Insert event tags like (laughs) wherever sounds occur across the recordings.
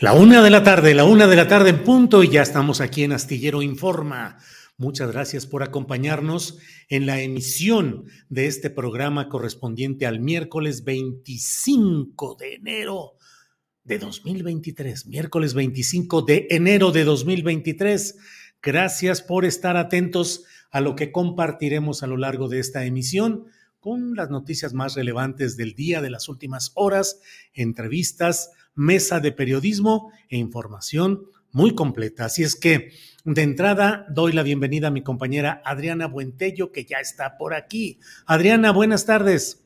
La una de la tarde, la una de la tarde en punto y ya estamos aquí en Astillero Informa. Muchas gracias por acompañarnos en la emisión de este programa correspondiente al miércoles 25 de enero de 2023. Miércoles 25 de enero de 2023. Gracias por estar atentos a lo que compartiremos a lo largo de esta emisión con las noticias más relevantes del día, de las últimas horas, entrevistas, mesa de periodismo e información muy completa. Así es que, de entrada, doy la bienvenida a mi compañera Adriana Buentello, que ya está por aquí. Adriana, buenas tardes.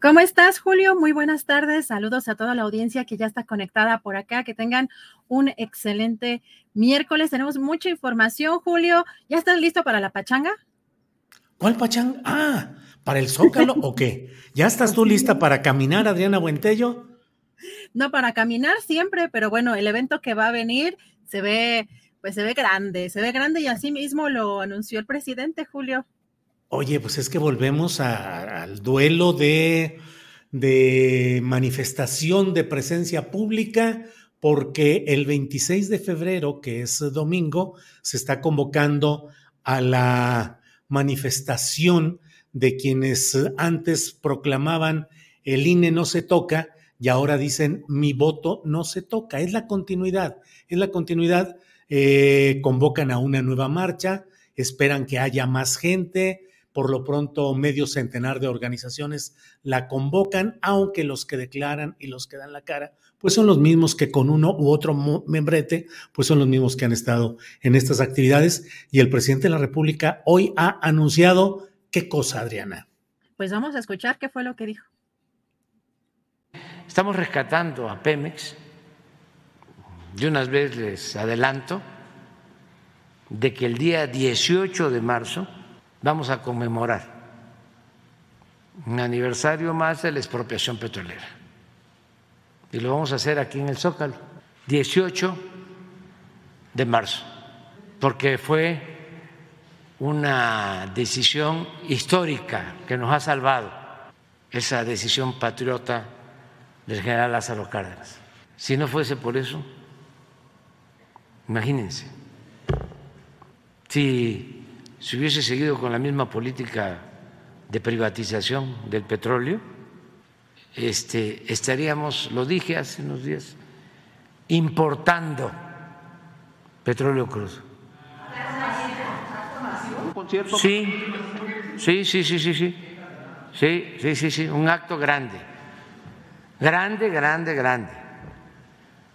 ¿Cómo estás, Julio? Muy buenas tardes. Saludos a toda la audiencia que ya está conectada por acá. Que tengan un excelente miércoles. Tenemos mucha información, Julio. ¿Ya estás listo para la pachanga? ¿Cuál pachanga? Ah, ¿para el Zócalo o qué? ¿Ya estás tú lista para caminar, Adriana Buentello? No para caminar siempre, pero bueno, el evento que va a venir se ve, pues se ve grande, se ve grande y así mismo lo anunció el presidente Julio. Oye, pues es que volvemos al duelo de, de manifestación de presencia pública, porque el 26 de febrero, que es domingo, se está convocando a la manifestación de quienes antes proclamaban el INE no se toca y ahora dicen mi voto no se toca. Es la continuidad, es la continuidad. Eh, convocan a una nueva marcha, esperan que haya más gente. Por lo pronto, medio centenar de organizaciones la convocan, aunque los que declaran y los que dan la cara, pues son los mismos que con uno u otro membrete, pues son los mismos que han estado en estas actividades. Y el presidente de la República hoy ha anunciado qué cosa, Adriana. Pues vamos a escuchar qué fue lo que dijo. Estamos rescatando a Pemex. Yo unas veces les adelanto de que el día 18 de marzo vamos a conmemorar un aniversario más de la expropiación petrolera. Y lo vamos a hacer aquí en el Zócalo, 18 de marzo, porque fue una decisión histórica que nos ha salvado, esa decisión patriota del general Lázaro Cárdenas. Si no fuese por eso, imagínense, si se hubiese seguido con la misma política de privatización del petróleo, este, estaríamos, lo dije hace unos días, importando petróleo. Sí, sí, sí, sí, sí, sí, sí, sí, sí, sí, un acto grande grande, grande, grande.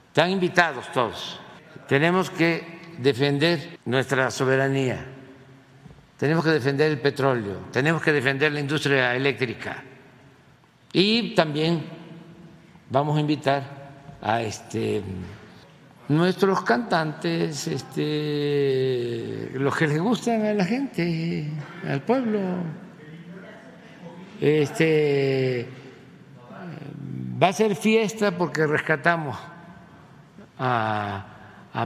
Están invitados todos. Tenemos que defender nuestra soberanía, tenemos que defender el petróleo, tenemos que defender la industria eléctrica y también vamos a invitar a este nuestros cantantes, este, los que les gustan a la gente, al pueblo. Este, va a ser fiesta porque rescatamos a,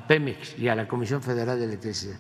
Pemex y a la Comisión Federal de Electricidad.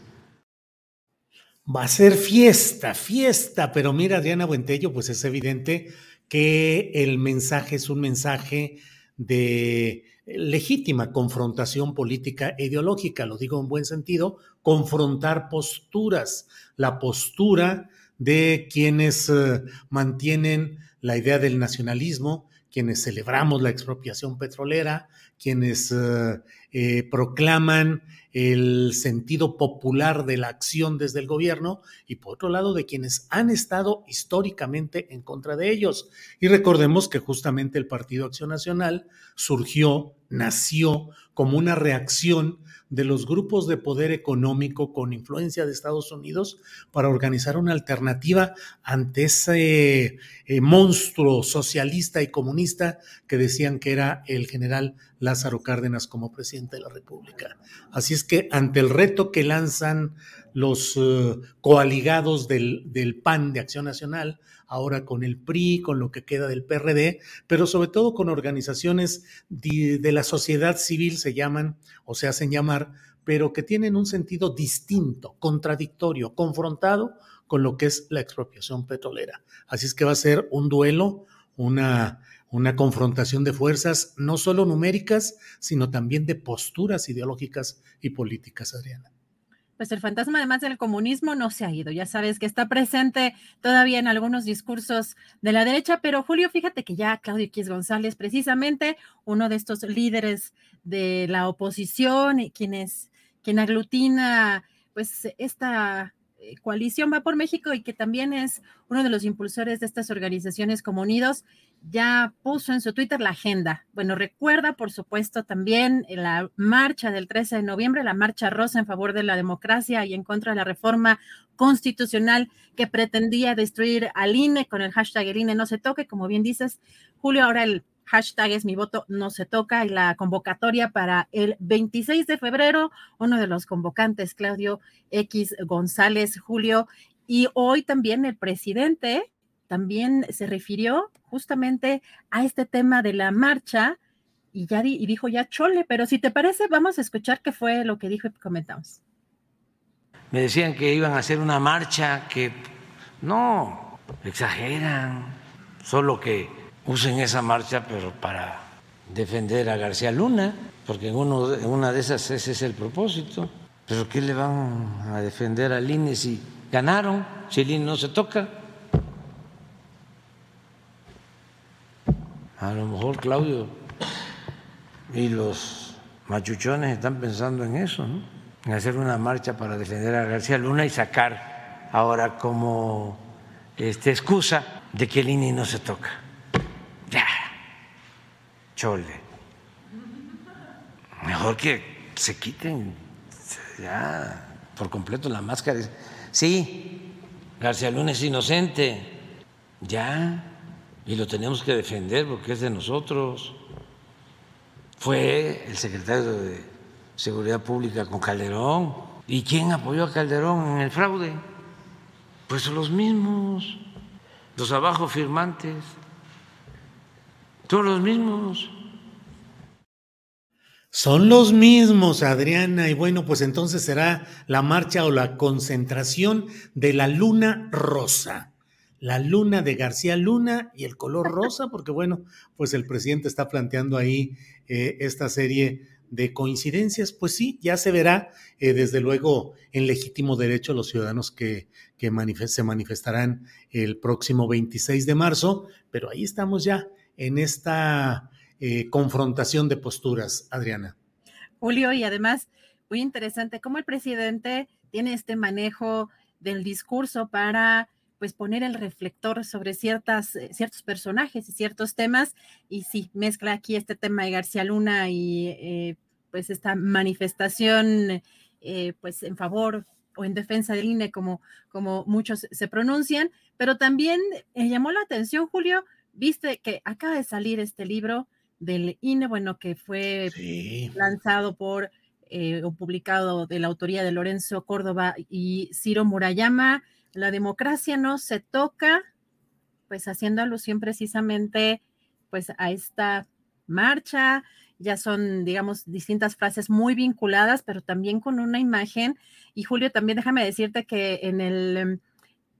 Va a ser fiesta, fiesta, pero mira, Diana Buentello, pues es evidente que el mensaje es un mensaje de legítima confrontación política e ideológica, lo digo en buen sentido, confrontar posturas, la postura de quienes eh, mantienen la idea del nacionalismo, quienes celebramos la expropiación petrolera, quienes eh, eh, proclaman el sentido popular de la acción desde el gobierno y por otro lado de quienes han estado históricamente en contra de ellos. Y recordemos que justamente el Partido Acción Nacional surgió, nació como una reacción de los grupos de poder económico con influencia de Estados Unidos para organizar una alternativa ante ese eh, monstruo socialista y comunista que decían que era el general Lázaro Cárdenas como presidente de la República. Así es que ante el reto que lanzan los uh, coaligados del, del PAN de Acción Nacional, ahora con el PRI, con lo que queda del PRD, pero sobre todo con organizaciones de, la sociedad civil, se llaman o se hacen llamar, pero que tienen un sentido distinto, contradictorio, confrontado con lo que es la expropiación petrolera. Así es que va a ser un duelo, una, una confrontación de fuerzas, no solo numéricas, sino también de posturas ideológicas y políticas, Adriana pues el fantasma además del comunismo no se ha ido. Ya sabes que está presente todavía en algunos discursos de la derecha, pero Julio, fíjate que ya Claudio X González, precisamente uno de estos líderes de la oposición, quien es, quien aglutina pues esta coalición va por México y que también es uno de los impulsores de estas organizaciones como Unidos, ya puso en su Twitter la agenda. Bueno, recuerda, por supuesto, también la marcha del 13 de noviembre, la marcha rosa en favor de la democracia y en contra de la reforma constitucional que pretendía destruir al INE con el hashtag el INE no se toque, como bien dices, Julio, ahora el hashtag es mi voto no se toca y la convocatoria para el 26 de febrero, uno de los convocantes, Claudio X González Julio, y hoy también el presidente también se refirió justamente a este tema de la marcha y ya y dijo ya chole, pero si te parece, vamos a escuchar qué fue lo que dijo y comentamos. Me decían que iban a hacer una marcha que no, exageran, solo que usen esa marcha, pero para defender a García Luna, porque en, uno, una de esas ese es el propósito. Pero ¿qué le van a defender al INE si ganaron, si el no se toca? A lo mejor Claudio y los machuchones están pensando en eso, ¿no? en hacer una marcha para defender a García Luna y sacar ahora como este, excusa de que el no se toca. Chole. Mejor que se quiten ya por completo la máscara. Sí, García Luna es inocente, ya y lo tenemos que defender porque es de nosotros. Fue el secretario de Seguridad Pública con Calderón. ¿Y quién apoyó a Calderón en el fraude? Pues los mismos, los abajo firmantes, todos los mismos. Son los mismos, Adriana, y bueno, pues entonces será la marcha o la concentración de la luna rosa. La luna de García Luna y el color rosa, porque bueno, pues el presidente está planteando ahí eh, esta serie de coincidencias, pues sí, ya se verá, eh, desde luego, en legítimo derecho los ciudadanos que, que se manifestarán el próximo 26 de marzo, pero ahí estamos ya en esta eh, confrontación de posturas, Adriana. Julio, y además, muy interesante cómo el presidente tiene este manejo del discurso para pues poner el reflector sobre ciertas, eh, ciertos personajes y ciertos temas. Y sí, mezcla aquí este tema de García Luna y eh, pues esta manifestación pues en favor o en defensa del INE, como, como muchos se pronuncian, pero también llamó la atención, Julio, viste que acaba de salir este libro del INE, bueno, que fue lanzado por o publicado de la autoría de Lorenzo Córdoba y Ciro Murayama, la democracia no se toca, pues haciendo alusión precisamente pues a esta marcha, ya son, digamos, distintas frases muy vinculadas, pero también con una imagen. Y Julio, también déjame decirte que en el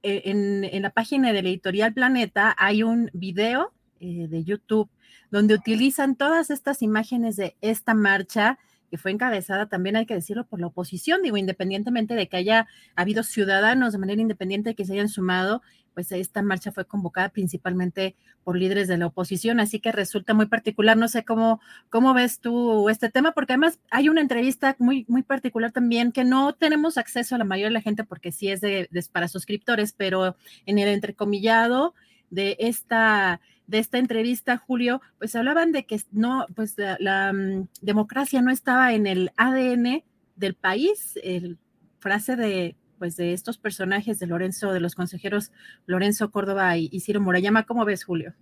em, e, en, la página del editorial Planeta hay un video eh, de YouTube donde utilizan todas estas imágenes de esta marcha que fue encabezada, también hay que decirlo, por la oposición, digo, independientemente de que haya habido ciudadanos de manera independiente que se hayan sumado, pues esta marcha fue convocada principalmente por líderes de la oposición, así que resulta muy particular. No sé cómo, cómo ves tú este tema, porque además hay una entrevista muy, muy particular también que no tenemos acceso a la mayoría de la gente porque sí es de, para suscriptores, pero en el entrecomillado de esta de esta entrevista, Julio, pues hablaban de que no, pues la, mm, democracia no estaba en el ADN del país, el frase de pues de estos personajes de Lorenzo, de los consejeros Lorenzo Córdoba y Ciro Murayama. ¿Cómo ves, Julio?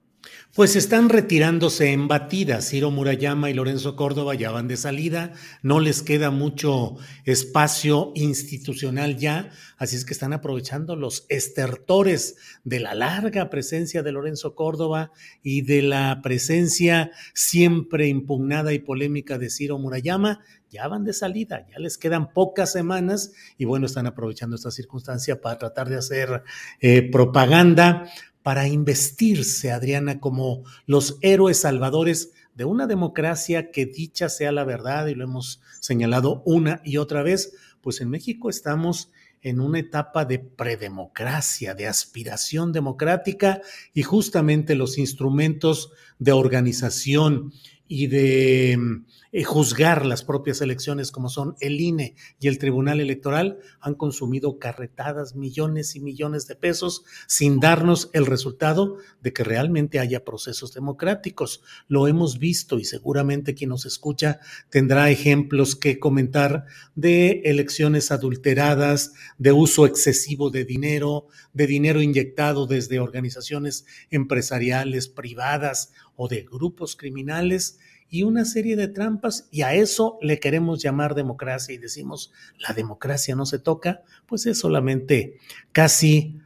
Pues están retirándose en batida. Ciro Murayama y Lorenzo Córdoba ya van de salida. No les queda mucho espacio institucional ya. Así es que están aprovechando los estertores de la larga presencia de Lorenzo Córdoba y de la presencia siempre impugnada y polémica de Ciro Murayama. Ya van de salida, ya les quedan pocas semanas y bueno, están aprovechando esta circunstancia para tratar de hacer eh, propaganda para investirse, Adriana, como los héroes salvadores de una democracia que dicha sea la verdad, y lo hemos señalado una y otra vez, pues en México estamos en una etapa de predemocracia, de aspiración democrática, y justamente los instrumentos de organización y de eh, juzgar las propias elecciones como son el INE y el Tribunal Electoral han consumido carretadas millones y millones de pesos sin darnos el resultado de que realmente haya procesos democráticos. Lo hemos visto y seguramente quien nos escucha tendrá ejemplos que comentar de elecciones adulteradas, de uso excesivo de dinero, de dinero inyectado desde organizaciones empresariales, privadas o de grupos criminales y una serie de trampas y a eso le queremos llamar democracia y decimos la democracia no se toca, pues es solamente casi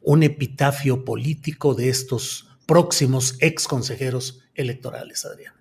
un epitafio político de estos próximos ex consejeros electorales, Adrián.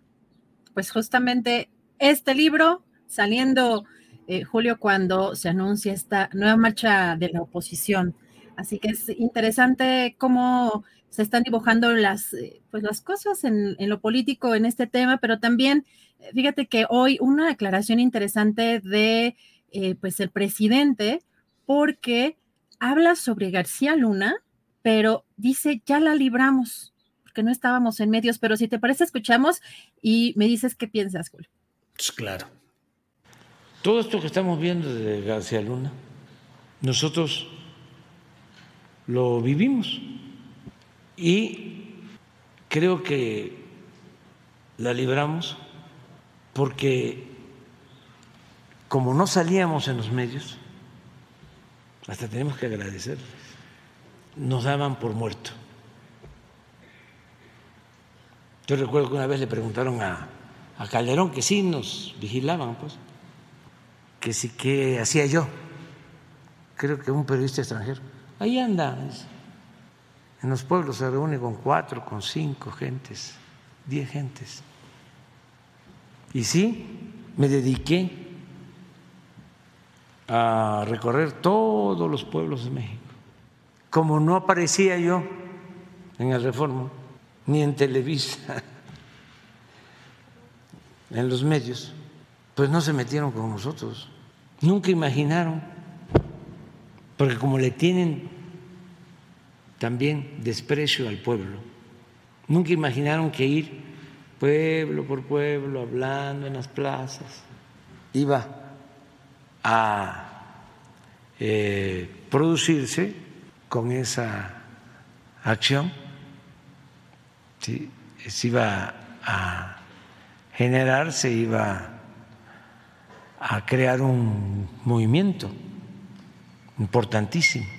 Pues justamente este libro, saliendo eh, Julio cuando se anuncia esta nueva marcha de la oposición. Así que es interesante cómo se están dibujando las, eh, pues las cosas en, lo político en este tema, pero también, eh, fíjate que hoy una declaración interesante de, eh, pues el presidente, porque habla sobre García Luna, pero dice, ya la libramos, porque no estábamos en medios, pero si te parece, escuchamos y me dices qué piensas, Julio. Pues claro. Todo esto que estamos viendo de García Luna, nosotros lo vivimos y creo que la libramos porque como no salíamos en los medios, hasta tenemos que agradecer, nos daban por muerto. Yo recuerdo que una vez le preguntaron a, Calderón que sí nos vigilaban, pues, que sí que hacía yo. Creo que un periodista extranjero. Ahí anda. En los pueblos se reúne con cuatro, con cinco gentes, diez gentes. Y sí, me dediqué a recorrer todos los pueblos de México. Como no aparecía yo en el Reforma, ni en Televisa, (laughs) en los medios, pues no se metieron con nosotros. Nunca imaginaron, porque como le tienen también desprecio al pueblo. Nunca imaginaron que ir pueblo por pueblo, hablando en las plazas, iba a eh, producirse con esa acción, se iba a generar, se iba a crear un movimiento importantísimo.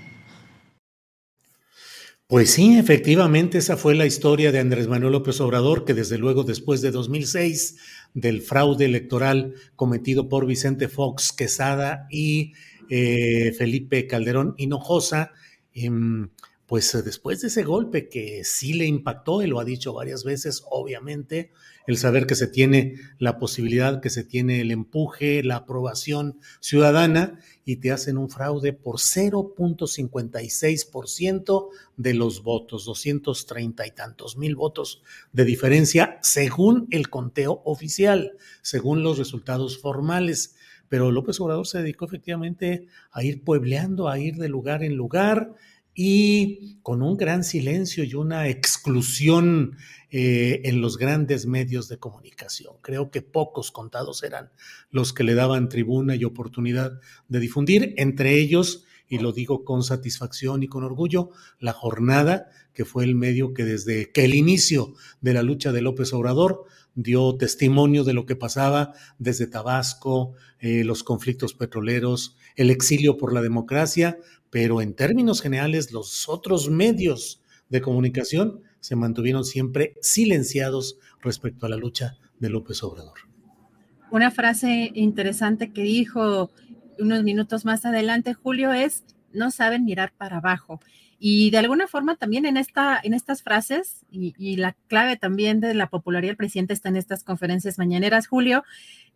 Pues sí, efectivamente, esa fue la historia de Andrés Manuel López Obrador, que desde luego después de 2006, del fraude electoral cometido por Vicente Fox Quesada y eh, Felipe Calderón Hinojosa, em, pues después de ese golpe que sí le impactó, él lo ha dicho varias veces, obviamente, el saber que se tiene la posibilidad, que se tiene el empuje, la aprobación ciudadana y te hacen un fraude por 0.56% de los votos, 230 y tantos mil votos de diferencia según el conteo oficial, según los resultados formales. Pero López Obrador se dedicó efectivamente a ir puebleando, a ir de lugar en lugar y con un gran silencio y una exclusión eh, en los grandes medios de comunicación. Creo que pocos contados eran los que le daban tribuna y oportunidad de difundir, entre ellos, y lo digo con satisfacción y con orgullo, la jornada, que fue el medio que desde que el inicio de la lucha de López Obrador dio testimonio de lo que pasaba desde Tabasco, eh, los conflictos petroleros, el exilio por la democracia, pero en términos generales los otros medios de comunicación se mantuvieron siempre silenciados respecto a la lucha de López Obrador. Una frase interesante que dijo unos minutos más adelante, Julio, es, no saben mirar para abajo. Y de alguna forma también en, esta, en estas frases, y, y, la clave también de la popularidad del presidente está en estas conferencias mañaneras, Julio,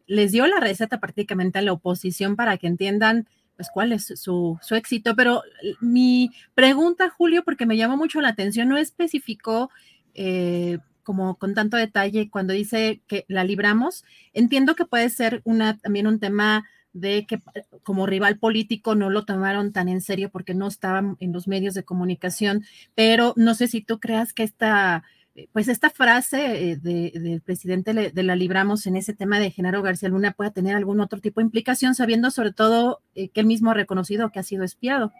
les dio la receta prácticamente a la oposición para que entiendan pues cuál es su, su, éxito. Pero mi pregunta, Julio, porque me llamó mucho la atención, no especificó eh, como con tanto detalle cuando dice que la libramos. Entiendo que puede ser una, también un tema de que como rival político no lo tomaron tan en serio porque no estaban en los medios de comunicación, pero no sé si tú creas que esta eh, pues esta frase eh, del presidente de la libramos en ese tema de Genaro García Luna pueda tener algún otro tipo de implicación, sabiendo sobre todo eh, que él mismo ha reconocido que ha sido espiado.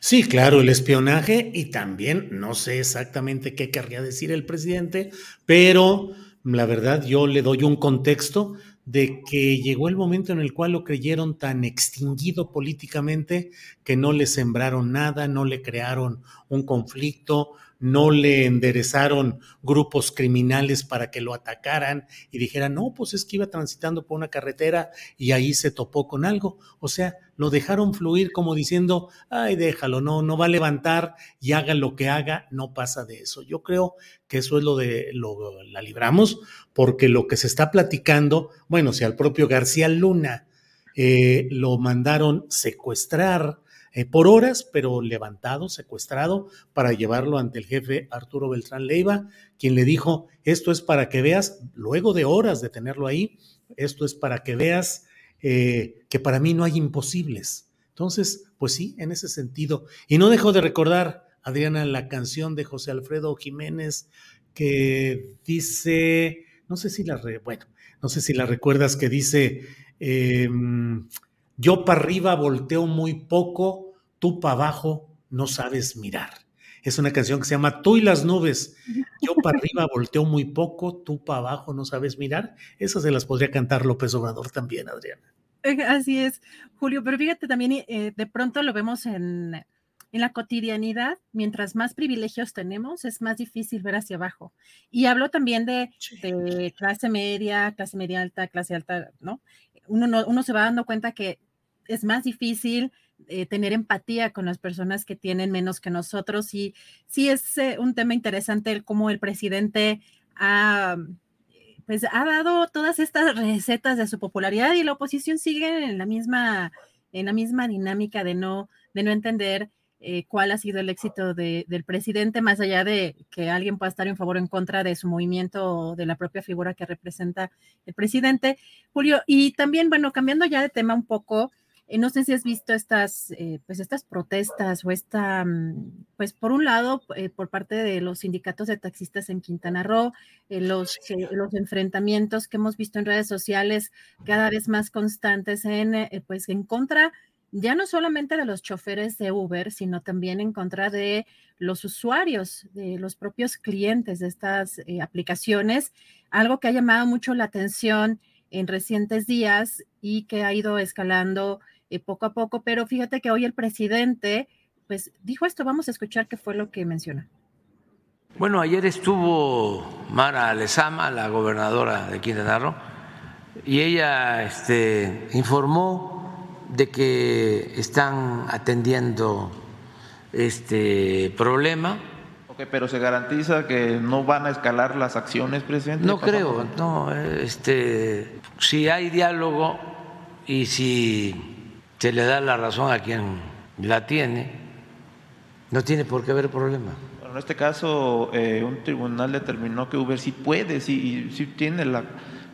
Sí, claro, el espionaje y también no sé exactamente qué querría decir el presidente, pero la verdad yo le doy un contexto de que llegó el momento en el cual lo creyeron tan extinguido políticamente que no le sembraron nada, no le crearon un conflicto, no le enderezaron grupos criminales para que lo atacaran y dijeran, no, pues es que iba transitando por una carretera y ahí se topó con algo. O sea, lo dejaron fluir como diciendo, ay, déjalo, no, no va a levantar y haga lo que haga, no pasa de eso. Yo creo que eso es lo de, lo, la libramos, porque lo que se está platicando, bueno, si al propio García Luna eh, lo mandaron secuestrar, eh, por horas, pero levantado, secuestrado, para llevarlo ante el jefe Arturo Beltrán Leiva, quien le dijo, esto es para que veas, luego de horas de tenerlo ahí, esto es para que veas eh, que para mí no hay imposibles. Entonces, pues sí, en ese sentido. Y no dejo de recordar, Adriana, la canción de José Alfredo Jiménez que dice, no sé si la, bueno, no sé si la recuerdas, que dice, em, yo para arriba volteo muy poco, tú para abajo no sabes mirar. Es una canción que se llama Tú y las nubes. Yo para arriba volteo muy poco, tú para abajo no sabes mirar. Esas se las podría cantar López Obrador también, Adriana. Eh, así es, Julio, pero fíjate también, eh, de pronto lo vemos en, en la cotidianidad, mientras más privilegios tenemos, es más difícil ver hacia abajo. Y hablo también de, de clase media, clase media alta, clase alta, ¿no? Uno, ¿no? uno se va dando cuenta que es más difícil eh, tener empatía con las personas que tienen menos que nosotros. Y sí es eh, un tema interesante el cómo el presidente ha, pues, ha dado todas estas recetas de su popularidad y la oposición sigue en la misma, en la misma dinámica de no, de no entender eh, cuál ha sido el éxito de, del presidente, más allá de que alguien pueda estar en favor o en contra de su movimiento o de la propia figura que representa el presidente. Julio, y también, bueno, cambiando ya de tema un poco, eh, no sé si has visto estas, eh, pues estas protestas o esta, mm, pues por un lado, eh, por parte de los sindicatos de taxistas en Quintana Roo, los, los enfrentamientos que hemos visto en redes sociales cada vez más constantes en, pues en contra ya no solamente de los choferes de Uber, sino también en contra de los usuarios, de los propios clientes de estas aplicaciones, algo que ha llamado mucho la atención en recientes días y que ha ido escalando eh, poco a poco, pero fíjate que hoy el presidente pues dijo esto. Vamos a escuchar qué fue lo que menciona. Bueno, ayer estuvo Mara Lezama, la gobernadora de Quintana Roo, y ella este, informó de que están atendiendo este problema. Okay, pero se garantiza que no van a escalar las acciones, presidente. No creo, no. Este, si hay diálogo y si se le da la razón a quien la tiene, no tiene por qué haber problema en este caso eh, un tribunal determinó que Uber sí puede, sí, sí tiene la,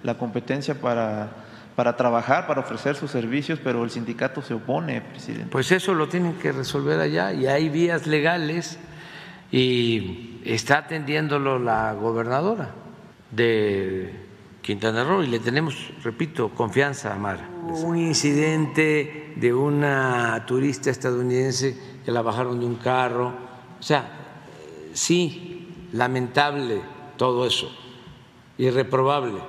la competencia para, para trabajar, para ofrecer sus servicios, pero el sindicato se opone, presidente. Pues eso lo tienen que resolver allá y hay vías legales y está atendiéndolo la gobernadora de Quintana Roo y le tenemos, repito, confianza a Mara. Un incidente de una turista estadounidense que la bajaron de un carro, o sea, sí, lamentable todo eso, irreprobable,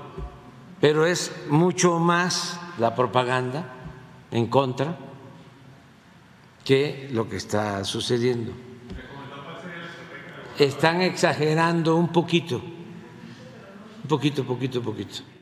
pero es mucho más la propaganda en contra que lo que está sucediendo. Están exagerando un poquito, un poquito, poquito, poquito.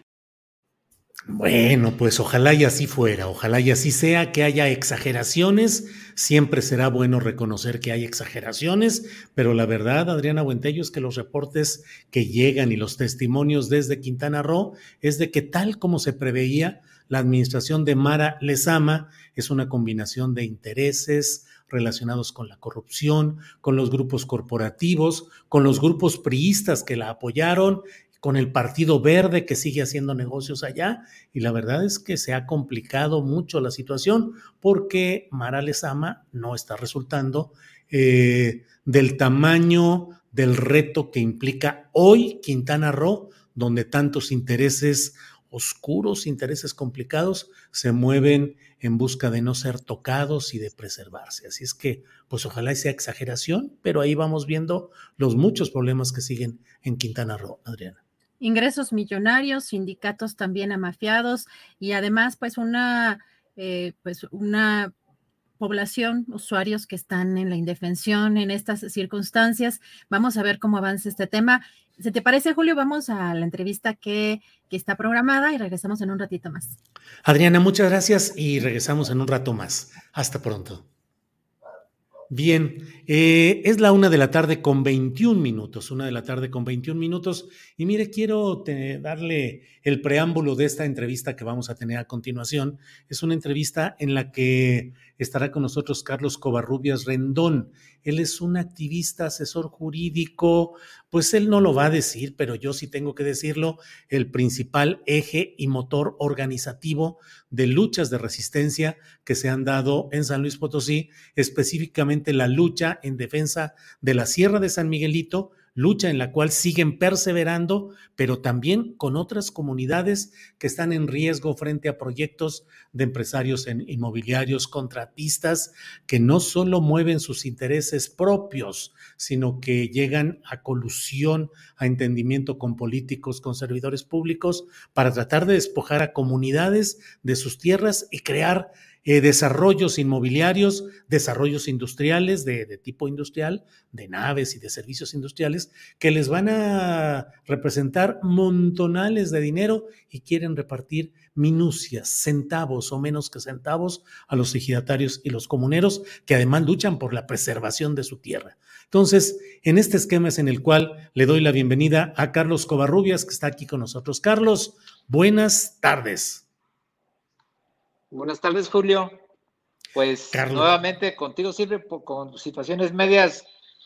Bueno, pues ojalá y así fuera, ojalá y así sea, que haya exageraciones, siempre será bueno reconocer que hay exageraciones, pero la verdad, Adriana Buentello, es que los reportes que llegan y los testimonios desde Quintana Roo es de que tal como se preveía, la administración de Mara Lezama es una combinación de intereses, relacionados con la corrupción, con los grupos corporativos, con los grupos priistas que la apoyaron con el Partido Verde que sigue haciendo negocios allá y la verdad es que se ha complicado mucho la situación porque Mara Lezama no está resultando eh, del tamaño del reto que implica hoy Quintana Roo, donde tantos intereses oscuros, intereses complicados se mueven en busca de no ser tocados y de preservarse. Así es que, pues ojalá sea exageración, pero ahí vamos viendo los muchos problemas que siguen en Quintana Roo, Adriana ingresos millonarios, sindicatos también amafiados y además pues una, eh, pues una población, usuarios que están en la indefensión en estas circunstancias. Vamos a ver cómo avanza este tema. ¿Se te parece, Julio? Vamos a la entrevista que, que está programada y regresamos en un ratito más. Adriana, muchas gracias y regresamos en un rato más. Hasta pronto. Bien, eh, es la una de la tarde con 21 minutos, una de la tarde con 21 minutos. Y mire, quiero darle el preámbulo de esta entrevista que vamos a tener a continuación. Es una entrevista en la que estará con nosotros Carlos Covarrubias Rendón. Él es un activista, asesor jurídico, pues él no lo va a decir, pero yo sí tengo que decirlo, el principal eje y motor organizativo de luchas de resistencia que se han dado en San Luis Potosí, específicamente la lucha en defensa de la Sierra de San Miguelito, lucha en la cual siguen perseverando, pero también con otras comunidades que están en riesgo frente a proyectos de empresarios inmobiliarios, contratistas, que no solo mueven sus intereses propios, sino que llegan a colusión, a entendimiento con políticos, con servidores públicos, para tratar de despojar a comunidades de sus tierras y crear eh, desarrollos inmobiliarios, desarrollos industriales de, tipo industrial, de naves y de servicios industriales, que les van a representar montonales de dinero y quieren repartir minucias, centavos o menos que centavos a los ejidatarios y los comuneros, que además luchan por la preservación de su tierra. Entonces, en este esquema es en el cual le doy la bienvenida a Carlos Covarrubias, que está aquí con nosotros. Carlos, buenas tardes. Buenas tardes, Julio. Pues nuevamente contigo sirve con situaciones medias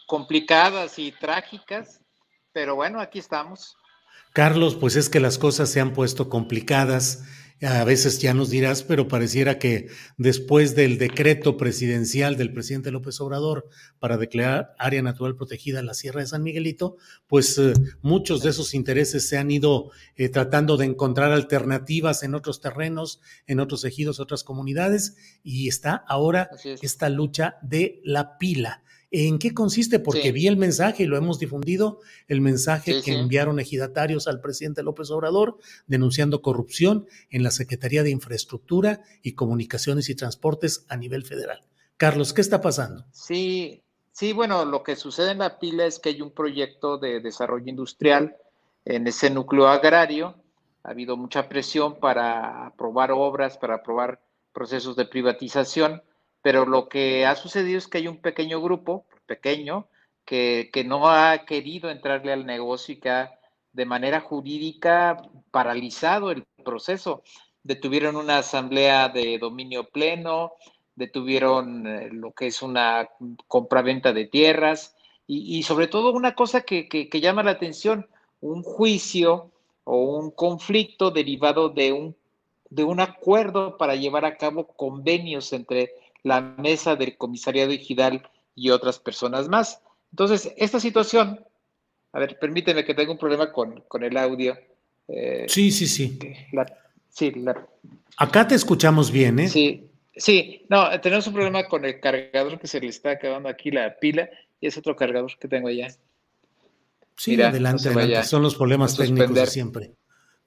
complicadas y trágicas, pero bueno, aquí estamos. Carlos, pues es que las cosas se han puesto complicadas a veces ya nos dirás, pero pareciera que después del decreto presidencial del presidente López Obrador para declarar área natural protegida la Sierra de San Miguelito, pues eh, muchos de esos intereses se han ido eh, tratando de encontrar alternativas en otros terrenos, en otros ejidos, otras comunidades, y está ahora esta lucha de la pila. ¿En qué consiste? Porque vi el mensaje y lo hemos difundido, el mensaje que enviaron ejidatarios al presidente López Obrador denunciando corrupción en la Secretaría de Infraestructura y Comunicaciones y Transportes a nivel federal. Carlos, ¿qué está pasando? Sí, sí, bueno, lo que sucede en la pila es que hay un proyecto de desarrollo industrial en ese núcleo agrario. Ha habido mucha presión para aprobar obras, para aprobar procesos de privatización, pero lo que ha sucedido es que hay un pequeño grupo, pequeño, que, que no ha querido entrarle al negocio y que ha de manera jurídica paralizado el proceso. Detuvieron una asamblea de dominio pleno, detuvieron eh, lo que es una compraventa de tierras y, sobre todo una cosa que, llama la atención, un juicio o un conflicto derivado de un, de un acuerdo para llevar a cabo convenios entre la mesa del comisariado ejidal y otras personas más. Entonces, esta situación, a ver, permíteme que tenga un problema con, el audio. Eh, sí, sí, sí. sí Acá te escuchamos bien, ¿eh? Sí, Sí, no, tenemos un problema con el cargador que se le está acabando aquí la pila y es otro cargador que tengo allá. Sí, adelante, adelante. Son los problemas técnicos de siempre.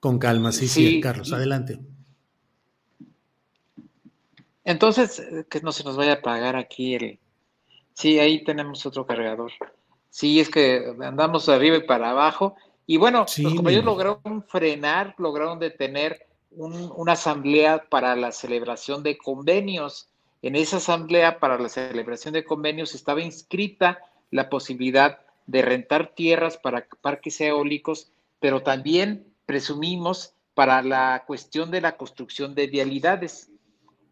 Con calma, sí, sí, Carlos, adelante. Entonces, que no se nos vaya a apagar aquí el. Sí, ahí tenemos otro cargador. Sí, es que andamos arriba y para abajo. Y bueno, los compañeros lograron frenar, lograron detener una asamblea para la celebración de convenios. En esa asamblea para la celebración de convenios estaba inscrita la posibilidad de rentar tierras para parques eólicos, pero también presumimos para la cuestión de la construcción de vialidades.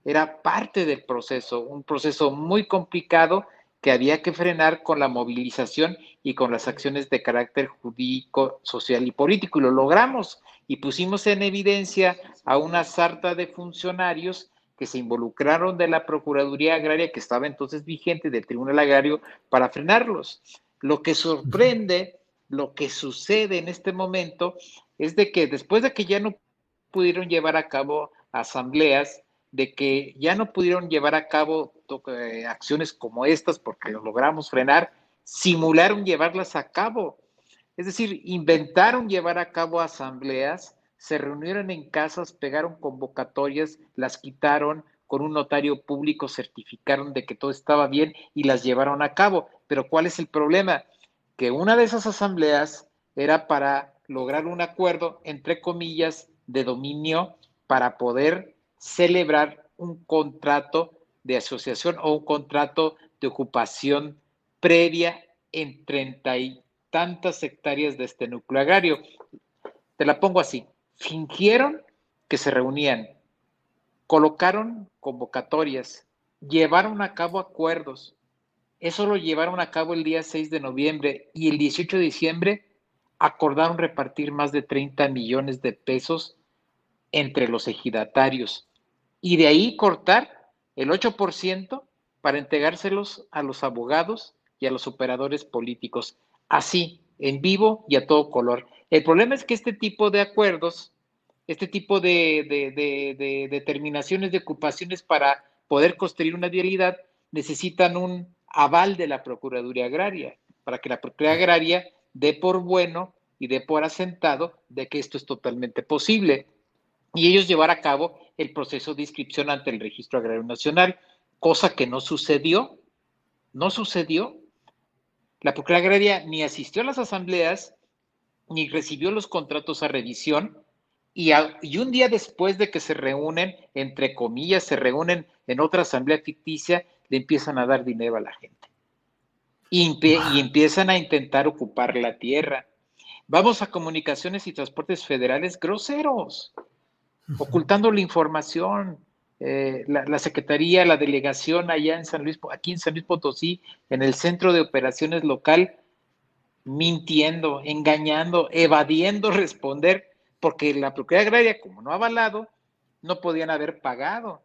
Era parte del proceso, un proceso muy complicado que había que frenar con la movilización y con las acciones de carácter jurídico, social y político. Y lo logramos y pusimos en evidencia a una sarta de funcionarios que se involucraron de la Procuraduría Agraria que estaba entonces vigente del Tribunal Agrario para frenarlos. Lo que sorprende, lo que sucede en este momento es de que después de que ya no pudieron llevar a cabo asambleas, de que ya no pudieron llevar a cabo eh, acciones como estas porque lo logramos frenar, simularon llevarlas a cabo. Es decir, inventaron llevar a cabo asambleas, se reunieron en casas, pegaron convocatorias, las quitaron, con un notario público certificaron de que todo estaba bien y las llevaron a cabo. Pero ¿cuál es el problema? Que una de esas asambleas era para lograr un acuerdo, entre comillas, de dominio para poder celebrar un contrato de asociación o un contrato de ocupación previa en 30 y tantas hectáreas de este núcleo agrario. Te la pongo así, fingieron que se reunían, colocaron convocatorias, llevaron a cabo acuerdos. Eso lo llevaron a cabo el día 6 de noviembre y el 18 de diciembre acordaron repartir más de 30 millones de pesos entre los ejidatarios y de ahí cortar el 8% para entregárselos a los abogados y a los operadores políticos, así, en vivo y a todo color. El problema es que este tipo de acuerdos, este tipo de, determinaciones de ocupaciones para poder construir una vialidad necesitan un aval de la Procuraduría Agraria, para que la Procuraduría Agraria dé por bueno y dé por asentado de que esto es totalmente posible. Y ellos llevar a cabo el proceso de inscripción ante el Registro Agrario Nacional, cosa que no sucedió. No sucedió. La Procuraduría Agraria ni asistió a las asambleas, ni recibió los contratos a revisión, y, un día después de que se reúnen, entre comillas, se reúnen en otra asamblea ficticia, le empiezan a dar dinero a la gente. y empiezan a intentar ocupar la tierra. Vamos a comunicaciones y transportes federales groseros ocultando la información. Eh, la, Secretaría, la delegación allá en San Luis, aquí en San Luis Potosí, en el centro de operaciones local, mintiendo, engañando, evadiendo (laughs) responder, porque la Procuraduría Agraria, como no ha avalado, no podían haber pagado.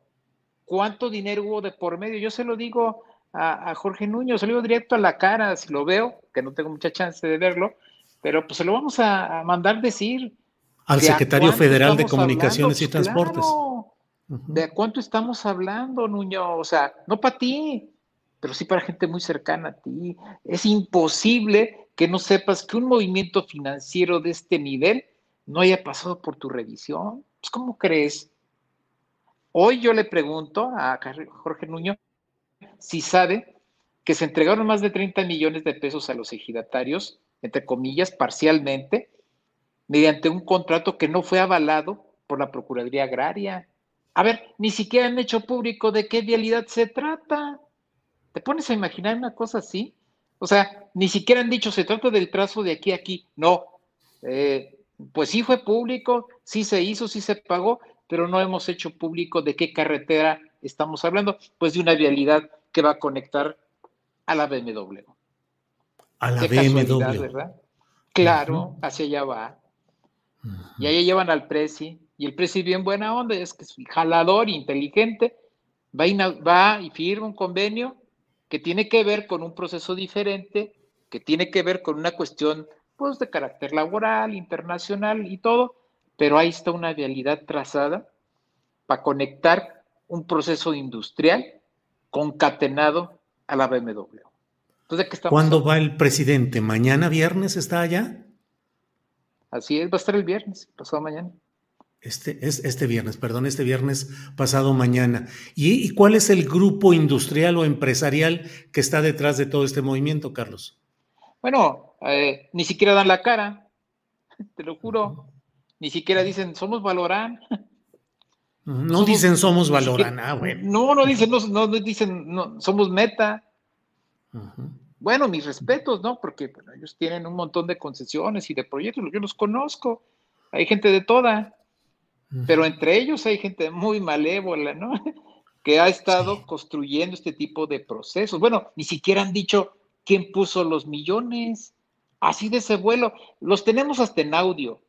¿Cuánto dinero hubo de por medio? Yo se lo digo a, Jorge Nuño, se lo digo directo a la cara, si lo veo, que no tengo mucha chance de verlo, pero pues se lo vamos a mandar decir al secretario federal de Comunicaciones y Transportes. ¿De cuánto estamos hablando, Nuño? O sea, no para ti, pero sí para gente muy cercana a ti. Es imposible que no sepas que un movimiento financiero de este nivel no haya pasado por tu revisión. Pues, ¿Cómo crees? Hoy yo le pregunto a Jorge Nuño, si sabe que se entregaron más de 30 millones de pesos a los ejidatarios, entre comillas, parcialmente, mediante un contrato que no fue avalado por la Procuraduría Agraria. A ver, ni siquiera han hecho público de qué vialidad se trata. ¿Te pones a imaginar una cosa así? O sea, ni siquiera han dicho se trata del trazo de aquí a aquí. No. Eh, pues sí fue público, sí se hizo, sí se pagó, pero no hemos hecho público de qué carretera estamos hablando, pues de una vialidad que va a conectar a la BMW. A la BMW. ¿verdad? Claro, hacia allá va. Y ahí llevan al Prezi, y el Prezi bien buena onda, es que es jalador, inteligente, va y, va y firma un convenio que tiene que ver con un proceso diferente, que tiene que ver con una cuestión pues de carácter laboral, internacional y todo, pero ahí está una vialidad trazada para conectar un proceso industrial concatenado a la BMW. Entonces, ¿qué ¿Cuándo va el presidente? ¿Mañana viernes está allá? Así es, va a estar el viernes, pasado mañana. Este, es este viernes, perdón, este viernes pasado mañana. ¿Y, cuál es el grupo industrial o empresarial que está detrás de todo este movimiento, Carlos? Bueno, eh, ni siquiera dan la cara, (laughs) te lo juro. Ni siquiera dicen, somos Valorán. No dicen somos Valorán, ah, bueno. No, no dicen, no, dicen, no, somos Meta. Bueno, mis respetos, ¿no? Porque ellos tienen un montón de concesiones y de proyectos, yo los conozco. Hay gente de toda, pero entre ellos hay gente muy malévola, ¿no? (laughs) que ha estado construyendo este tipo de procesos. Bueno, ni siquiera han dicho quién puso los millones. Así de ese vuelo. Los tenemos hasta en audio.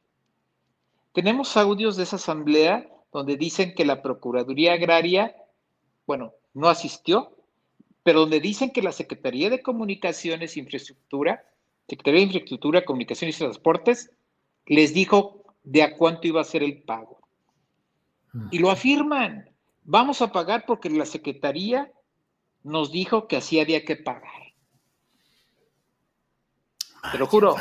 Tenemos audios de esa asamblea donde dicen que la Procuraduría Agraria, bueno, no asistió, pero donde dicen que la Secretaría de Comunicaciones e Infraestructura, Secretaría de Infraestructura, Comunicaciones y Transportes, les dijo de a cuánto iba a ser el pago. Y lo afirman. Vamos a pagar porque la Secretaría nos dijo que así había que pagar. Te lo juro.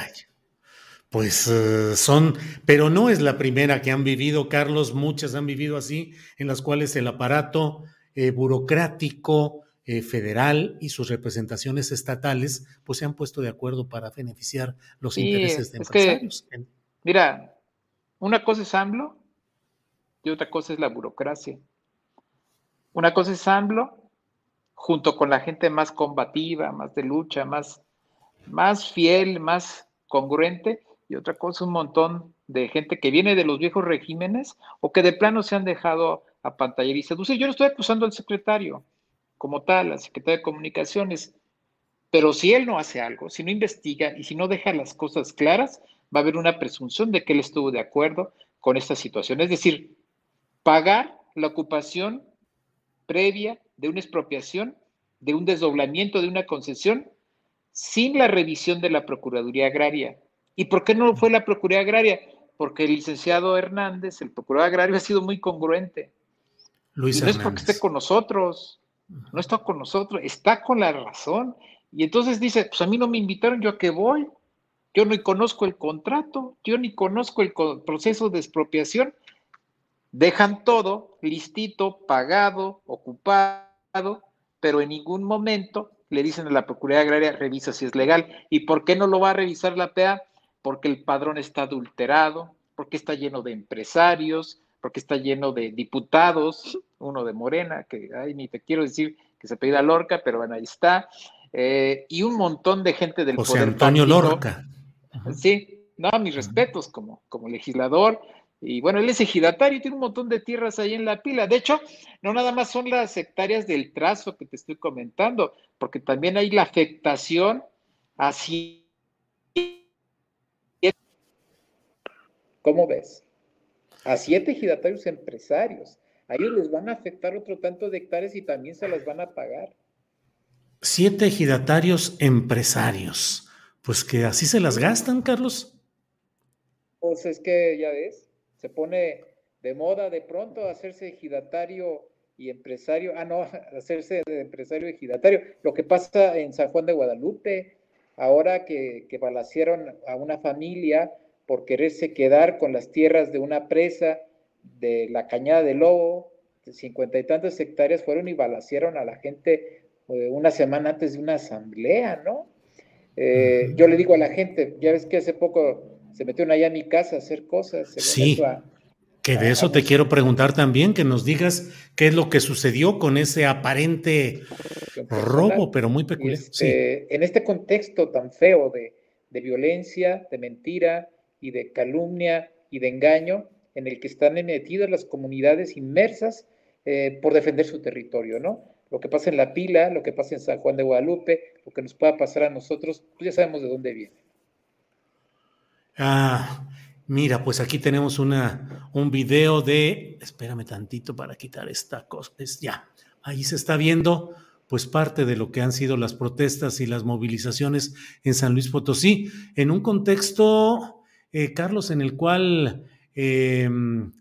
Pues eh, son, pero no es la primera que han vivido, Carlos, muchas han vivido así, en las cuales el aparato eh, burocrático eh, federal y sus representaciones estatales, pues se han puesto de acuerdo para beneficiar los intereses de empresarios. mira, una cosa es AMLO y otra cosa es la burocracia. Una cosa es AMLO junto con la gente más combativa, más de lucha, más más fiel, más congruente, y otra cosa, un montón de gente que viene de los viejos regímenes o que de plano se han dejado apantallar y seducir. Yo no estoy acusando al secretario como tal, al secretario de Comunicaciones, pero si él no hace algo, si no investiga y si no deja las cosas claras, va a haber una presunción de que él estuvo de acuerdo con esta situación. Es decir, pagar la ocupación previa de una expropiación, de un desdoblamiento de una concesión sin la revisión de la Procuraduría Agraria. ¿Y por qué no fue la Procuraduría Agraria? Porque el licenciado Hernández, el procurador agrario, ha sido muy congruente. Luis no es porque esté con nosotros, no está con nosotros, está con la razón. Y entonces dice, pues a mí no me invitaron, yo a qué voy. Yo ni conozco el contrato, yo ni conozco el proceso de expropiación. Dejan todo listito, pagado, ocupado, pero en ningún momento le dicen a la Procuraduría Agraria, revisa si es legal. ¿Y por qué no lo va a revisar la PA? Porque el padrón está adulterado, porque está lleno de empresarios, porque está lleno de diputados, uno de Morena, que ay, ni te quiero decir que se pida Lorca, pero bueno, ahí está, eh, y un montón de gente del José Antonio Lorca. Sí, no, mis respetos como, como legislador, y bueno, él es ejidatario, tiene un montón de tierras ahí en la pila. De hecho, no nada más son las hectáreas del trazo que te estoy comentando, porque también hay la afectación así. ¿Cómo ves? A siete ejidatarios empresarios. A ellos les van a afectar otro tanto de hectáreas y también se las van a pagar. Siete ejidatarios empresarios. Pues que así se las gastan, Carlos. Pues es que ya ves, se pone de moda de pronto hacerse ejidatario y empresario, ah, no, (laughs) hacerse de empresario ejidatario. Lo que pasa en San Juan de Guadalupe, ahora que, que balacieron a una familia por quererse quedar con las tierras de una presa de la Cañada de Lobo, de cincuenta y tantas hectáreas, fueron y balacieron a la gente eh, una semana antes de una asamblea, ¿no? Eh, yo le digo a la gente, ya ves que hace poco se metieron allá a mi casa a hacer cosas. sí, que de eso te quiero preguntar también, que nos digas qué es lo que sucedió con ese aparente robo, pero muy peculiar. Este, en este contexto tan feo de, de violencia, de mentira y de calumnia y de engaño, en el que están metidas las comunidades inmersas eh, por defender su territorio, ¿no? Lo que pasa en La Pila, lo que pasa en San Juan de Guadalupe, lo que nos pueda pasar a nosotros, pues ya sabemos de dónde viene. Ah, mira, pues aquí tenemos una, un video de, espérame tantito para quitar esta cosa, es ya, ahí se está viendo pues parte de lo que han sido las protestas y las movilizaciones en San Luis Potosí, en un contexto, eh, Carlos, en el cual em,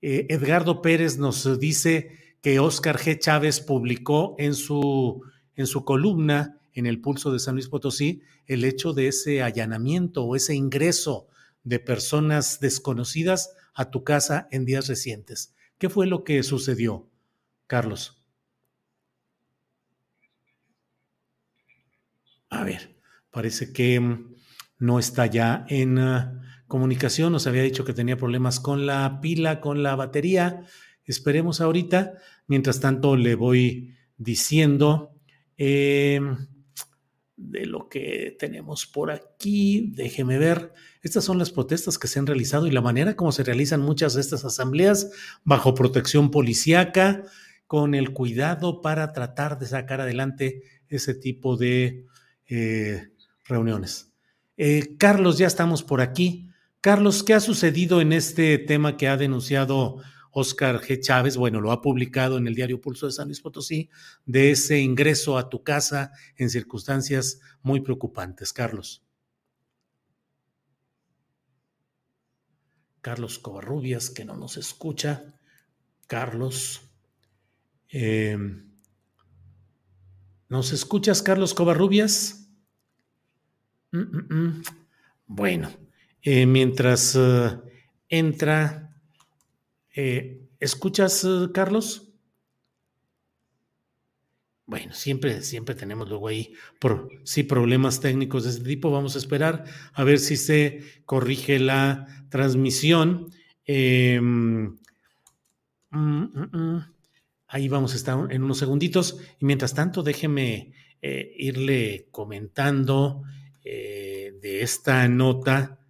eh, Edgardo Pérez nos dice que Oscar G. Chávez publicó en su, en su columna en el pulso de San Luis Potosí el hecho de ese allanamiento o ese ingreso de personas desconocidas a tu casa en días recientes. ¿Qué fue lo que sucedió, Carlos? A ver, parece que no está ya en comunicación. Nos había dicho que tenía problemas con la pila, con la batería. Esperemos ahorita. Mientras tanto, le voy diciendo em, de lo que tenemos por aquí. Déjeme ver. Estas son las protestas que se han realizado y la manera como se realizan muchas de estas asambleas bajo protección policíaca, con el cuidado para tratar de sacar adelante ese tipo de eh, reuniones. Eh, Carlos, ya estamos por aquí. Carlos, ¿qué ha sucedido en este tema que ha denunciado Oscar G. Chávez? Bueno, lo ha publicado en el diario Pulso de San Luis Potosí, de ese ingreso a tu casa en circunstancias muy preocupantes. Carlos. Carlos Covarrubias, que no nos escucha. Carlos. Eh, ¿Nos escuchas, Carlos Covarrubias? Mm, mm, mm. Bueno, eh, mientras eh, entra, eh, ¿escuchas, Carlos? Bueno, siempre, siempre tenemos luego ahí por, sí, problemas técnicos de este tipo. Vamos a esperar a ver si se corrige la transmisión. Em, ahí vamos a estar en unos segunditos. Y mientras tanto, déjeme irle comentando de esta nota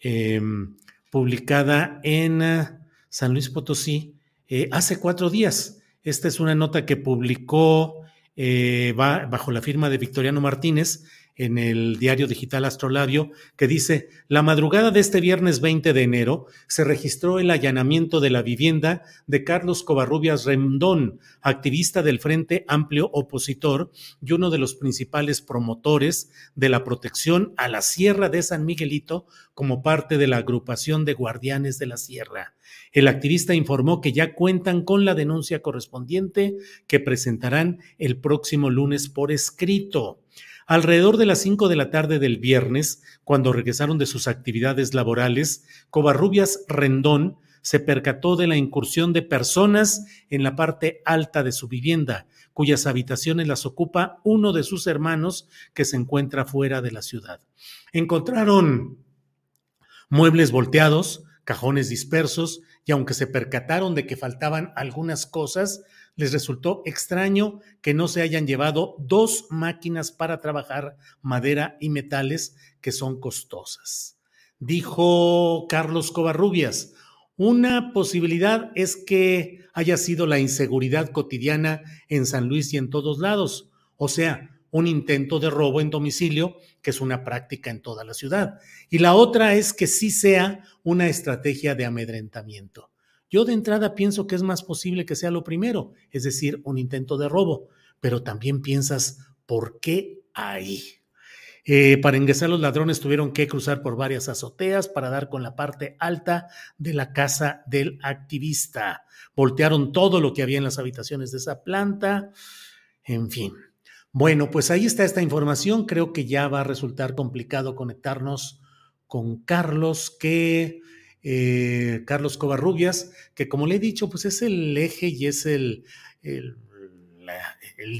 em, publicada en ah, San Luis Potosí eh, hace cuatro días. Esta es una nota que publicó eh, bajo la firma de Victoriano Martínez en el diario digital Astrolabio, que dice, la madrugada de este viernes 20 de enero se registró el allanamiento de la vivienda de Carlos Covarrubias Rendón, activista del Frente Amplio Opositor y uno de los principales promotores de la protección a la Sierra de San Miguelito como parte de la agrupación de guardianes de la Sierra. El activista informó que ya cuentan con la denuncia correspondiente que presentarán el próximo lunes por escrito. Alrededor de las 5 de la tarde del viernes, cuando regresaron de sus actividades laborales, Covarrubias Rendón se percató de la incursión de personas en la parte alta de su vivienda, cuyas habitaciones las ocupa uno de sus hermanos que se encuentra fuera de la ciudad. Encontraron muebles volteados, cajones dispersos, y aunque se percataron de que faltaban algunas cosas, les resultó extraño que no se hayan llevado dos máquinas para trabajar madera y metales que son costosas. Dijo Carlos Covarrubias, una posibilidad es que haya sido la inseguridad cotidiana en San Luis y en todos lados, o sea, un intento de robo en domicilio, que es una práctica en toda la ciudad. Y la otra es que sí sea una estrategia de amedrentamiento. Yo de entrada pienso que es más posible que sea lo primero, es decir, un intento de robo, pero también piensas, ¿por qué ahí? Eh, para ingresar los ladrones tuvieron que cruzar por varias azoteas para dar con la parte alta de la casa del activista. Voltearon todo lo que había en las habitaciones de esa planta. En fin. Bueno, pues ahí está esta información. Creo que ya va a resultar complicado conectarnos con Carlos, que eh, Carlos Covarrubias, que como le he dicho, pues es el eje y es el, el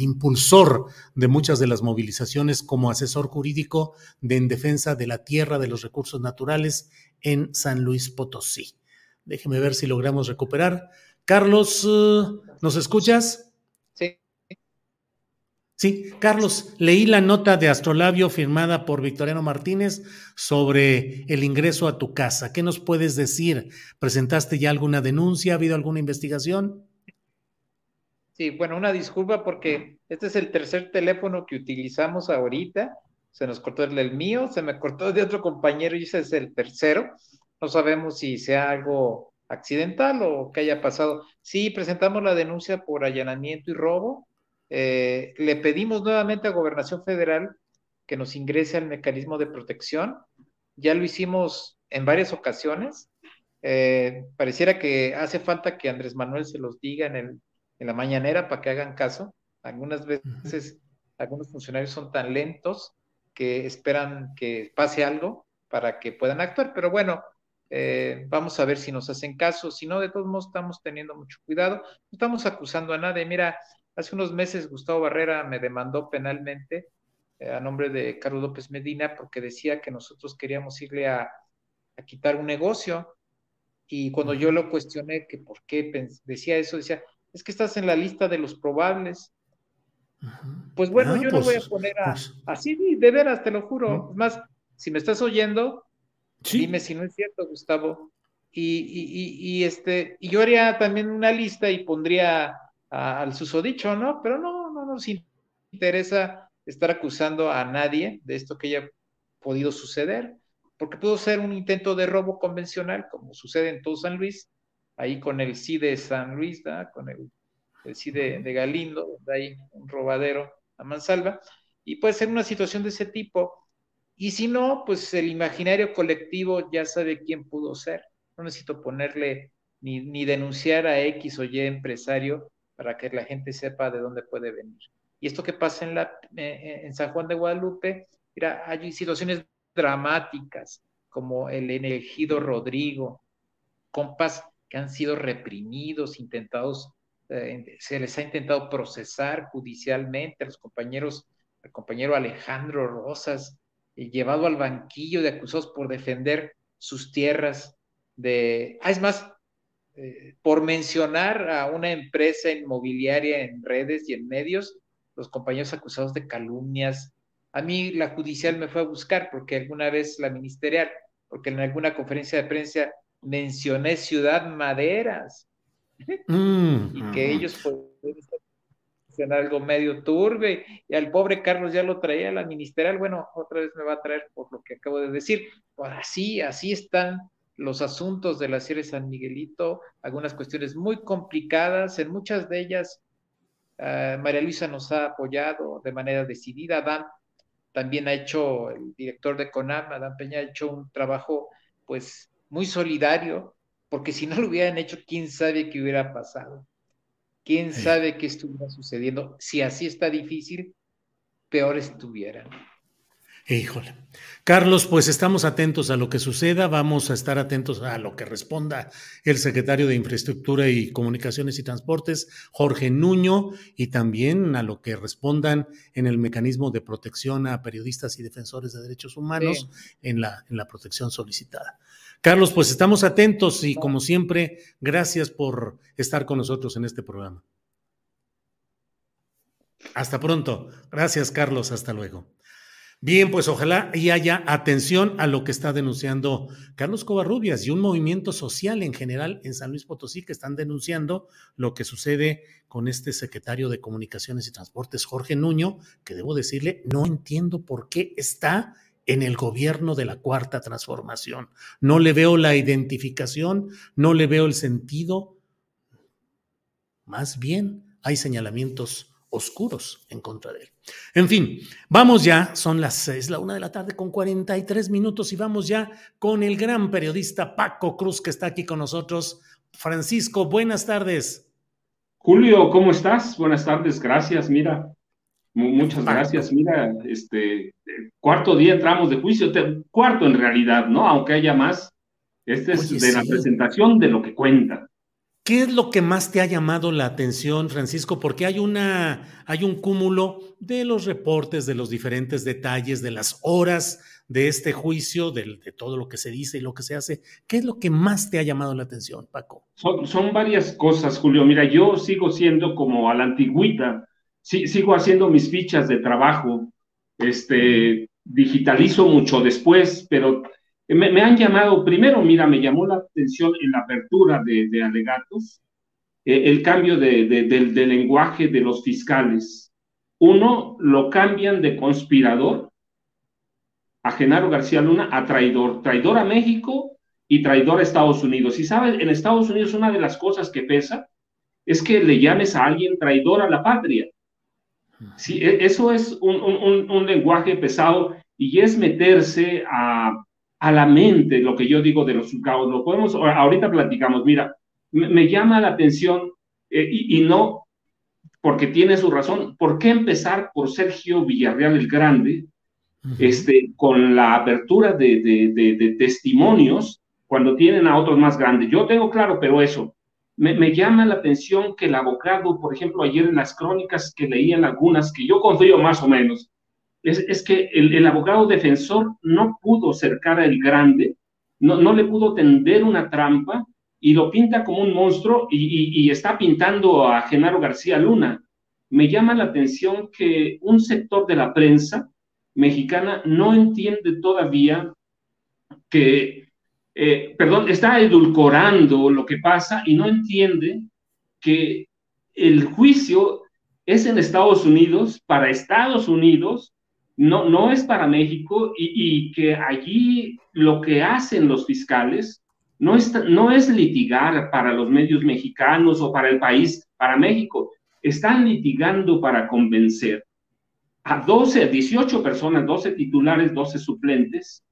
impulsor de muchas de las movilizaciones como asesor jurídico de en defensa de la tierra, de los recursos naturales en San Luis Potosí. Déjeme ver si logramos recuperar. Carlos, eh, ¿nos escuchas? Sí. Carlos, leí la nota de Astrolabio firmada por Victoriano Martínez sobre el ingreso a tu casa. ¿Qué nos puedes decir? ¿Presentaste ya alguna denuncia? ¿Ha habido alguna investigación? Sí, bueno, una disculpa porque este es el tercer teléfono que utilizamos ahorita. Se nos cortó el, mío, se me cortó de otro compañero y ese es el tercero. No sabemos si sea algo accidental o que haya pasado. Sí, presentamos la denuncia por allanamiento y robo. Eh, le pedimos nuevamente a Gobernación Federal que nos ingrese al mecanismo de protección. Ya lo hicimos en varias ocasiones. Eh, pareciera que hace falta que Andrés Manuel se los diga en el en la mañanera para que hagan caso. Algunas veces algunos funcionarios son tan lentos que esperan que pase algo para que puedan actuar, pero bueno, eh, vamos a ver si nos hacen caso, si no, de todos modos estamos teniendo mucho cuidado, no estamos acusando a nadie. Mira, hace unos meses Gustavo Barrera me demandó penalmente eh, a nombre de Carlos López Medina porque decía que nosotros queríamos irle a, a quitar un negocio y cuando yo lo cuestioné que por qué decía eso, decía, es que estás en la lista de los probables. Pues bueno, ah, yo no voy a pues, poner a, pues. así, de veras, te lo juro. Es más, si me estás oyendo, dime si no es cierto, Gustavo. Y, este, y yo haría también una lista y pondría al susodicho, ¿no? Pero no, no nos interesa estar acusando a nadie de esto que haya podido suceder, porque pudo ser un intento de robo convencional, como sucede en todo San Luis, ahí con el sí de San Luis, con el, el sí de, Galindo, donde hay un robadero a mansalva, y puede ser una situación de ese tipo. Y si no, pues el imaginario colectivo ya sabe quién pudo ser. No necesito ponerle ni, ni denunciar a X o Y empresario para que la gente sepa de dónde puede venir. Y esto que pasa en, la, eh, en San Juan de Guadalupe, mira, hay situaciones dramáticas, como el elegido Rodrigo, compas que han sido reprimidos, intentados, eh, se les ha intentado procesar judicialmente a los compañeros, al compañero Alejandro Rosas, eh, llevado al banquillo de acusados por defender sus tierras de, ah, es más, eh, por mencionar a una empresa inmobiliaria en redes y en medios, los compañeros acusados de calumnias. A mí la judicial me fue a buscar porque alguna vez la ministerial, porque en alguna conferencia de prensa mencioné Ciudad Maderas mm, y que ellos pueden algo medio turbe y al pobre Carlos ya lo traía a la ministerial, bueno, otra vez me va a traer por lo que acabo de decir. Pues así, así están los asuntos de la Sierra de San Miguelito, algunas cuestiones muy complicadas, en muchas de ellas ah, María Luisa nos ha apoyado de manera decidida, Adán también ha hecho, el director de CONAM, Adán Peña, ha hecho un trabajo pues muy solidario, porque si no lo hubieran hecho, quién sabe qué hubiera pasado. Quién sabe qué estuviera sucediendo. Si así está difícil, peor estuviera. Híjole. Carlos, pues estamos atentos a lo que suceda, vamos a estar atentos a lo que responda el secretario de Infraestructura y Comunicaciones y Transportes, Jorge Nuño, y también a lo que respondan en el mecanismo de protección a periodistas y defensores de derechos humanos en, la, en la protección solicitada. Carlos, pues estamos atentos y como siempre, gracias por estar con nosotros en este programa. Hasta pronto. Gracias, Carlos. Hasta luego. Bien, pues ojalá y haya atención a lo que está denunciando Carlos Covarrubias y un movimiento social en general en San Luis Potosí que están denunciando lo que sucede con este secretario de Comunicaciones y Transportes, Jorge Nuño, que debo decirle, no entiendo por qué está en el gobierno de la cuarta transformación. No le veo la identificación, no le veo el sentido. Más bien hay señalamientos oscuros en contra de él. En fin, vamos ya, son las seis, la una de la tarde con 43 minutos y vamos ya con el gran periodista Paco Cruz que está aquí con nosotros. Francisco, buenas tardes. Julio, ¿cómo estás? Buenas tardes, gracias. Mira, Muchas gracias. Mira, este cuarto día entramos de juicio, cuarto en realidad, ¿no? Aunque haya más. Este es de la presentación de lo que cuenta. ¿Qué es lo que más te ha llamado la atención, Francisco? Porque hay una, hay un cúmulo de los reportes, de los diferentes detalles, de las horas de este juicio, de, todo lo que se dice y lo que se hace. ¿Qué es lo que más te ha llamado la atención, Paco? Son, varias cosas, Julio. Mira, yo sigo siendo como a la antigüita, sigo haciendo mis fichas de trabajo, este, digitalizo mucho después, pero me, han llamado, primero, mira, me llamó la atención en la apertura de, alegatos eh, el cambio de, del lenguaje de los fiscales. Uno, lo cambian de conspirador a Genaro García Luna a traidor, traidor a México y traidor a Estados Unidos. Y sabes, en Estados Unidos una de las cosas que pesa es que le llames a alguien traidor a la patria. Sí, e, eso es un, un, un lenguaje pesado y es meterse a a la mente lo que yo digo de los juzgados. Lo podemos, ahorita platicamos, mira, me, llama la atención eh, y, no porque tiene su razón, ¿por qué empezar por Sergio Villarreal el Grande, este, con la apertura de, de, de, testimonios cuando tienen a otros más grandes? Yo tengo claro, pero eso, me, me, llama la atención que el abogado, por ejemplo, ayer en las crónicas que leían algunas, que yo confío más o menos, es, que el, abogado defensor no pudo cercar al grande, no, no le pudo tender una trampa y lo pinta como un monstruo y, está pintando a Genaro García Luna. Me llama la atención que un sector de la prensa mexicana no entiende todavía que, eh, perdón, está edulcorando lo que pasa y no entiende que el juicio es en Estados Unidos, para Estados Unidos, no, no es para México y, que allí lo que hacen los fiscales no es, no es litigar para los medios mexicanos o para el país, para México. Están litigando para convencer a 12, 18 personas, 12 titulares, 12 suplentes,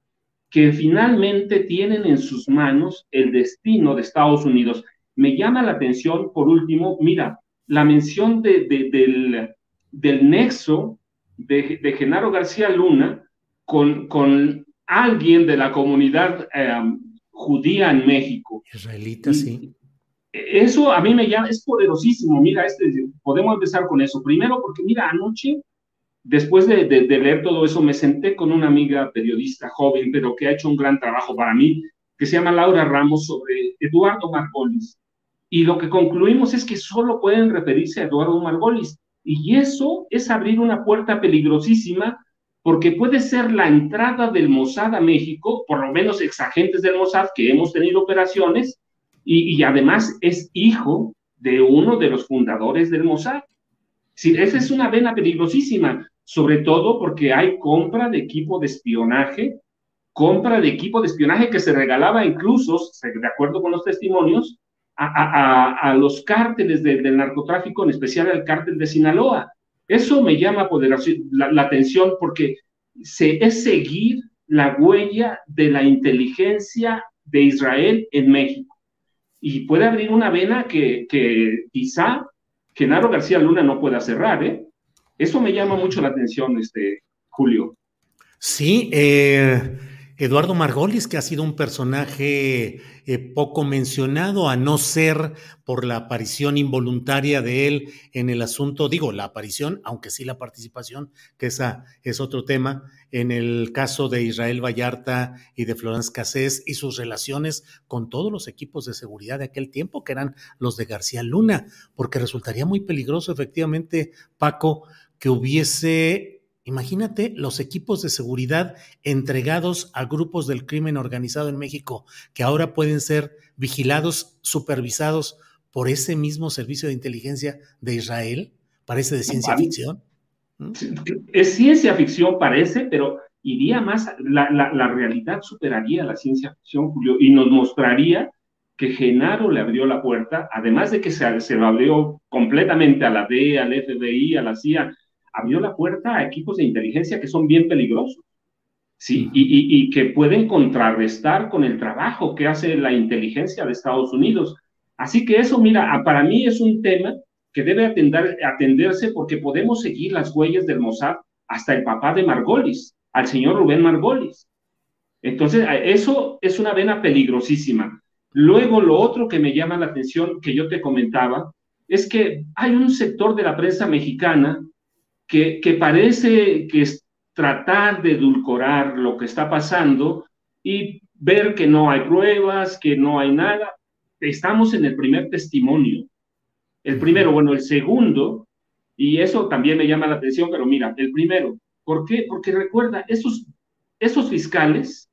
que finalmente tienen en sus manos el destino de Estados Unidos. Me llama la atención, por último, mira, la mención de, del, del nexo de, Genaro García Luna con, con alguien de la comunidad eh, judía en México. Israelita, sí. Eso a mí me llama, es poderosísimo. Mira, este, podemos empezar con eso. Primero, porque mira, anoche, después de, de, leer todo eso, me senté con una amiga periodista joven, pero que ha hecho un gran trabajo para mí, que se llama Laura Ramos, sobre Eduardo Margolis. Y lo que concluimos es que solo pueden referirse a Eduardo Margolis. Y eso es abrir una puerta peligrosísima porque puede ser la entrada del Mossad a México, por lo menos exagentes del Mossad que hemos tenido operaciones, y, además es hijo de uno de los fundadores del Mossad. Sí, esa es una vena peligrosísima, sobre todo porque hay compra de equipo de espionaje, compra de equipo de espionaje que se regalaba incluso, de acuerdo con los testimonios, a, los cárteles del narcotráfico, en especial al cártel de Sinaloa. Eso me llama la, la, atención porque se, es seguir la huella de la inteligencia de Israel en México. Y puede abrir una vena que, que quizá Genaro García Luna no pueda cerrar. ¿eh? Eso me llama mucho la atención, este, Julio. Sí, eh, Eduardo Margolis, que ha sido un personaje eh, poco mencionado, a no ser por la aparición involuntaria de él en el asunto, digo, la aparición, aunque sí la participación, que esa es otro tema, en el caso de Israel Vallarta y de Florence Cassés y sus relaciones con todos los equipos de seguridad de aquel tiempo, que eran los de García Luna, porque resultaría muy peligroso, efectivamente, Paco, que hubiese Imagínate los equipos de seguridad entregados a grupos del crimen organizado en México, que ahora pueden ser vigilados, supervisados por ese mismo servicio de inteligencia de Israel. Parece de ciencia ficción. ¿Mm? Es ciencia ficción, parece, pero iría más, la, la, realidad superaría la ciencia ficción, Julio, y nos mostraría que Genaro le abrió la puerta, además de que se, se lo abrió completamente a la DEA, al FBI, a la CIA, abrió la puerta a equipos de inteligencia que son bien peligrosos, ¿sí? Y, y, que pueden contrarrestar con el trabajo que hace la inteligencia de Estados Unidos. Así que eso, mira, para mí es un tema que debe atender, atenderse porque podemos seguir las huellas del Mossad hasta el papá de Margolis, al señor Rubén Margolis. Entonces, eso es una vena peligrosísima. Luego, lo otro que me llama la atención, que yo te comentaba, es que hay un sector de la prensa mexicana que, que parece que es tratar de edulcorar lo que está pasando y ver que no hay pruebas, que no hay nada. Estamos en el primer testimonio. El primero, bueno, el segundo, y eso también me llama la atención, pero mira, el primero, ¿por qué? Porque recuerda, esos, esos fiscales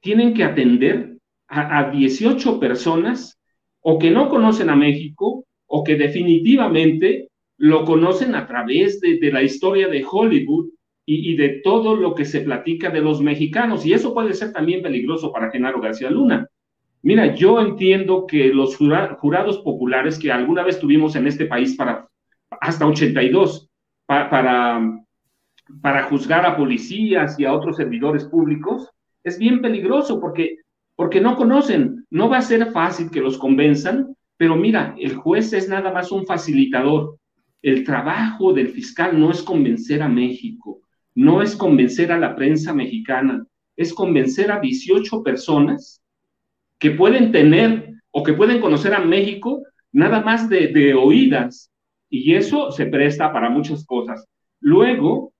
tienen que atender a, a 18 personas o que no conocen a México o que definitivamente lo conocen a través de, de la historia de Hollywood y, y, de todo lo que se platica de los mexicanos. Y eso puede ser también peligroso para Genaro García Luna. Mira, yo entiendo que los jurados populares que alguna vez tuvimos en este país para hasta 82 pa, para, para juzgar a policías y a otros servidores públicos es bien peligroso porque, porque no conocen. No va a ser fácil que los convenzan, pero mira, el juez es nada más un facilitador. El trabajo del fiscal no es convencer a México, no es convencer a la prensa mexicana, es convencer a 18 personas que pueden tener o que pueden conocer a México nada más de, oídas. Y eso se presta para muchas cosas. Luego,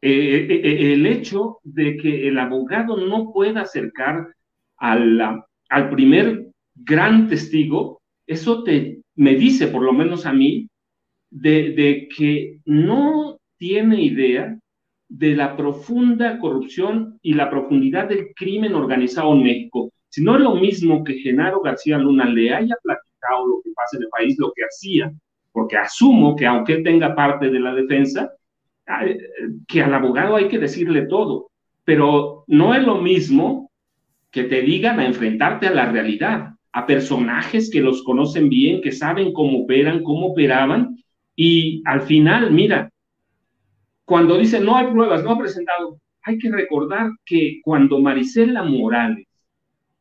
eh, eh, eh, el hecho de que el abogado no pueda acercar a la, al primer gran testigo, eso te, me dice, por lo menos a mí, de, que no tiene idea de la profunda corrupción y la profundidad del crimen organizado en México. Si no es lo mismo que Genaro García Luna le haya platicado lo que pasa en el país, lo que hacía, porque asumo que aunque tenga parte de la defensa, que al abogado hay que decirle todo, pero no es lo mismo que te digan a enfrentarte a la realidad, a personajes que los conocen bien, que saben cómo operan, cómo operaban, y al final, mira, cuando dicen no hay pruebas, no ha presentado, hay que recordar que cuando Marisela Morales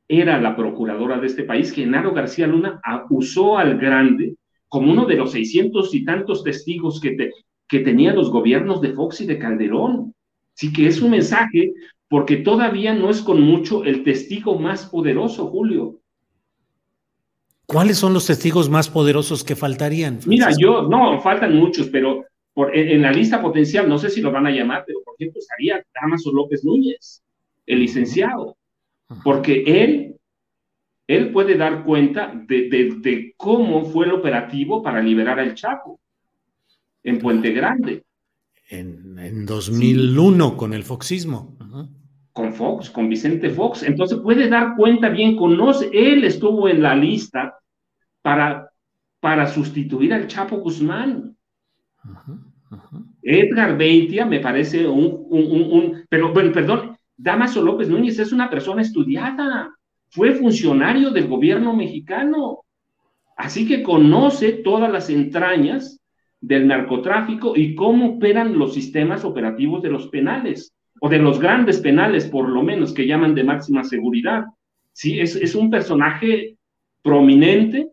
era la procuradora de este país, Genaro García Luna usó al grande como uno de los seiscientos y tantos testigos que, te, tenían los gobiernos de Fox y de Calderón. Sí que es un mensaje porque todavía no es con mucho el testigo más poderoso, Julio. ¿Cuáles son los testigos más poderosos que faltarían? Francisco? Mira, yo, no, faltan muchos, pero por, en, la lista potencial, no sé si lo van a llamar, pero por ejemplo estaría Damaso López Núñez, el licenciado porque él, él puede dar cuenta de, de, de, cómo fue el operativo para liberar al Chapo en Puente Grande. En, en 2001 sí. con el foxismo. Con Fox, con Vicente Fox. Entonces puede dar cuenta bien, conoce, él estuvo en la lista para, para sustituir al Chapo Guzmán. Uh -huh. Uh -huh. Edgar Beitia me parece un, un, un, un, pero bueno, perdón, Damaso López Núñez es una persona estudiada, fue funcionario del gobierno mexicano, así que conoce todas las entrañas del narcotráfico y cómo operan los sistemas operativos de los penales, o de los grandes penales, por lo menos, que llaman de máxima seguridad. Sí, es, es un personaje prominente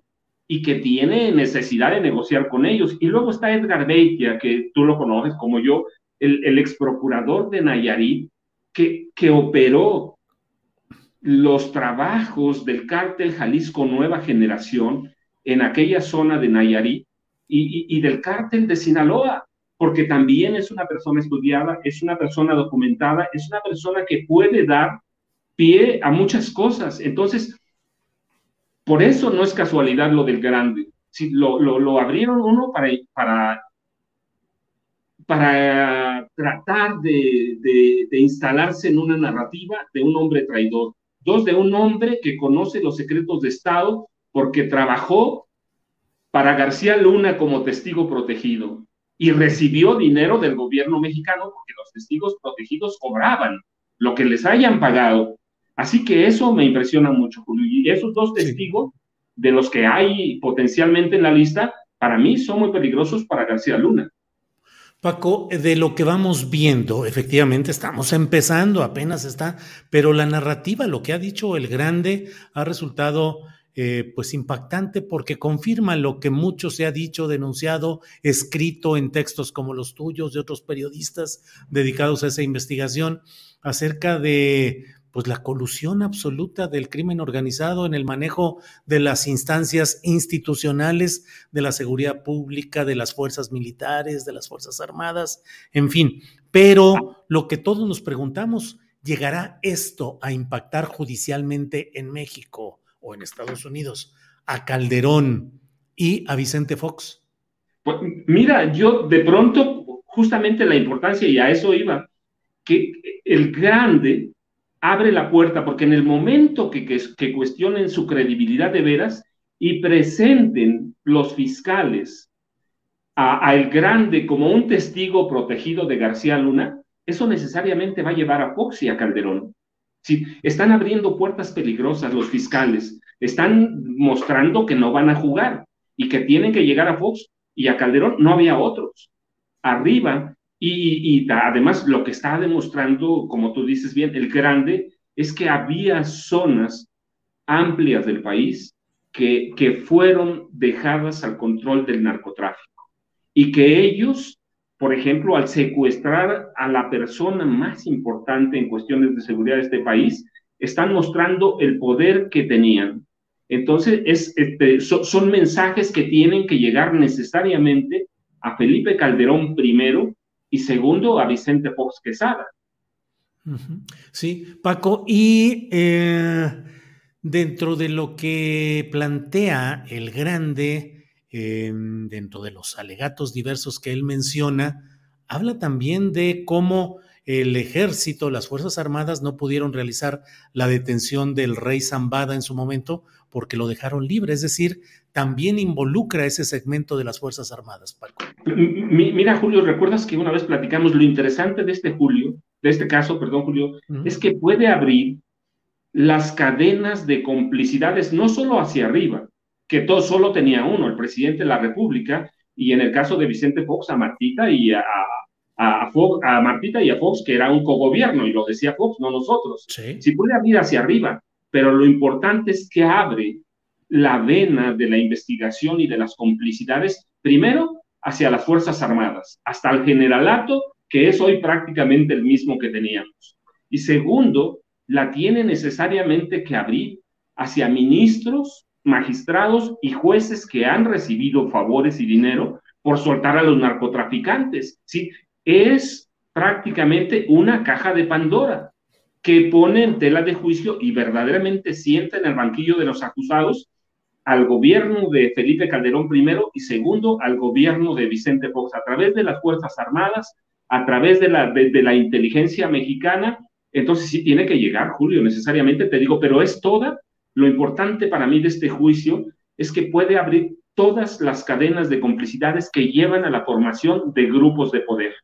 y que tiene necesidad de negociar con ellos. Y luego está Edgar Beitia, que tú lo conoces como yo, el, el ex procurador de Nayarit, que, que operó los trabajos del cártel Jalisco Nueva Generación en aquella zona de Nayarit y, y, y, del cártel de Sinaloa, porque también es una persona estudiada, es una persona documentada, es una persona que puede dar pie a muchas cosas. Entonces, por eso no es casualidad lo del grande. Lo, lo, lo abrieron uno para, para para tratar de, de, instalarse en una narrativa de un hombre traidor. Dos, de un hombre que conoce los secretos de Estado porque trabajó para García Luna como testigo protegido y recibió dinero del gobierno mexicano porque los testigos protegidos cobraban lo que les hayan pagado. Así que eso me impresiona mucho, Julio. Y esos dos testigos, sí. de los que hay potencialmente en la lista, para mí son muy peligrosos para García Luna. Paco, de lo que vamos viendo, efectivamente estamos empezando, apenas está, pero la narrativa, lo que ha dicho el grande, ha resultado eh, pues impactante porque confirma lo que mucho se ha dicho, denunciado, escrito en textos como los tuyos de otros periodistas dedicados a esa investigación acerca de pues la colusión absoluta del crimen organizado en el manejo de las instancias institucionales de la seguridad pública, de las fuerzas militares, de las fuerzas armadas, en fin. Pero lo que todos nos preguntamos, ¿llegará esto a impactar judicialmente en México o en Estados Unidos a Calderón y a Vicente Fox? Pues mira, yo de pronto, justamente la importancia, y a eso iba, que el grande abre la puerta, porque en el momento que, que, cuestionen su credibilidad de veras y presenten los fiscales a, el grande como un testigo protegido de García Luna, eso necesariamente va a llevar a Fox y a Calderón. Si están abriendo puertas peligrosas los fiscales, están mostrando que no van a jugar y que tienen que llegar a Fox y a Calderón, no había otros. Arriba y, además lo que está demostrando, como tú dices bien, el grande, es que había zonas amplias del país que, que fueron dejadas al control del narcotráfico y que ellos, por ejemplo, al secuestrar a la persona más importante en cuestiones de seguridad de este país, están mostrando el poder que tenían. Entonces, es, este, son mensajes que tienen que llegar necesariamente a Felipe Calderón primero y segundo a Vicente Fox Quesada. Sí, Paco, y eh, dentro de lo que plantea el grande, em, dentro de los alegatos diversos que él menciona, habla también de cómo el ejército, las Fuerzas Armadas no pudieron realizar la detención del rey Zambada en su momento porque lo dejaron libre, es decir, también involucra ese segmento de las Fuerzas Armadas, Paco. Mira, Julio, ¿recuerdas que una vez platicamos lo interesante de este Julio, de este caso, perdón, Julio, es que puede abrir las cadenas de complicidades, no solo hacia arriba, que todo solo tenía uno, el presidente de la República, y en el caso de Vicente Fox, a Martita y a, a, a Martita y a Fox, que era un cogobierno, y lo decía Fox, no nosotros. Sí. Si puede abrir hacia arriba, pero lo importante es que abre la vena de la investigación y de las complicidades, primero hacia las Fuerzas Armadas, hasta el generalato, que es hoy prácticamente el mismo que teníamos. Y segundo, la tiene necesariamente que abrir hacia ministros, magistrados y jueces que han recibido favores y dinero por soltar a los narcotraficantes. ¿sí? Es prácticamente una caja de Pandora que pone en tela de juicio y verdaderamente sienta en el banquillo de los acusados al gobierno de Felipe Calderón primero y segundo al gobierno de Vicente Fox a través de las Fuerzas Armadas, a través de la, de, la inteligencia mexicana. Entonces sí tiene que llegar, Julio, necesariamente te digo, pero es toda. Lo importante para mí de este juicio es que puede abrir todas las cadenas de complicidades que llevan a la formación de grupos de poder.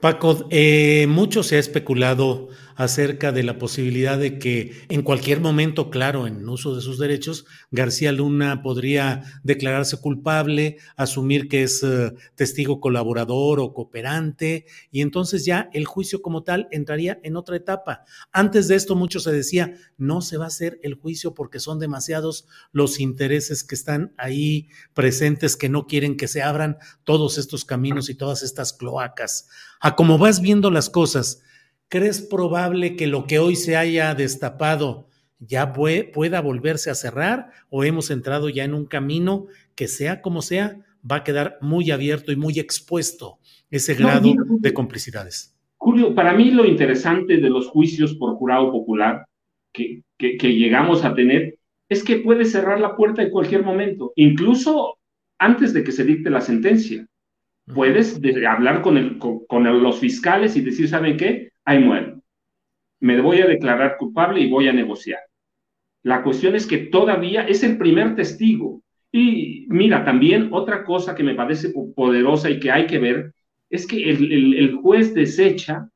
Paco, eh, mucho se ha especulado acerca de la posibilidad de que en cualquier momento, claro, en uso de sus derechos, García Luna podría declararse culpable, asumir que es eh, testigo colaborador o cooperante, y entonces ya el juicio como tal entraría en otra etapa. Antes de esto, mucho se decía, no se va a hacer el juicio porque son demasiados los intereses que están ahí presentes que no quieren que se abran todos estos caminos y todas estas cloacas. A como vas viendo las cosas, ¿crees probable que lo que hoy se haya destapado ya pueda volverse a cerrar o hemos entrado ya en un camino que sea como sea, va a quedar muy abierto y muy expuesto ese grado de complicidades? Julio, para mí lo interesante de los juicios por jurado popular que, que, llegamos a tener es que puede cerrar la puerta en cualquier momento, incluso antes de que se dicte la sentencia. Puedes hablar con, el, con los fiscales y decir, ¿saben qué? Ahí muero. Me voy a declarar culpable y voy a negociar. La cuestión es que todavía es el primer testigo. Y mira, también otra cosa que me parece poderosa y que hay que ver es que el, juez desecha,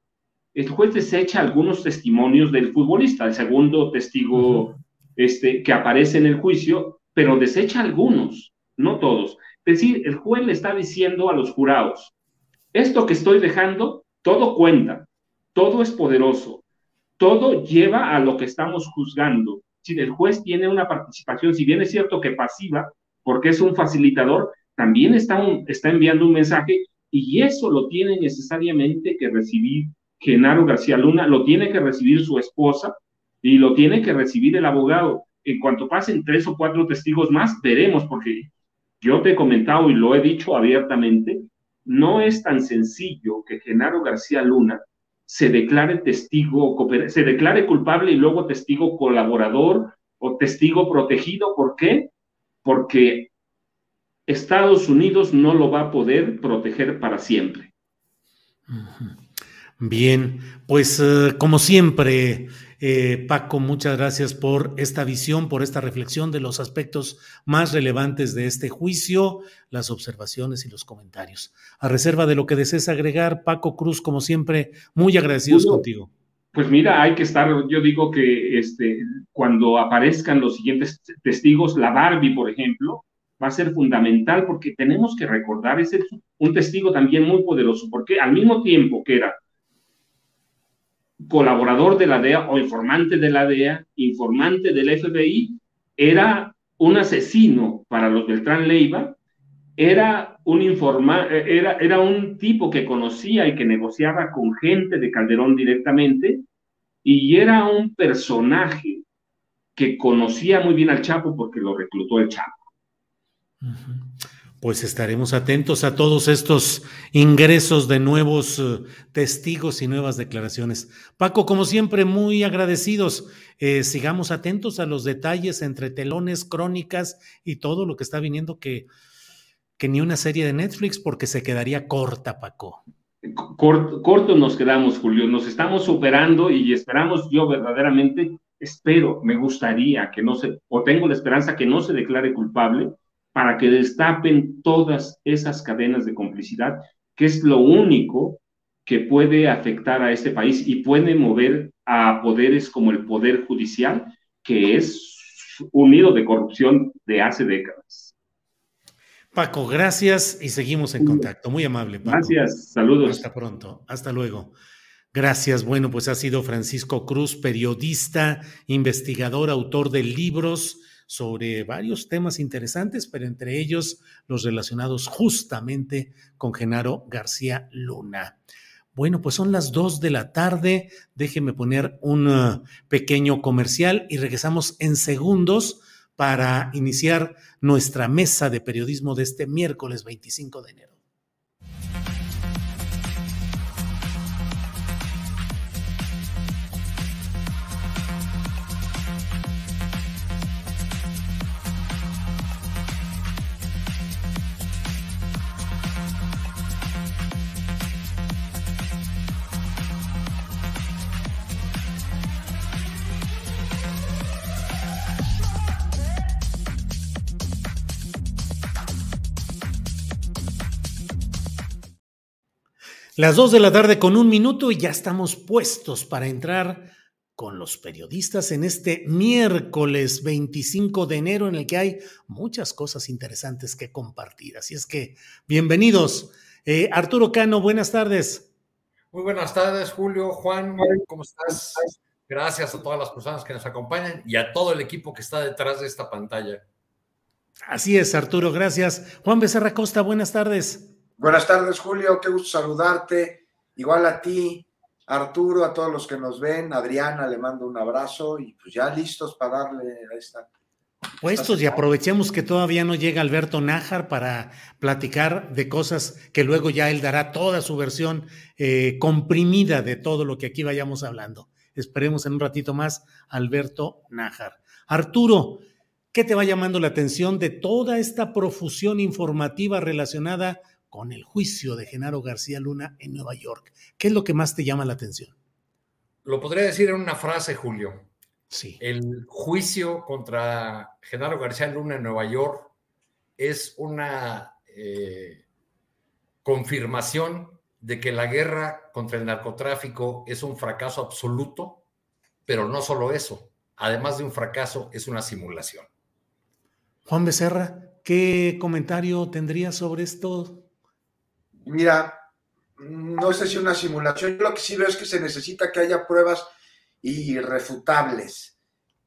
el juez desecha algunos testimonios del futbolista, el segundo testigo este, que aparece en el juicio, pero desecha algunos, no todos. Es decir, el juez le está diciendo a los jurados, esto que estoy dejando, todo cuenta, todo es poderoso, todo lleva a lo que estamos juzgando. Si el juez tiene una participación, si bien es cierto que pasiva, porque es un facilitador, también está, está enviando un mensaje y eso lo tiene necesariamente que recibir Genaro García Luna, lo tiene que recibir su esposa y lo tiene que recibir el abogado. En cuanto pasen tres o cuatro testigos más, veremos, porque yo te he comentado y lo he dicho abiertamente, no es tan sencillo que Genaro García Luna se declare testigo, se declare culpable y luego testigo colaborador o testigo protegido. ¿Por qué? Porque Estados Unidos no lo va a poder proteger para siempre. Bien, pues eh, como siempre, eh, Paco, muchas gracias por esta visión, por esta reflexión de los aspectos más relevantes de este juicio, las observaciones y los comentarios. A reserva de lo que desees agregar, Paco Cruz, como siempre, muy agradecidos contigo. Pues mira, hay que estar, yo digo que este, cuando aparezcan los siguientes testigos, la Barbie, por ejemplo, va a ser fundamental porque tenemos que recordar, es un testigo también muy poderoso, porque al mismo tiempo que era colaborador de la DEA o informante de la DEA, informante del FBI, era un asesino para los Beltrán Leiva, era un, informa era, era un tipo que conocía y que negociaba con gente de Calderón directamente, y era un personaje que conocía muy bien al Chapo porque lo reclutó el Chapo. Pues estaremos atentos a todos estos ingresos de nuevos eh, testigos y nuevas declaraciones. Paco, como siempre, muy agradecidos. Eh, sigamos atentos a los detalles entre telones, crónicas y todo lo que está viniendo que, que ni una serie de Netflix porque se quedaría corta, Paco. Corto, corto nos quedamos, Julio. Nos estamos superando y esperamos, yo verdaderamente espero, me gustaría que no se, o tengo la esperanza que no se declare culpable para que destapen todas esas cadenas de complicidad, que es lo único que puede afectar a este país y puede mover a poderes como el Poder Judicial, que es unido de corrupción de hace décadas. Paco, gracias y seguimos en contacto. Muy amable, Paco. Gracias, saludos. Hasta pronto, hasta luego. Gracias. Bueno, pues ha sido Francisco Cruz, periodista, investigador, autor de libros sobre varios temas interesantes, pero entre ellos los relacionados justamente con Genaro García Luna. Bueno, pues son las dos de la tarde. Déjenme poner un uh, pequeño comercial y regresamos en segundos para iniciar nuestra mesa de periodismo de este miércoles 25 de enero. Las dos de la tarde con un minuto y ya estamos puestos para entrar con los periodistas en este miércoles 25 de enero en el que hay muchas cosas interesantes que compartir. Así es que bienvenidos. Eh, Arturo Cano, buenas tardes. Muy buenas tardes, Julio, Juan, ¿cómo estás? Gracias a todas las personas que nos acompañan y a todo el equipo que está detrás de esta pantalla. Así es, Arturo, gracias. Juan Becerra Costa, buenas tardes. Buenas tardes, Julio. Qué gusto saludarte. Igual a ti, Arturo, a todos los que nos ven. Adriana, le mando un abrazo y pues ya listos para darle a esta. Puestos y aprovechemos que todavía no llega Alberto Nájar para platicar de cosas que luego ya él dará toda su versión eh, comprimida de todo lo que aquí vayamos hablando. Esperemos en un ratito más Alberto Nájar. Arturo, ¿qué te va llamando la atención de toda esta profusión informativa relacionada con el juicio de Genaro García Luna en Nueva York. ¿Qué es lo que más te llama la atención? Lo podría decir en una frase, Julio. Sí. El juicio contra Genaro García Luna en Nueva York es una eh, confirmación de que la guerra contra el narcotráfico es un fracaso absoluto, pero no solo eso, además de un fracaso, es una simulación. Juan Becerra, ¿qué comentario tendría sobre esto? Mira, no sé si una simulación, yo lo que sí veo es que se necesita que haya pruebas irrefutables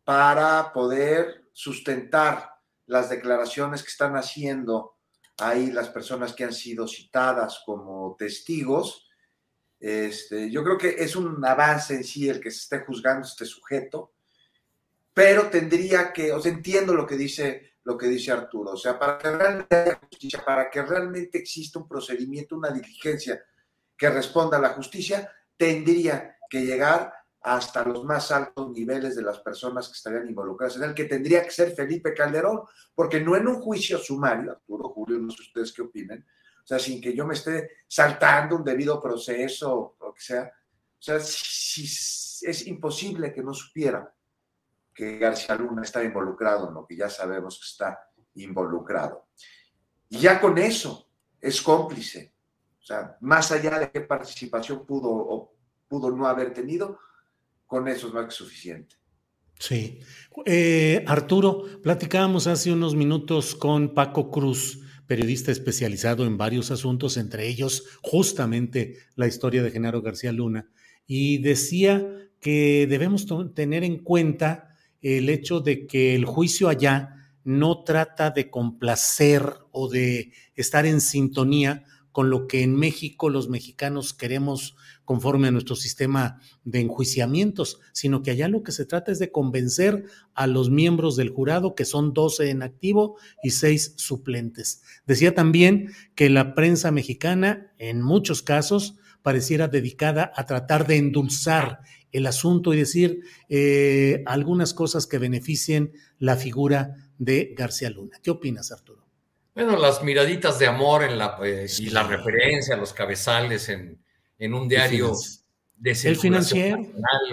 para poder sustentar las declaraciones que están haciendo ahí las personas que han sido citadas como testigos. Este, yo creo que es un avance en sí el que se esté juzgando este sujeto, pero tendría que, o sea, entiendo lo que dice, lo que dice Arturo, o sea, para que realmente haya justicia, para que realmente exista un procedimiento, una diligencia que responda a la justicia, tendría que llegar hasta los más altos niveles de las personas que estarían involucradas en el que tendría que ser Felipe Calderón, porque no en un juicio sumario, Arturo, Julio, no sé ustedes qué opinen, o sea, sin que yo me esté saltando un debido proceso o lo que sea, o sea, si, es imposible que no supiera que García Luna está involucrado en lo que ya sabemos que está involucrado. Y ya con eso es cómplice. O sea, más allá de qué participación pudo o pudo no haber tenido, con eso es más que suficiente. Sí. Eh, Arturo, platicábamos hace unos minutos con Paco Cruz, periodista especializado en varios asuntos, entre ellos justamente la historia de Genaro García Luna, y decía que debemos tener en cuenta el hecho de que el juicio allá no trata de complacer o de estar en sintonía con lo que en México los mexicanos queremos conforme a nuestro sistema de enjuiciamientos, sino que allá lo que se trata es de convencer a los miembros del jurado, que son 12 en activo y 6 suplentes. Decía también que la prensa mexicana, en muchos casos, pareciera dedicada a tratar de endulzar el asunto y decir eh, algunas cosas que beneficien la figura de García Luna. ¿Qué opinas, Arturo? Bueno, las miraditas de amor en la, eh, y la referencia, los cabezales en, en un diario de el financiero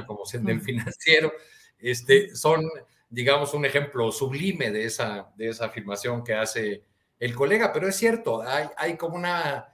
como el del financiero, este, son, digamos, un ejemplo sublime de esa, de esa afirmación que hace el colega, pero es cierto, hay, hay como, una,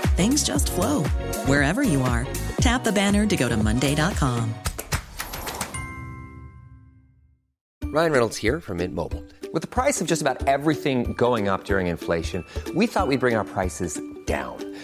things just flow wherever you are. Tap the banner to go to Monday.com. Ryan Reynolds here from Mint Mobile. With the price of just about everything going up during inflation, we thought we'd bring our prices down.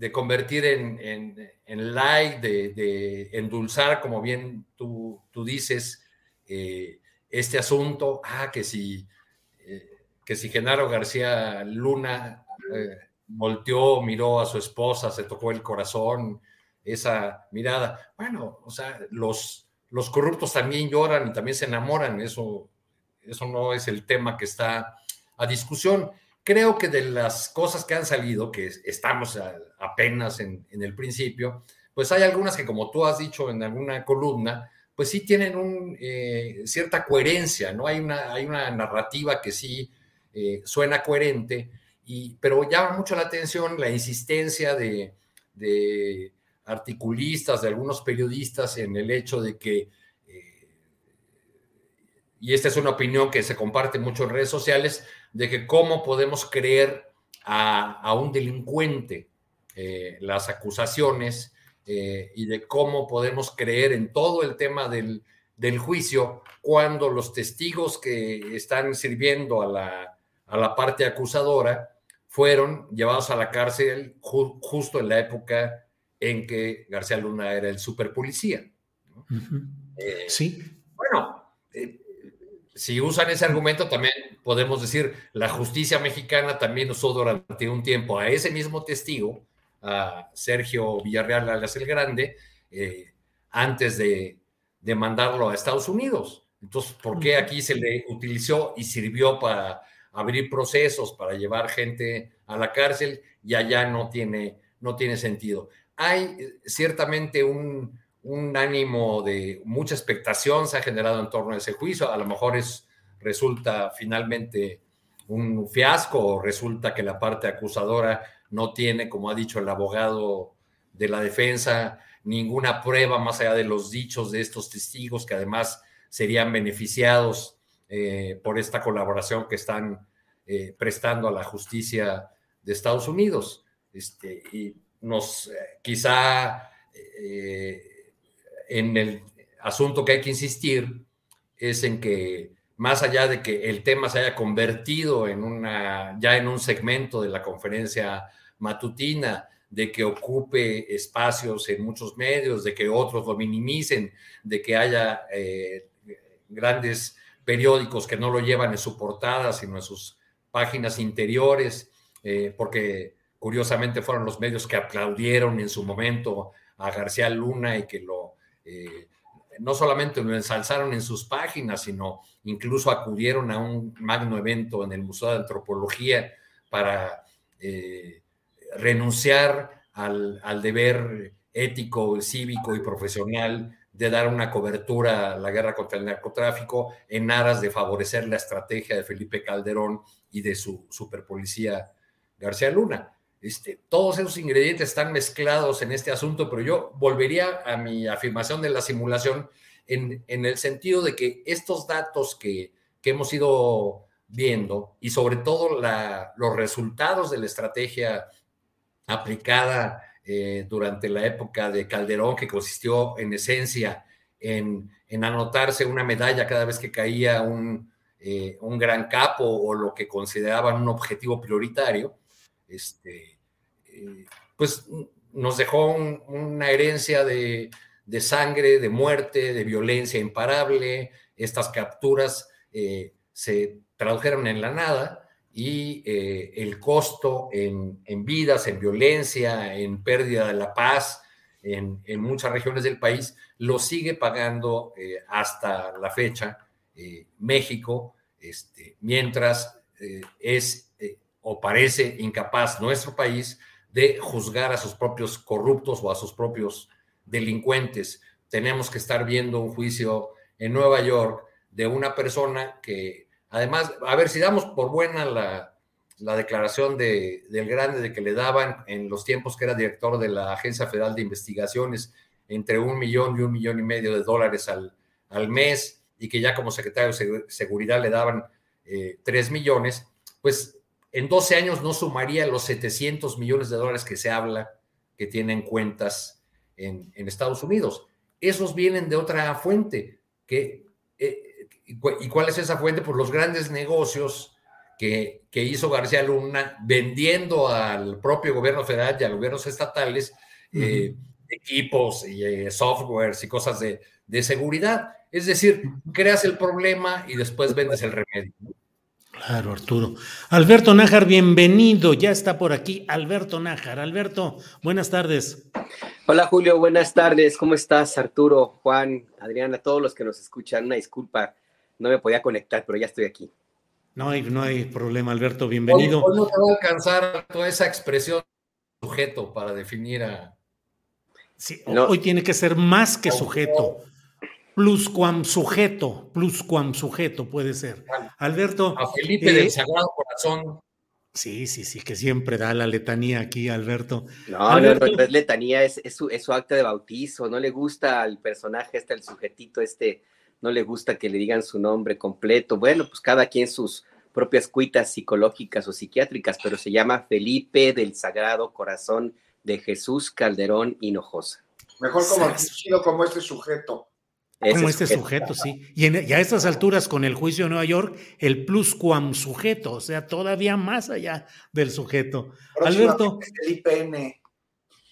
de convertir en, en, en light, de, de, endulzar, como bien tú, tú dices, eh, este asunto. Ah, que si, eh, que si Genaro García Luna eh, volteó, miró a su esposa, se tocó el corazón, esa mirada. Bueno, o sea, los, los corruptos también lloran y también se enamoran. Eso, eso no es el tema que está a discusión creo que de las cosas que han salido, que estamos apenas en, el principio, pues hay algunas que, como tú has dicho en alguna columna, pues sí tienen un, eh, cierta coherencia, ¿no? Hay una, hay una narrativa que sí eh, suena coherente, y, pero llama mucho la atención la insistencia de, de articulistas, de algunos periodistas en el hecho de que y esta es una opinión que se comparte mucho en redes sociales, de que cómo podemos creer a, un delincuente eh, las acusaciones eh, y de cómo podemos creer en todo el tema del, juicio cuando los testigos que están sirviendo a la, a la parte acusadora fueron llevados a la cárcel justo en la época en que García Luna era el superpolicía. Eh, sí. Bueno, si usan ese argumento, también podemos decir, la justicia mexicana también usó durante un tiempo a ese mismo testigo, a Sergio Villarreal Alas el Grande, eh, antes de, de, mandarlo a Estados Unidos. Entonces, ¿por qué aquí se le utilizó y sirvió para abrir procesos, para llevar gente a la cárcel y allá no tiene, no tiene sentido? Hay eh, ciertamente un, un ánimo de mucha expectación se ha generado en torno a ese juicio. A lo mejor es, resulta finalmente un fiasco o resulta que la parte acusadora no tiene, como ha dicho el abogado de la defensa, ninguna prueba más allá de los dichos de estos testigos que además serían beneficiados eh, por esta colaboración que están eh, prestando a la justicia de Estados Unidos. Este, y nos eh, quizá en el asunto que hay que insistir es en que más allá de que el tema se haya convertido en una, ya en un segmento de la conferencia matutina, de que ocupe espacios en muchos medios, de que otros lo minimicen, de que haya eh, grandes periódicos que no lo llevan en su portada, sino en sus páginas interiores, eh, porque curiosamente fueron los medios que aplaudieron en su momento a García Luna y que lo eh, no solamente lo ensalzaron en sus páginas, sino incluso acudieron a un magno evento en el Museo de Antropología para eh, renunciar al, deber ético, cívico y profesional de dar una cobertura a la guerra contra el narcotráfico en aras de favorecer la estrategia de Felipe Calderón y de su superpolicía García Luna. Este, todos esos ingredientes están mezclados en este asunto, pero yo volvería a mi afirmación de la simulación en, el sentido de que estos datos que, hemos ido viendo y sobre todo los resultados de la estrategia aplicada eh, durante la época de Calderón, que consistió en esencia en, anotarse una medalla cada vez que caía un, eh, un gran capo o lo que consideraban un objetivo prioritario, este, eh, pues nos dejó una herencia de, sangre, de muerte, de violencia imparable. Estas capturas eh, se tradujeron en la nada y eh, el costo en, vidas, en violencia, en pérdida de la paz en, muchas regiones del país, lo sigue pagando hasta la fecha México, este, mientras es o parece incapaz nuestro país de juzgar a sus propios corruptos o a sus propios delincuentes. Tenemos que estar viendo un juicio en Nueva York de una persona que, además, a ver si damos por buena la, declaración de, del grande de que le daban en los tiempos que era director de la Agencia Federal de Investigaciones entre un millón y un millón y medio de dólares al, al mes y que ya como secretario de Seguridad le daban eh, tres millones, pues en 12 años no sumaría los 700 millones de dólares que se habla que tienen cuentas en, Estados Unidos. Esos vienen de otra fuente. Que, eh, ¿Y cuál es esa fuente? Pues los grandes negocios que, hizo García Luna vendiendo al propio gobierno federal y a gobiernos estatales eh, equipos y eh, softwares y cosas de, de seguridad. Es decir, creas el problema y después vendes el remedio. Claro, Arturo. Alberto Nájar, bienvenido. Ya está por aquí Alberto Nájar. Alberto, buenas tardes. Hola Julio, buenas tardes. ¿Cómo estás, Arturo, Juan, Adriana, todos los que nos escuchan? Una disculpa, no me podía conectar, pero ya estoy aquí. No hay, no hay problema, Alberto, bienvenido. Hoy, no te va a alcanzar toda esa expresión sujeto para definir a... Sí, hoy tiene que ser más que sujeto pluscuam sujeto, pluscuam sujeto puede ser. Alberto. A Felipe del eh, Sagrado Corazón. Sí, sí, sí, que siempre da la letanía aquí, Alberto. No, no, no, es letanía, es, su, es, su, acta de bautizo. No le gusta al personaje este, al sujetito este, no le gusta que le digan su nombre completo. Bueno, pues cada quien sus propias cuitas psicológicas o psiquiátricas, pero se llama Felipe del Sagrado Corazón de Jesús Calderón Hinojosa. Mejor como, como este sujeto. Como este sujeto, sí. Y, a estas alturas, con el juicio de Nueva York, el pluscuam sujeto, o sea, todavía más allá del sujeto. Alberto. Felipe N.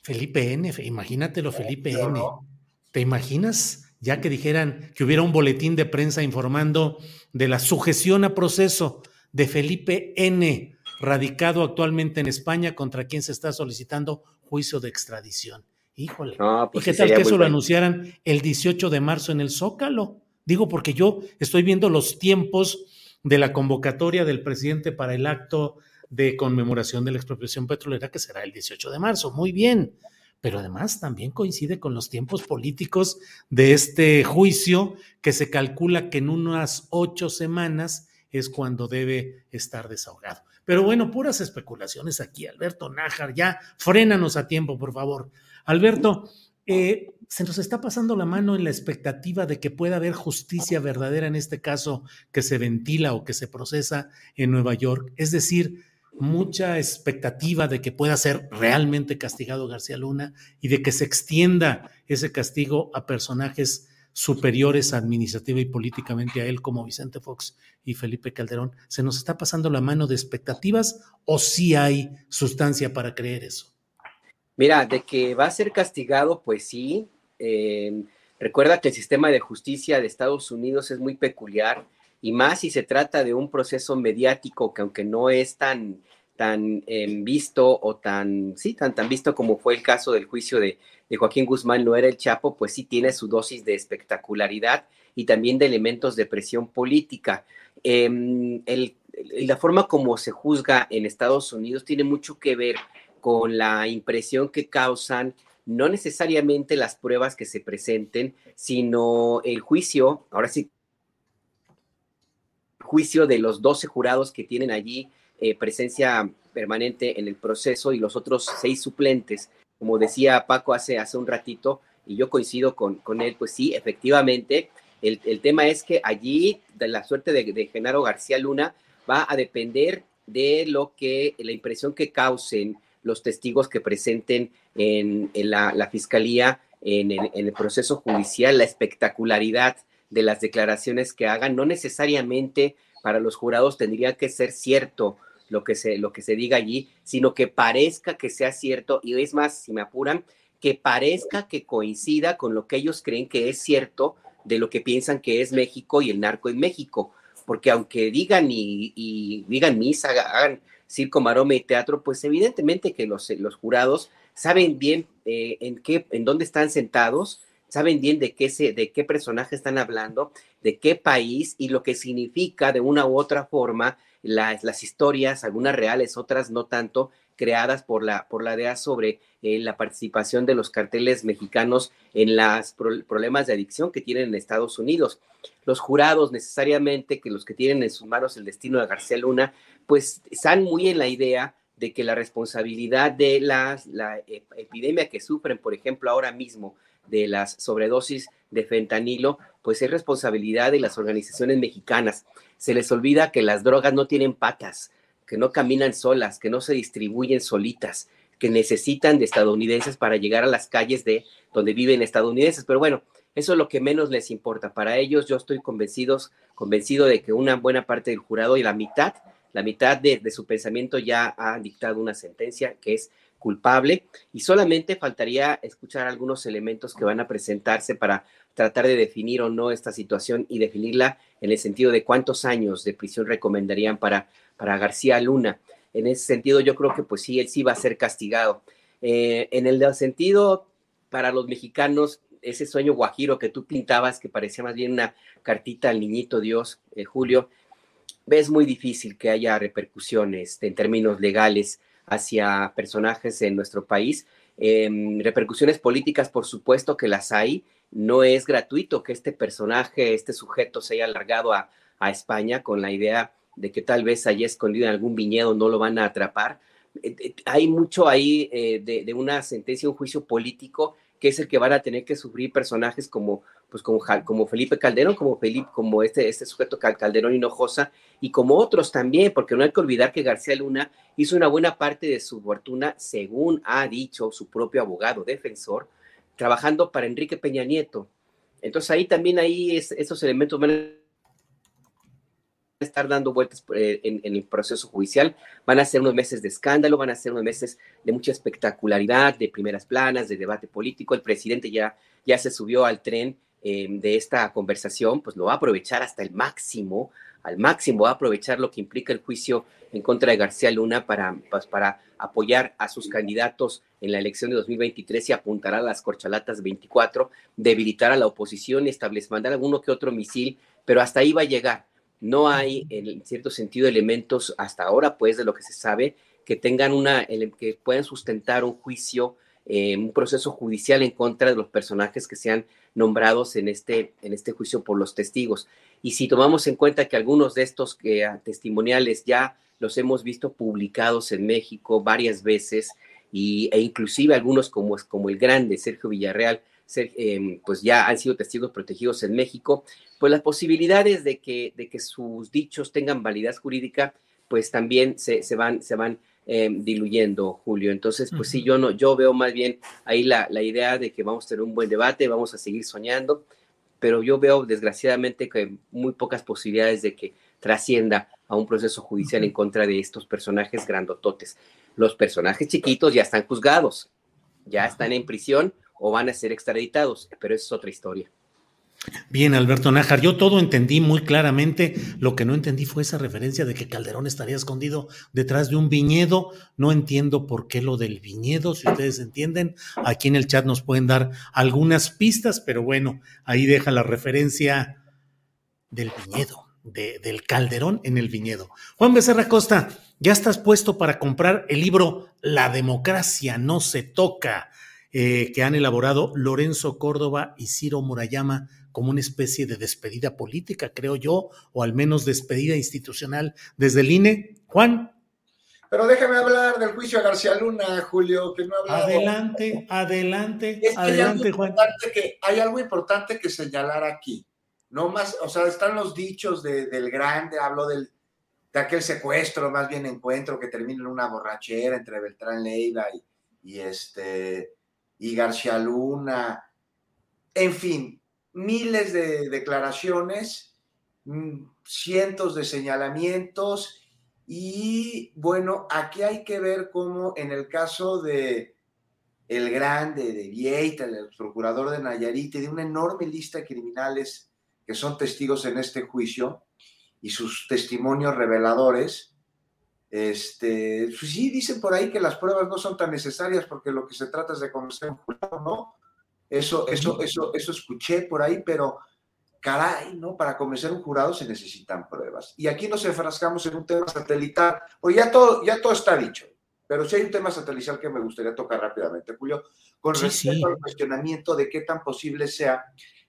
Felipe N, imagínatelo, Felipe N. ¿Te imaginas? Ya que dijeran que hubiera un boletín de prensa informando de la sujeción a proceso de Felipe N, radicado actualmente en España, contra quien se está solicitando juicio de extradición. Híjole. Pues ¿Y qué tal que eso lo anunciaran el 18 de marzo en el Zócalo? Digo, porque yo estoy viendo los tiempos de la convocatoria del presidente para el acto de conmemoración de la expropiación petrolera, que será el 18 de marzo. Muy bien. pero además también coincide con los tiempos políticos de este juicio que se calcula que en unas ocho semanas es cuando debe estar desahogado. Pero bueno, puras especulaciones aquí. Alberto Nájar, ya frénanos a tiempo, por favor. Alberto, eh, se nos está pasando la mano en la expectativa de que pueda haber justicia verdadera en este caso que se ventila o que se procesa en Nueva York. Es decir, mucha expectativa de que pueda ser realmente castigado García Luna y de que se extienda ese castigo a personajes superiores administrativa y políticamente a él como Vicente Fox y Felipe Calderón. ¿Se nos está pasando la mano de expectativas o sí hay sustancia para creer eso? Mira, de que va a ser castigado, pues sí. Eh, recuerda que el sistema de justicia de Estados Unidos es muy peculiar y más si se trata de un proceso mediático que aunque no es tan tan em, visto o tan, sí, tan, tan visto como fue el caso del juicio de, Joaquín Guzmán, no era el Chapo, pues sí tiene su dosis de espectacularidad y también de elementos de presión política. Em, la forma como se juzga en Estados Unidos tiene mucho que ver con la impresión que causan no necesariamente las pruebas que se presenten, sino el juicio, ahora sí, juicio de los 12 jurados que tienen allí eh, presencia permanente en el proceso y los otros seis suplentes, como decía Paco hace, hace un ratito, y yo coincido con, con él, pues sí, efectivamente, el, el, tema es que allí de la suerte de, de, Genaro García Luna va a depender de lo que, la impresión que causen los testigos que presenten en, la, la, fiscalía en el, proceso judicial, la espectacularidad de las declaraciones que hagan, no necesariamente para los jurados tendría que ser cierto lo que se, lo que se diga allí, sino que parezca que sea cierto, y es más, si me apuran, que parezca que coincida con lo que ellos creen que es cierto de lo que piensan que es México y el narco en México. Porque aunque digan y, digan misa, hagan circo, maroma y teatro, pues evidentemente que los, los jurados saben bien eh, en, qué, en dónde están sentados, saben bien de qué, se, de qué personaje están hablando, de qué país y lo que significa de una u otra forma las, las historias, algunas reales, otras no tanto, creadas por la, por la DEA sobre eh, la participación de los carteles mexicanos en los problemas de adicción que tienen en Estados Unidos. Los jurados necesariamente, que los que tienen en sus manos el destino de García Luna, pues están muy en la idea de que la responsabilidad de las, la epidemia que sufren, por ejemplo, ahora mismo, de las sobredosis de fentanilo, pues es responsabilidad de las organizaciones mexicanas. Se les olvida que las drogas no tienen patas, que no caminan solas, que no se distribuyen solitas, que necesitan de estadounidenses para llegar a las calles de donde viven estadounidenses. Pero bueno, eso es lo que menos les importa. Para ellos yo estoy convencidos, convencido de que una buena parte del jurado y la mitad, la mitad de, de su pensamiento ya ha dictado una sentencia que es culpable y solamente faltaría escuchar algunos elementos que van a presentarse para tratar de definir o no esta situación y definirla en el sentido de cuántos años de prisión recomendarían para, para García Luna. En ese sentido, yo creo que pues sí, él sí va a ser castigado. Eh, en el sentido para los mexicanos, ese sueño guajiro que tú pintabas, que parecía más bien una cartita al niñito Dios, eh, Julio, es muy difícil que haya repercusiones en términos legales hacia personajes en nuestro país. Em, repercusiones políticas, por supuesto que las hay. No es gratuito que este personaje, este sujeto se haya alargado a, España con la idea de que tal vez haya escondido en algún viñedo no lo van a atrapar. Eh, eh, hay mucho ahí eh, de, de, una sentencia, un juicio político que es el que van a tener que sufrir personajes como, pues como, como Felipe Calderón, como, Felipe, como este, este sujeto Calderón Hinojosa, y como otros también, porque no hay que olvidar que García Luna hizo una buena parte de su fortuna, según ha dicho su propio abogado defensor, trabajando para Enrique Peña Nieto. Entonces ahí también ahí es, esos elementos van a estar dando vueltas eh, en, el proceso judicial. Van a ser unos meses de escándalo, van a ser unos meses de mucha espectacularidad, de primeras planas, de debate político. El presidente ya, ya se subió al tren em, de esta conversación, pues lo va a aprovechar hasta el máximo, al máximo va a aprovechar lo que implica el juicio en contra de García Luna para, pues, para apoyar a sus candidatos en la elección de 2023 y apuntar a las corchalatas 24, debilitar a la oposición y establecer, mandar alguno que otro misil, pero hasta ahí va a llegar no hay, en cierto sentido, elementos hasta ahora, pues, de lo que se sabe, que tengan una, que puedan sustentar un juicio eh, un proceso judicial en contra de los personajes que sean nombrados en este, en este juicio por los testigos. Y si tomamos en cuenta que algunos de estos ah, testimoniales ya los hemos visto publicados en México varias veces, y, e inclusive algunos como, como el grande Sergio Villarreal, em, pues ya han sido testigos protegidos en México, pues las posibilidades de que, de que sus dichos tengan validez jurídica, pues también se, se van, se van Em, diluyendo, Julio. Entonces, pues sí, yo no, yo veo más bien ahí la, la, idea de que vamos a tener un buen debate, vamos a seguir soñando, pero yo veo desgraciadamente que muy pocas posibilidades de que trascienda a un proceso judicial en contra de estos personajes grandototes. Los personajes chiquitos ya están juzgados, ya están en prisión o van a ser extraditados, pero esa es otra historia. Bien, Alberto Nájar, yo todo entendí muy claramente. Lo que no entendí fue esa referencia de que Calderón estaría escondido detrás de un viñedo. No entiendo por qué lo del viñedo. Si ustedes entienden, aquí en el chat nos pueden dar algunas pistas, pero bueno, ahí deja la referencia del viñedo, del Calderón en el viñedo. Juan Becerra Costa, ya estás puesto para comprar el libro La democracia no se toca. Eh, que han elaborado Lorenzo Córdoba y Ciro Murayama como una especie de despedida política, creo yo, o al menos despedida institucional desde el INE. Juan. Pero déjame hablar del juicio a García Luna, Julio, que no ha Adelante, adelante, adelante, Juan. Que, hay algo importante que señalar aquí. No más, o sea, están los dichos del grande, hablo del, de aquel secuestro, más bien encuentro que termina en una borrachera entre Beltrán Leiva y, y este y García Luna. En fin, miles de declaraciones, mm, cientos de señalamientos y bueno, aquí hay que ver cómo en el caso de el grande, de Vieita, el procurador de Nayarit, de una enorme lista de criminales que son testigos en este juicio y sus testimonios reveladores, este, pues sí, dicen por ahí que las pruebas no son tan necesarias porque lo que se trata es de conocer un jurado, ¿no? Eso, eso, eso, eso escuché por ahí, pero caray, ¿no? Para convencer a un jurado se necesitan pruebas. Y aquí nos enfrascamos en un tema satelital, pues ya todo, ya todo está dicho. Pero sí hay un tema satelital que me gustaría tocar rápidamente, Julio, con respecto al cuestionamiento de qué tan posible sea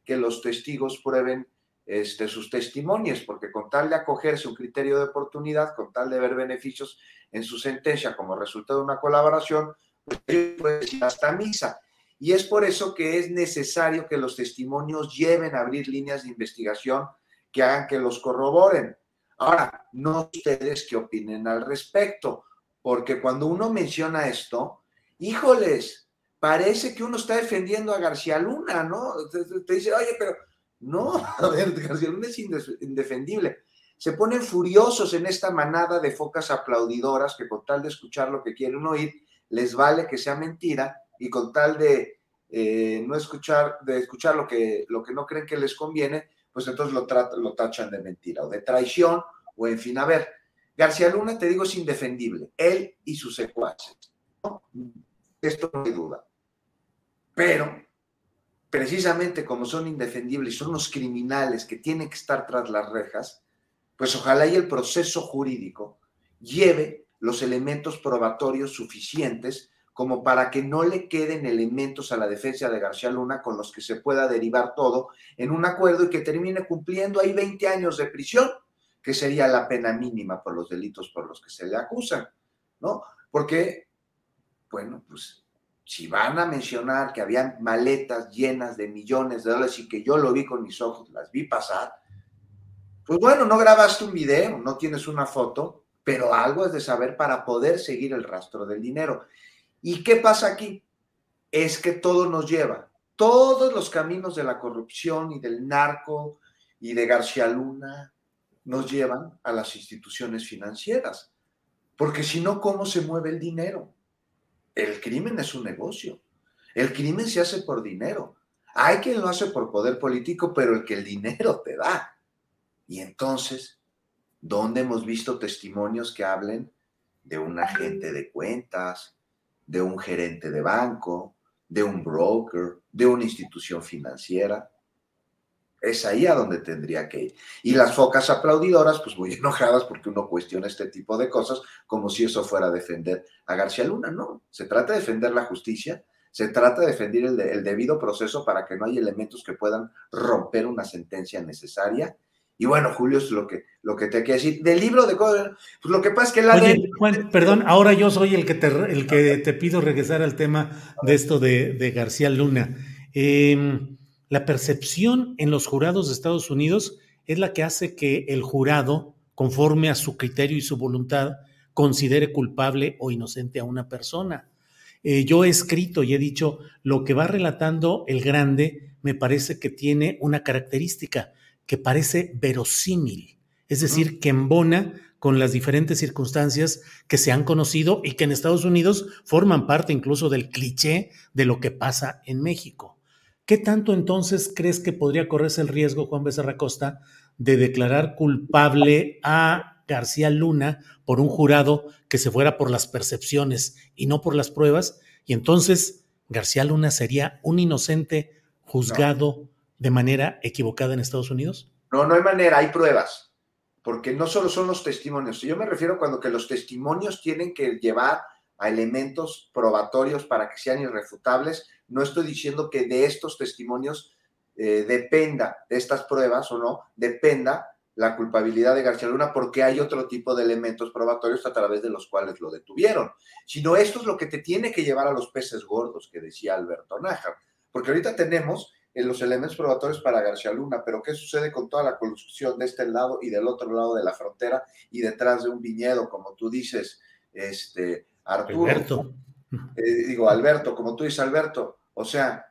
que los testigos prueben este, sus testimonios, porque con tal de acogerse un criterio de oportunidad, con tal de ver beneficios en su sentencia como resultado de una colaboración, pues hasta misa. Y es por eso que es necesario que los testimonios lleven a abrir líneas de investigación que hagan que los corroboren. Ahora, no ustedes qué opinen al respecto, porque cuando uno menciona esto, híjoles, parece que uno está defendiendo a García Luna, ¿no? Te, dice, oye, pero no, a ver, García Luna es indefendible. Se ponen furiosos en esta manada de focas aplaudidoras que con tal de escuchar lo que quieren oír, les vale que sea mentira y con tal de eh, no escuchar, de escuchar lo que, lo que no creen que les conviene, pues entonces lo, lo tachan de mentira o de traición o en fin, a ver, García Luna, te digo, es indefendible, él y sus secuaces. Esto no hay duda. Pero, precisamente como son indefendibles, son los criminales que tienen que estar tras las rejas, pues ojalá y el proceso jurídico lleve los elementos probatorios suficientes como para que no le queden elementos a la defensa de García Luna con los que se pueda derivar todo en un acuerdo y que termine cumpliendo ahí 20 años de prisión, que sería la pena mínima por los delitos por los que se le acusan, ¿no? Porque, bueno, pues si van a mencionar que habían maletas llenas de millones de dólares y que yo lo vi con mis ojos, las vi pasar, pues bueno, no grabaste un video, no tienes una foto, pero algo es de saber para poder seguir el rastro del dinero. ¿Y qué pasa aquí? Es que todo nos lleva, todos los caminos de la corrupción y del narco y de García Luna nos llevan a las instituciones financieras. Porque si no, ¿cómo se mueve el dinero? El crimen es un negocio. El crimen se hace por dinero. Hay quien lo hace por poder político, pero el que el dinero te da. Y entonces, ¿dónde hemos visto testimonios que hablen de un agente de cuentas, de un gerente de banco, de un broker, de una institución financiera. Es ahí a donde tendría que ir. Y las focas aplaudidoras, pues muy (laughs) enojadas porque uno cuestiona este tipo de cosas como si eso fuera defender a García Luna. No, se trata de defender la justicia, Se trata de defender el, debido proceso para que no haya elementos que puedan romper una sentencia necesaria. Y bueno, Julio, es lo que, lo que te quiero decir. Del libro de pues lo que pasa es que la Oye, Juan, perdón, ahora yo soy el que te, el que te pido regresar al tema de esto de, García Luna. Em, la percepción en los jurados de Estados Unidos es la que hace que el jurado, conforme a su criterio y su voluntad, considere culpable o inocente a una persona. Eh, yo he escrito y he dicho, lo que va relatando el grande me parece que tiene una característica que parece verosímil, es decir, que embona con las diferentes circunstancias que se han conocido y que en Estados Unidos forman parte incluso del cliché de lo que pasa en México. ¿Qué tanto entonces crees que podría correrse el riesgo, Juan Becerra Costa, de declarar culpable a García Luna por un jurado que se fuera por las percepciones y no por las pruebas, y entonces García Luna sería un inocente juzgado de manera equivocada en Estados Unidos? No, no hay manera, hay pruebas, porque no solo son los testimonios. Yo me refiero cuando que los testimonios tienen que llevar a elementos probatorios para que sean irrefutables. No estoy diciendo que de estos testimonios eh, dependa, de estas pruebas o no, dependa la culpabilidad de García Luna porque hay otro tipo de elementos probatorios a través de los cuales lo detuvieron. Sino esto es lo que te tiene que llevar a los peces gordos que decía Alberto Nájar. Porque ahorita tenemos eh, los elementos probatorios para García Luna, pero ¿qué sucede con toda la construcción de este lado y del otro lado de la frontera y detrás de un viñedo, como tú dices, este, Arturo? Alberto. Eh, digo, Alberto, como tú dices, Alberto, o sea,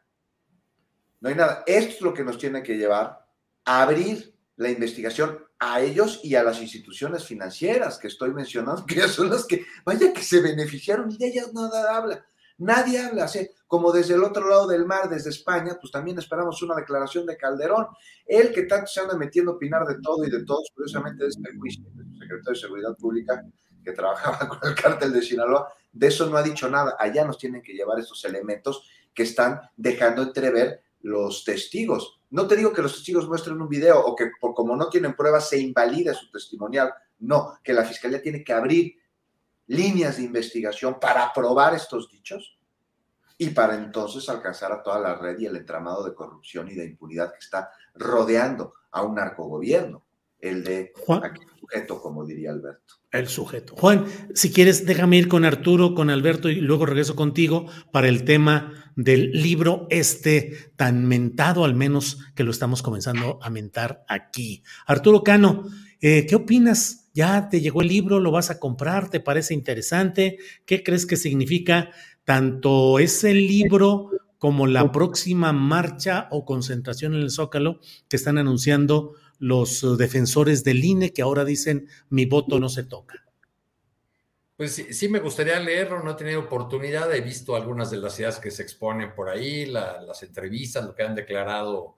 no hay nada. Esto es lo que nos tiene que llevar a abrir la investigación a ellos y a las instituciones financieras que estoy mencionando, (laughs) que son las que, vaya que se beneficiaron y de ellas nada habla. Nadie habla, así como desde el otro lado del mar, desde España, pues también esperamos una declaración de Calderón. Él que tanto se anda metiendo a opinar de todo y de todos, curiosamente de este juicio, el secretario de Seguridad Pública que trabajaba (laughs) con el cártel de Sinaloa, de eso no ha dicho nada. Allá nos tienen que llevar estos elementos que están dejando entrever los testigos. No te digo que los testigos muestren un video o que por, como no tienen pruebas se invalide su testimonial. No, que la fiscalía tiene que abrir líneas de investigación para probar estos dichos y para entonces alcanzar a toda la red y el entramado de corrupción y de impunidad que está rodeando a un narcogobierno, el de aquel sujeto, como diría Alberto. El sujeto. Juan, si quieres, déjame ir con Arturo, con Alberto y luego regreso contigo para el tema del libro este tan mentado, al menos que lo estamos comenzando a mentar aquí. Arturo Cano, eh, ¿qué opinas? ¿Ya te llegó el libro? ¿Lo vas a comprar? ¿Te parece interesante? ¿Qué crees que significa tanto ese libro como la próxima marcha o concentración en el Zócalo que están anunciando los eh, defensores del INE que ahora dicen mi voto no se toca? Pues sí, me gustaría leerlo, no he tenido oportunidad, he visto algunas de las ideas que se exponen por ahí, las entrevistas, lo que han declarado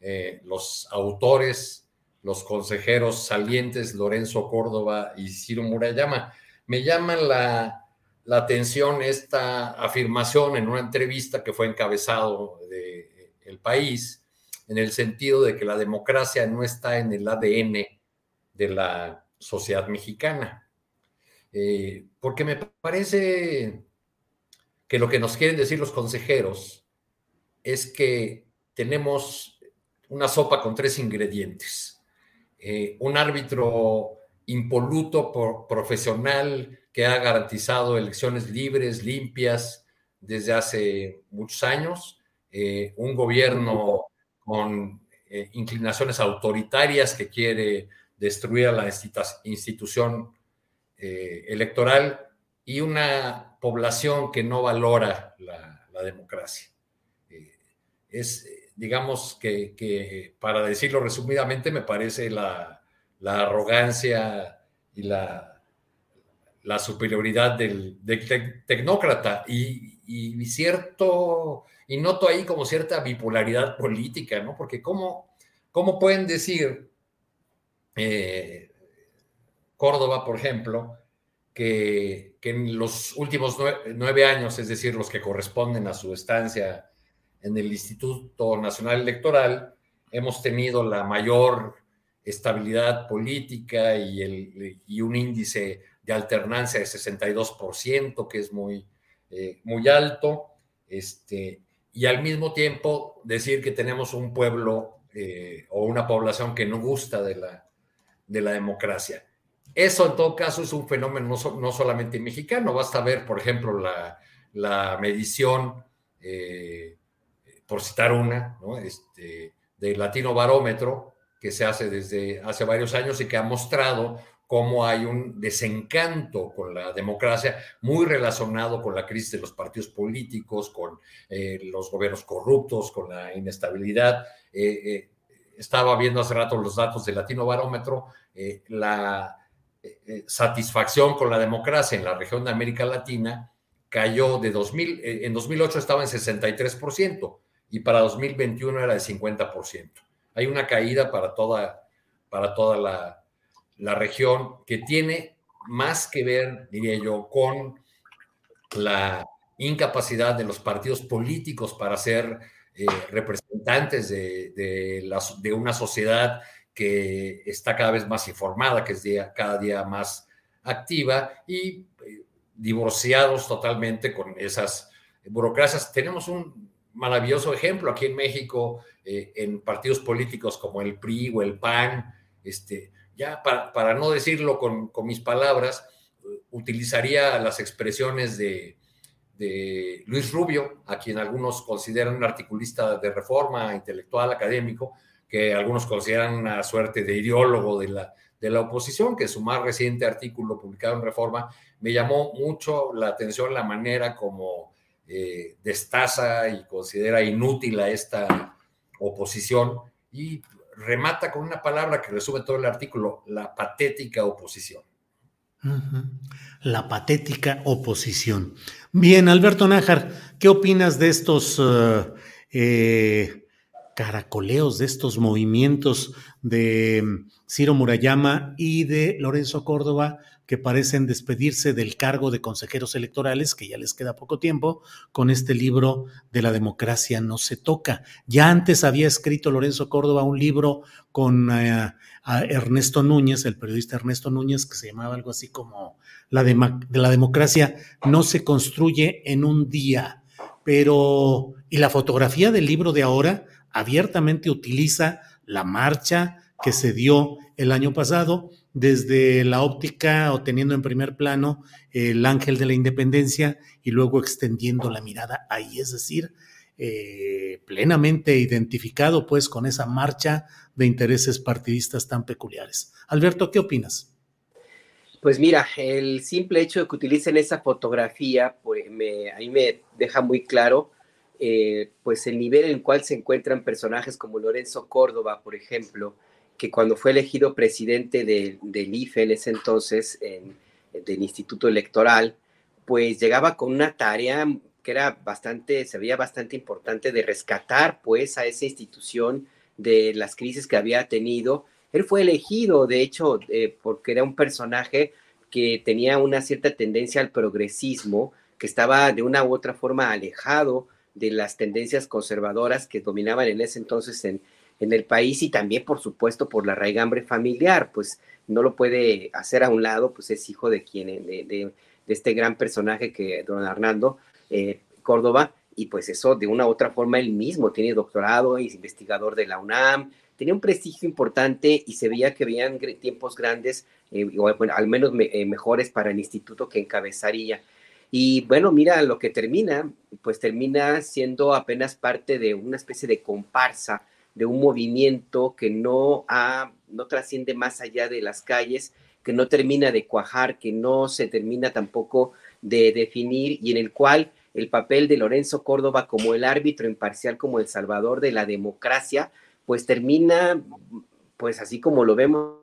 eh, los autores, los consejeros salientes, Lorenzo Córdoba y Ciro Murayama. Me llama la, la atención esta afirmación en una entrevista que fue encabezado de El País, en el sentido de que la democracia no está en el ADN de la sociedad mexicana. Eh, porque me parece que lo que nos quieren decir los consejeros es que tenemos una sopa con tres ingredientes. Eh, un árbitro impoluto, profesional, que ha garantizado elecciones libres, limpias desde hace muchos años, eh, un gobierno con eh, inclinaciones autoritarias que quiere destruir a la institución electoral y una población que no valora la, democracia. Eh, es, digamos que, para decirlo resumidamente, me parece la, arrogancia y la, superioridad del, tecnócrata y, y cierto y noto ahí como cierta bipolaridad política, ¿no? Porque cómo, cómo pueden decir eh, Córdoba, por ejemplo, que, en los últimos nueve, años, es decir, los que corresponden a su estancia en el Instituto Nacional Electoral, hemos tenido la mayor estabilidad política y, el, y un índice de alternancia de 62%, que es muy, eh, muy alto este, y al mismo tiempo decir que tenemos un pueblo eh, o una población que no gusta de la, de la democracia. Eso en todo caso es un fenómeno no, solamente mexicano, basta ver, por ejemplo, la, la medición, eh, por citar una, ¿no? este, del Latino Barómetro, que se hace desde hace varios años y que ha mostrado cómo hay un desencanto con la democracia muy relacionado con la crisis de los partidos políticos, con eh, los gobiernos corruptos, con la inestabilidad. Eh, estaba viendo hace rato los datos del Latino Barómetro, la satisfacción con la democracia en la región de América Latina cayó de 2000, en 2008 estaba en 63% y para 2021 era de 50%. Hay una caída para toda, para toda la, la región que tiene más que ver, diría yo, con la incapacidad de los partidos políticos para ser eh, representantes de, de, una sociedad que está cada vez más informada, que es día, cada día más activa y eh, divorciados totalmente con esas burocracias. Tenemos un maravilloso ejemplo aquí en México, eh, en partidos políticos como el PRI o el PAN, este, ya para, para no decirlo con, con, mis palabras, utilizaría las expresiones de, de Luis Rubio, a quien algunos consideran un articulista de reforma intelectual, académico, que algunos consideran una suerte de ideólogo de la, de la oposición, que su más reciente artículo publicado en Reforma me llamó mucho la atención la manera como eh, destaza y considera inútil a esta oposición y remata con una palabra que resume todo el artículo, la patética oposición. La patética oposición. Bien, Alberto Nájar, ¿qué opinas de estos uh, eh, caracoleos de estos movimientos de mm, Ciro Murayama y de Lorenzo Córdoba que parecen despedirse del cargo de consejeros electorales, que ya les queda poco tiempo, con este libro de la democracia no se toca. Ya antes había escrito Lorenzo Córdoba un libro con eh, Ernesto Núñez, el periodista Ernesto Núñez, que se llamaba algo así como la de, de la democracia no se construye en un día. Pero, ¿y la fotografía del libro de ahora? abiertamente utiliza la marcha que se dio el año pasado desde la óptica o teniendo en primer plano el ángel de la independencia y luego extendiendo la mirada ahí, es decir, eh, plenamente identificado pues con esa marcha de intereses partidistas tan peculiares. Alberto, ¿qué opinas? Pues mira, el simple hecho de que utilicen esa fotografía, pues a mí me deja muy claro eh, pues el nivel en el cual se encuentran personajes como Lorenzo Córdoba, por ejemplo, que cuando fue elegido presidente del IFE en ese entonces, del Instituto Electoral, pues llegaba con una tarea que era bastante, se veía bastante importante de rescatar pues a esa institución de las crisis que había tenido. Él fue elegido, de hecho, eh, porque era un personaje que tenía una cierta tendencia al progresismo, que estaba de una u otra forma alejado de las tendencias conservadoras que dominaban en ese entonces en, en el país y también, por supuesto, por la raigambre familiar, pues no lo puede hacer a un lado, pues es hijo de quien, de, de, este gran personaje que don Hernando eh, Córdoba, y pues eso de una u otra forma él mismo tiene doctorado, es investigador de la UNAM, tenía un prestigio importante y se veía que habían tiempos grandes, eh, bueno, al menos eh, mejores para el instituto que encabezaría. Y bueno, mira, lo que termina, pues termina siendo apenas parte de una especie de comparsa, de un movimiento que no, ha, no trasciende más allá de las calles, que no termina de cuajar, que no se termina tampoco de definir y en el cual el papel de Lorenzo Córdoba como el árbitro imparcial, como el salvador de la democracia, pues termina, pues así como lo vemos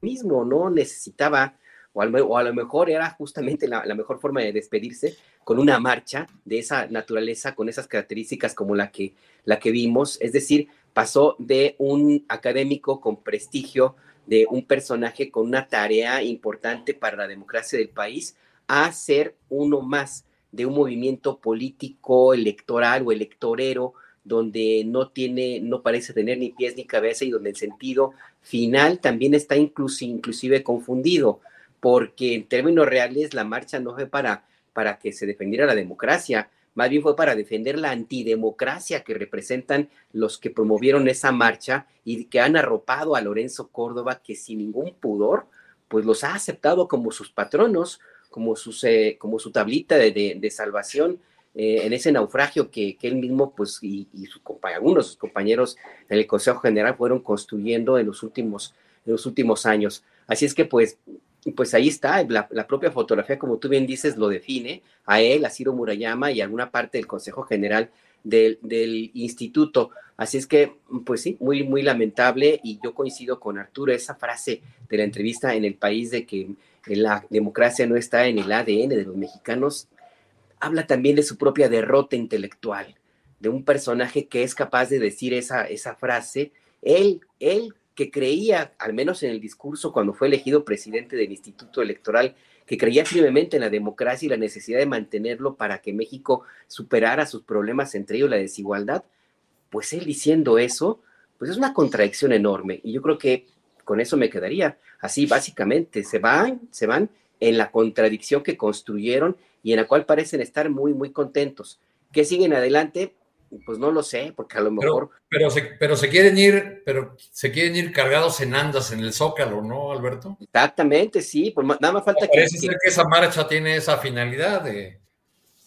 mismo, ¿no? Necesitaba o, a lo mejor era justamente la, mejor forma de despedirse con una marcha de esa naturaleza, con esas características como la que, la que vimos, es decir, pasó de un académico con prestigio, de un personaje con una tarea importante para la democracia del país, a ser uno más de un movimiento político, electoral o electorero, donde no tiene, no parece tener ni pies ni cabeza y donde el sentido final también está inclusive confundido porque en términos reales la marcha no fue para, para que se defendiera la democracia, más bien fue para defender la antidemocracia que representan los que promovieron esa marcha y que han arropado a Lorenzo Córdoba, que sin ningún pudor, pues los ha aceptado como sus patronos, como, sus, eh, como su tablita de, salvación eh, en ese naufragio que, él mismo, pues, y, y algunos de sus compañeros en el Consejo General fueron construyendo en los últimos, en los últimos años. Así es que, pues, pues ahí está, la, propia fotografía, como tú bien dices, lo define a él, a Ciro Murayama y alguna parte del Consejo General del, del, instituto. Así es que, pues sí, muy, muy lamentable y yo coincido con Arturo, esa frase de la entrevista en el país de que la democracia no está en el ADN de los mexicanos, habla también de su propia derrota intelectual, de un personaje que es capaz de decir esa, esa frase, él, él que creía, al menos en el discurso cuando fue elegido presidente del Instituto Electoral, que creía firmemente en la democracia y la necesidad de mantenerlo para que México superara sus problemas, entre ellos la desigualdad, pues él diciendo eso, pues es una contradicción enorme. Y yo creo que con eso me quedaría. Así, básicamente, se van, se van en la contradicción que construyeron y en la cual parecen estar muy, muy contentos. ¿Qué siguen adelante? Pues no lo sé, porque a lo mejor. Pero, se, pero se quieren ir, pero se quieren ir cargados en andas en el Zócalo, ¿no, Alberto? Exactamente, sí. Pues nada más falta que. Parece ser que esa marcha tiene esa finalidad de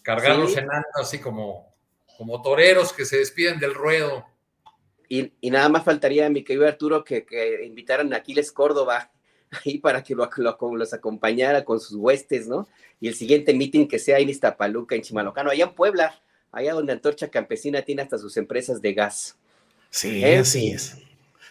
cargarlos en andas, así como, como toreros que se despiden del ruedo. Y, nada más faltaría, mi querido Arturo, que, invitaran a Aquiles Córdoba (laughs) ahí para que lo, los acompañara con sus huestes, ¿no? Y el siguiente meeting que sea en Iztapaluca, en Chimalocano, allá en Puebla allá donde Antorcha Campesina tiene hasta sus empresas de gas. Sí, ¿Eh? así es.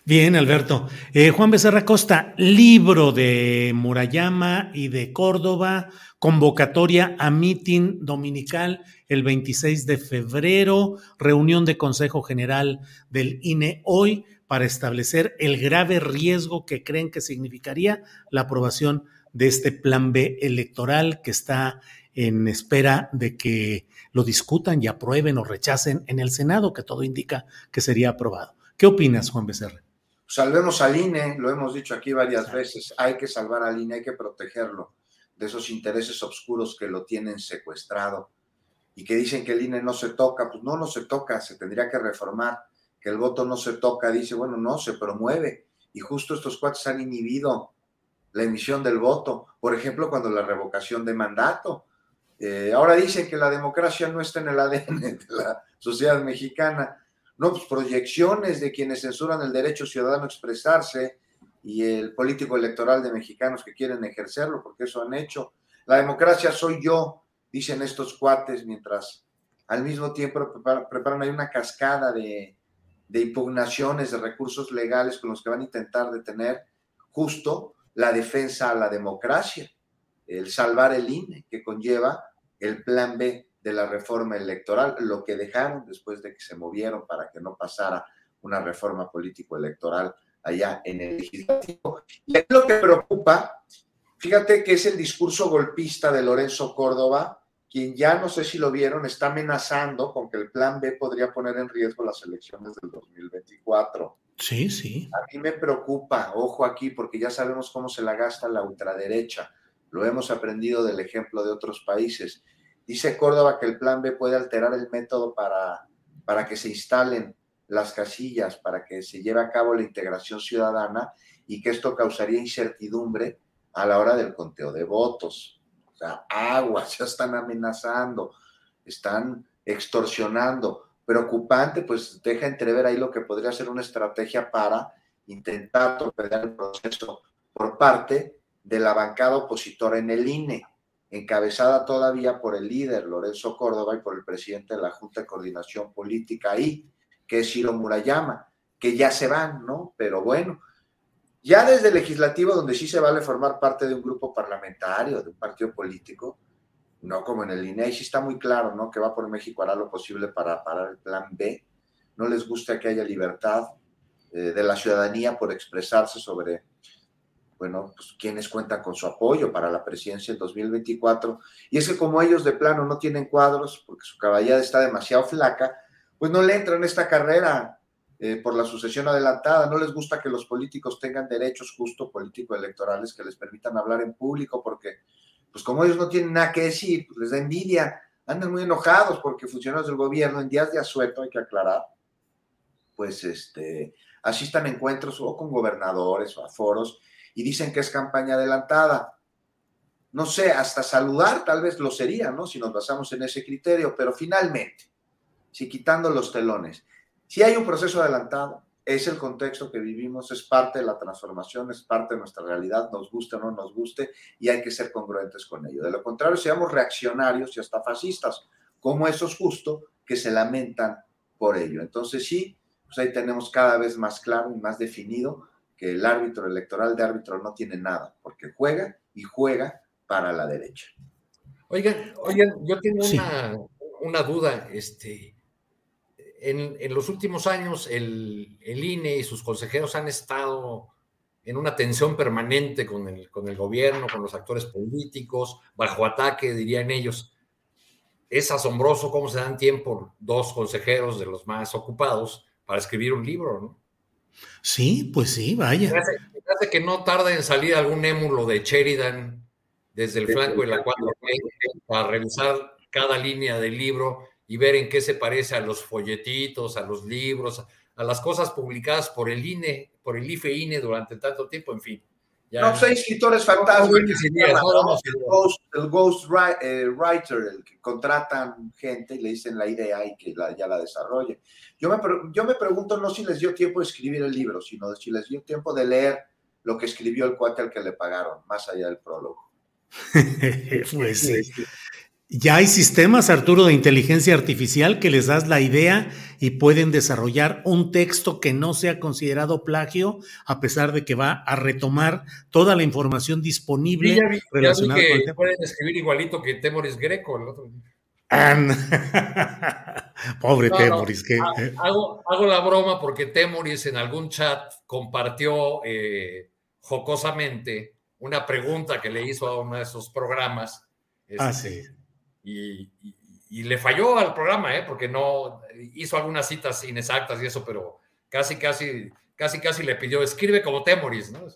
Bien, Alberto. Eh, Juan Becerra Costa, libro de Murayama y de Córdoba, convocatoria a mitin dominical el 26 de febrero, reunión de Consejo General del INE hoy para establecer el grave riesgo que creen que significaría la aprobación de este plan B electoral que está en espera de que lo discutan y aprueben o rechacen en el Senado, que todo indica que sería aprobado. ¿Qué opinas, Juan Becerra? Salvemos al INE, lo hemos dicho aquí varias veces, hay que salvar al INE, hay que protegerlo de esos intereses oscuros que lo tienen secuestrado. Y que dicen que el INE no se toca, pues no, no se toca, se tendría que reformar, que el voto no se toca, dice, bueno, no, se promueve. Y justo estos cuates han inhibido la emisión del voto, por ejemplo, cuando la revocación de mandato, eh, ahora dicen que la democracia no está en el ADN de la sociedad mexicana. No, pues proyecciones de quienes censuran el derecho ciudadano a expresarse y el político electoral de mexicanos que quieren ejercerlo, porque eso han hecho. La democracia soy yo, dicen estos cuates, mientras al mismo tiempo preparan, ahí una cascada de, de impugnaciones de recursos legales con los que van a intentar detener justo la defensa a la democracia el salvar el INE, que conlleva el plan B de la reforma electoral, lo que dejaron después de que se movieron para que no pasara una reforma político-electoral allá en el legislativo. Y es lo que preocupa, fíjate que es el discurso golpista de Lorenzo Córdoba, quien ya no sé si lo vieron, está amenazando con que el plan B podría poner en riesgo las elecciones del 2024. Sí, sí. A mí me preocupa, ojo aquí, porque ya sabemos cómo se la gasta la ultraderecha. Lo hemos aprendido del ejemplo de otros países. Dice Córdoba que el plan B puede alterar el método para, para que se instalen las casillas, para que se lleve a cabo la integración ciudadana y que esto causaría incertidumbre a la hora del conteo de votos. O sea, aguas, (laughs) ya están amenazando, están extorsionando. Preocupante, pues deja entrever ahí lo que podría ser una estrategia para intentar torpedear el proceso por parte de la bancada opositora en el INE, encabezada todavía por el líder Lorenzo Córdoba y por el presidente de la Junta de Coordinación Política ahí, que es Ciro Murayama, que ya se van, ¿no? Pero bueno, ya desde el legislativo, donde sí se vale formar parte de un grupo parlamentario, de un partido político, no como en el INE, sí está muy claro, ¿no? Que va por México hará lo posible para parar el plan B. No les gusta que haya libertad eh, de la ciudadanía por expresarse sobre bueno, pues quienes cuentan con su apoyo para la presidencia en 2024. Y es que como ellos de plano no tienen cuadros, porque su caballada está demasiado flaca, pues no le entran esta carrera eh, por la sucesión adelantada. No les gusta que los políticos tengan derechos justo político-electorales que les permitan hablar en público, porque pues como ellos no tienen nada que decir, pues les da envidia, andan muy enojados porque funcionarios del gobierno en días de asueto, hay que aclarar, pues este, asistan encuentros o con gobernadores o a foros y dicen que es campaña adelantada. No sé, hasta saludar tal vez lo sería, ¿no? Si nos basamos en ese criterio, pero finalmente, si quitando los telones, si hay un proceso adelantado, es el contexto que vivimos, es parte de la transformación, es parte de nuestra realidad, nos guste o no nos guste, y hay que ser congruentes con ello. De lo contrario, seamos reaccionarios y hasta fascistas, como esos justo que se lamentan por ello. Entonces sí, pues ahí tenemos cada vez más claro y más definido que el árbitro electoral de árbitro no tiene nada, porque juega y juega para la derecha. Oigan, oigan, yo tengo una, una duda, este, en, los últimos años el, INE y sus consejeros han estado en una tensión permanente con el, con el gobierno, con los actores políticos, bajo ataque, dirían ellos. Es asombroso cómo se dan tiempo dos consejeros de los más ocupados para escribir un libro, ¿no? Sí, pues sí, vaya. Me que no tarda en salir algún émulo de Sheridan desde el flanco de la 4 para revisar cada línea del libro y ver en qué se parece a los folletitos, a los libros, a las cosas publicadas por el INE, por el IFE-INE e durante tanto tiempo, en fin. No, pues hay escritores fantásticos. el ghost, eh, writer, el que contratan gente y le dicen la idea y que ya la desarrolle. Yo me, yo me pregunto no si les dio tiempo de escribir el libro, sino si les dio tiempo de leer lo que escribió el cuate al que le pagaron, más allá del prólogo. (laughs) pues sí. Ya hay sistemas, Arturo, de inteligencia artificial que les das la idea y pueden desarrollar un texto que no sea considerado plagio, a pesar de que va a retomar toda la información disponible relacionada con el tema. Pueden escribir igualito que Temoris Greco el otro (laughs) Pobre Temoris. hago, la broma porque Temoris en algún chat compartió eh, jocosamente una pregunta que le hizo a uno de esos programas. ah, sí y, le falló al programa, ¿eh? porque no hizo algunas citas inexactas y eso, pero casi, casi, casi, casi le pidió, escribe como Temoris, ¿no?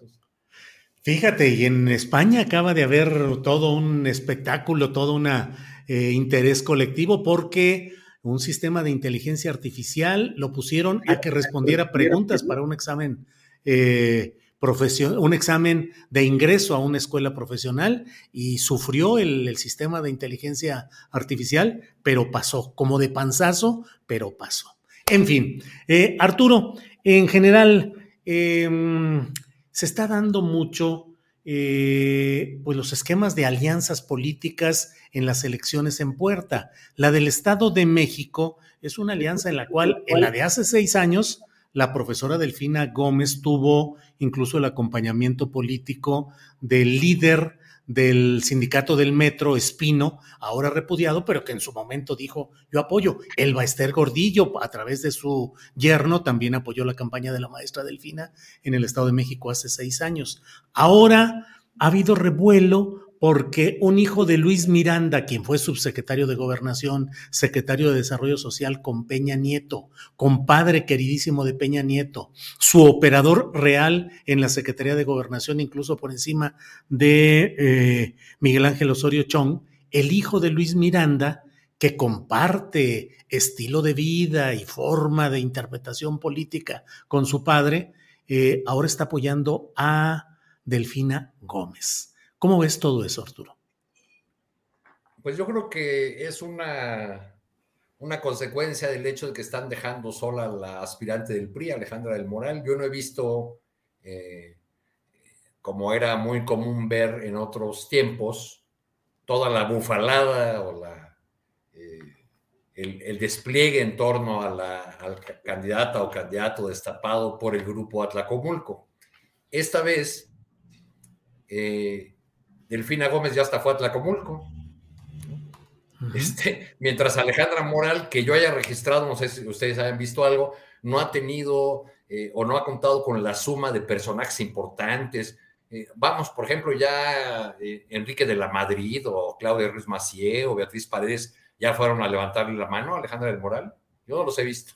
Fíjate, y en España acaba de haber todo un espectáculo, todo un eh, interés colectivo, porque un sistema de inteligencia artificial lo pusieron a que respondiera preguntas para un examen eh, un examen de ingreso a una escuela profesional y sufrió el, sistema de inteligencia artificial, pero pasó, como de panzazo, pero pasó. En fin, eh, Arturo, en general, em, se está dando mucho eh, pues los esquemas de alianzas políticas en las elecciones en puerta. La del Estado de México es una alianza en la cual, en la de hace seis años, la profesora Delfina Gómez tuvo incluso el acompañamiento político del líder del sindicato del metro, Espino, ahora repudiado, pero que en su momento dijo, yo apoyo. El Baester Gordillo, a través de su yerno, también apoyó la campaña de la maestra Delfina en el Estado de México hace seis años. Ahora ha habido revuelo porque un hijo de Luis Miranda, quien fue subsecretario de Gobernación, secretario de Desarrollo Social con Peña Nieto, compadre queridísimo de Peña Nieto, su operador real en la Secretaría de Gobernación, incluso por encima de eh, Miguel Ángel Osorio Chong, el hijo de Luis Miranda, que comparte estilo de vida y forma de interpretación política con su padre, eh, ahora está apoyando a Delfina Gómez. ¿Cómo ves todo eso, Arturo? Pues yo creo que es una, una consecuencia del hecho de que están dejando sola la aspirante del PRI, Alejandra del Moral. Yo no he visto, eh, como era muy común ver en otros tiempos, toda la bufalada o la, eh, el, despliegue en torno a la candidata o candidato destapado por el grupo Atlacomulco. Esta vez eh, Delfina Gómez ya hasta fue a Tlacomulco. Este, mientras Alejandra Moral, que yo haya registrado, no sé si ustedes hayan visto algo, no ha tenido eh, o no ha contado con la suma de personajes importantes. Eh, vamos, por ejemplo, ya eh, Enrique de la Madrid o Claudia Ruiz Macié o Beatriz Paredes ya fueron a levantarle la mano a Alejandra del Moral. Yo no los he visto.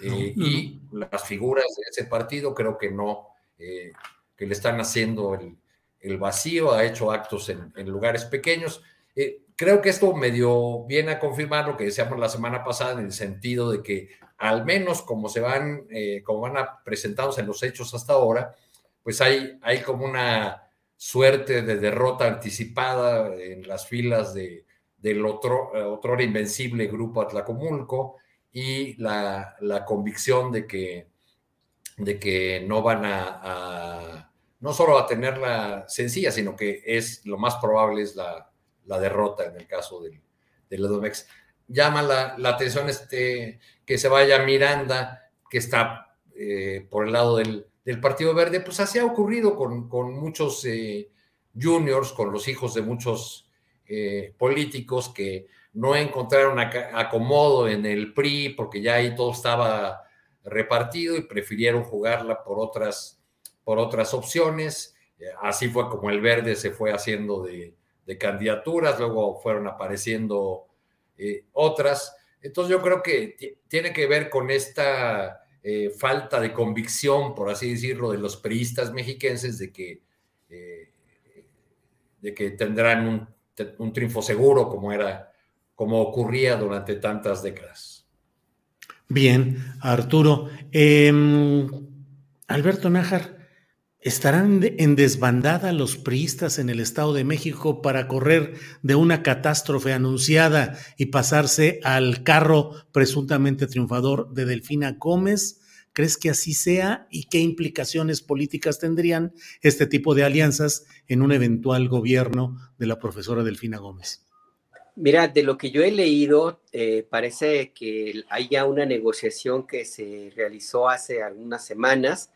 Y las figuras de ese partido creo que no, que le están haciendo el, el vacío, ha hecho actos en, lugares pequeños. Eh, creo que esto medio viene a confirmar lo que decíamos la semana pasada en el sentido de que al menos como se van, eh, como van a en los hechos hasta ahora, pues hay, hay como una suerte de derrota anticipada en las filas de, del otro, otro invencible grupo Atlacomulco y la, convicción de que, de que no van a, no solo a tenerla sencilla, sino que es lo más probable es la, derrota en el caso del, del Edomex. Llama la, atención este, que se vaya Miranda, que está eh, por el lado del, Partido Verde, pues así ha ocurrido con, muchos eh, juniors, con los hijos de muchos eh, políticos que no encontraron acomodo en el PRI porque ya ahí todo estaba repartido y prefirieron jugarla por otras, por otras opciones. Eh, así fue como el verde se fue haciendo de, candidaturas, luego fueron apareciendo eh, otras. Entonces yo creo que tiene que ver con esta eh, falta de convicción, por así decirlo, de los priistas mexiquenses de que, de que tendrán un, un triunfo seguro como era como ocurría durante tantas décadas. Bien, Arturo. Em, Alberto Nájar, ¿estarán en desbandada los priistas en el Estado de México para correr de una catástrofe anunciada y pasarse al carro presuntamente triunfador de Delfina Gómez? ¿Crees que así sea y qué implicaciones políticas tendrían este tipo de alianzas en un eventual gobierno de la profesora Delfina Gómez? Mira, de lo que yo he leído, eh, parece que hay ya una negociación que se realizó hace algunas semanas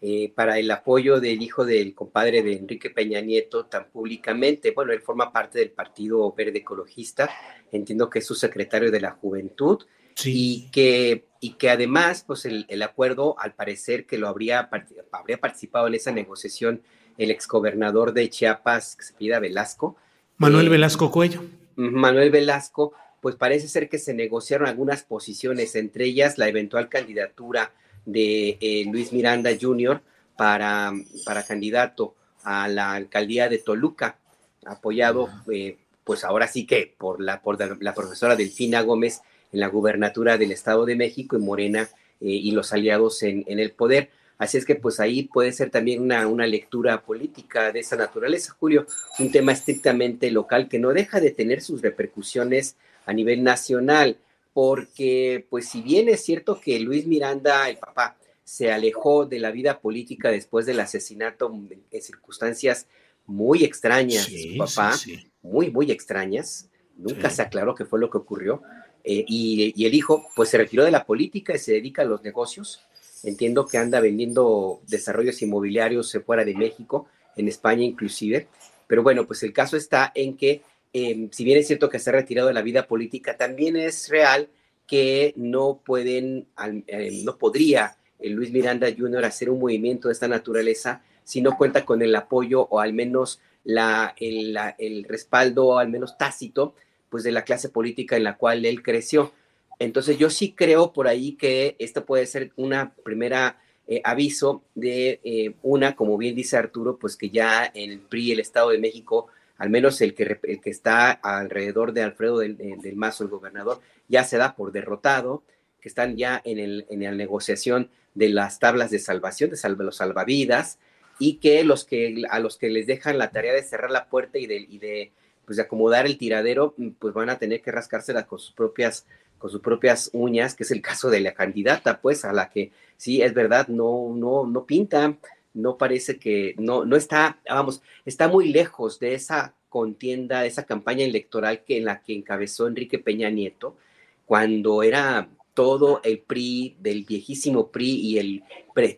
eh, para el apoyo del hijo del compadre de Enrique Peña Nieto tan públicamente. Bueno, él forma parte del Partido Verde Ecologista, entiendo que es su secretario de la Juventud. Y, que, y que además, pues el, acuerdo, al parecer que lo habría, habría participado en esa negociación el exgobernador de Chiapas, que se pida Velasco. Manuel eh, Velasco Cuello. Manuel Velasco, pues parece ser que se negociaron algunas posiciones, entre ellas la eventual candidatura de eh, Luis Miranda Jr. Para, para candidato a la alcaldía de Toluca, apoyado eh, pues ahora sí que por la, por la profesora Delfina Gómez en la gubernatura del Estado de México y Morena eh, y los aliados en, en el poder. Así es que pues ahí puede ser también una, una, lectura política de esa naturaleza, Julio, un tema estrictamente local que no deja de tener sus repercusiones a nivel nacional, porque pues si bien es cierto que Luis Miranda, el papá, se alejó de la vida política después del asesinato en circunstancias muy extrañas su papá, muy, muy extrañas, nunca se aclaró qué fue lo que ocurrió, eh, y, y el hijo pues se retiró de la política y se dedica a los negocios, Entiendo que anda vendiendo desarrollos inmobiliarios fuera de México, en España inclusive. Pero bueno, pues el caso está en que, em, si bien es cierto que se ha retirado de la vida política, también es real que no pueden, em, no podría Luis Miranda Jr. hacer un movimiento de esta naturaleza si no cuenta con el apoyo o al menos la, el, el respaldo, al menos tácito, pues de la clase política en la cual él creció. Entonces yo sí creo por ahí que esto puede ser una primera eh, aviso de eh, una, como bien dice Arturo, pues que ya el PRI, el Estado de México, al menos el que, que está alrededor de Alfredo del, Mazo, el gobernador, ya se da por derrotado, que están ya en, el, en la negociación de las tablas de salvación, de los salvavidas, y que, los que a los que les dejan la tarea de cerrar la puerta y de, y de, pues, de acomodar el tiradero, pues van a tener que rascárselas con sus propias con sus propias uñas, que es el caso de la candidata, pues, a la que sí es verdad, no, no, no pinta, no parece que, no, no está, vamos, está muy lejos de esa contienda, de esa campaña electoral que en la que encabezó Enrique Peña Nieto, cuando era todo el PRI, del viejísimo PRI y el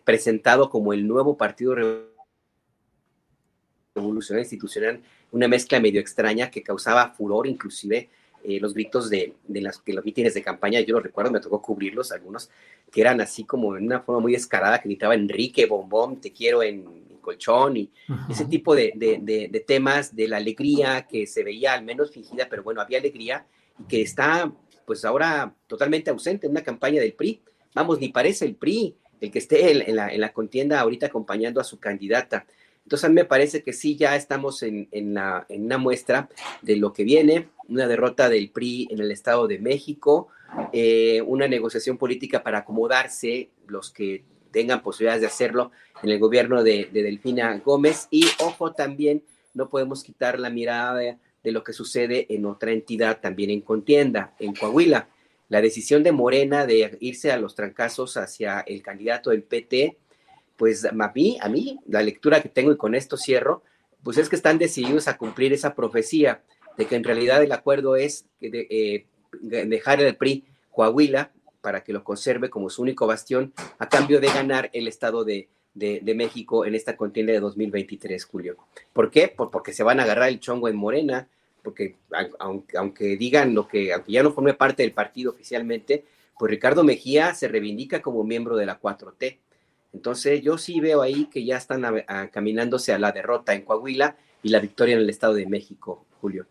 presentado como el nuevo partido revolucionario institucional, una mezcla medio extraña que causaba furor inclusive eh, los gritos de, de, las, que los mítines de campaña, yo los recuerdo, me tocó cubrirlos, algunos que eran así como en una forma muy descarada, que gritaba Enrique, bombón, te quiero en, colchón, y ese tipo de, de, temas de la alegría que se veía al menos fingida, pero bueno, había alegría, y que está pues ahora totalmente ausente en una campaña del PRI. Vamos, ni parece el PRI el que esté en, la, en la contienda ahorita acompañando a su candidata. Entonces a mí me parece que sí, ya estamos en, la, en una muestra de lo que viene, una derrota del PRI en el Estado de México, eh, una negociación política para acomodarse los que tengan posibilidades de hacerlo en el gobierno de, de Delfina Gómez y ojo también, no podemos quitar la mirada de, de lo que sucede en otra entidad también en contienda, en Coahuila. La decisión de Morena de irse a los trancazos hacia el candidato del PT pues a mí, a mí, la lectura que tengo y con esto cierro, pues es que están decididos a cumplir esa profecía de que en realidad el acuerdo es eh, dejar el PRI Coahuila para que lo conserve como su único bastión a cambio de ganar el Estado de, México en esta contienda de 2023, Julio. ¿Por qué? porque se van a agarrar el chongo en Morena, porque aunque, aunque digan lo que, aunque ya no forme parte del partido oficialmente, pues Ricardo Mejía se reivindica como miembro de la 4T entonces yo sí veo ahí que ya están caminándose a la derrota en Coahuila y la victoria en el Estado de México, Julio.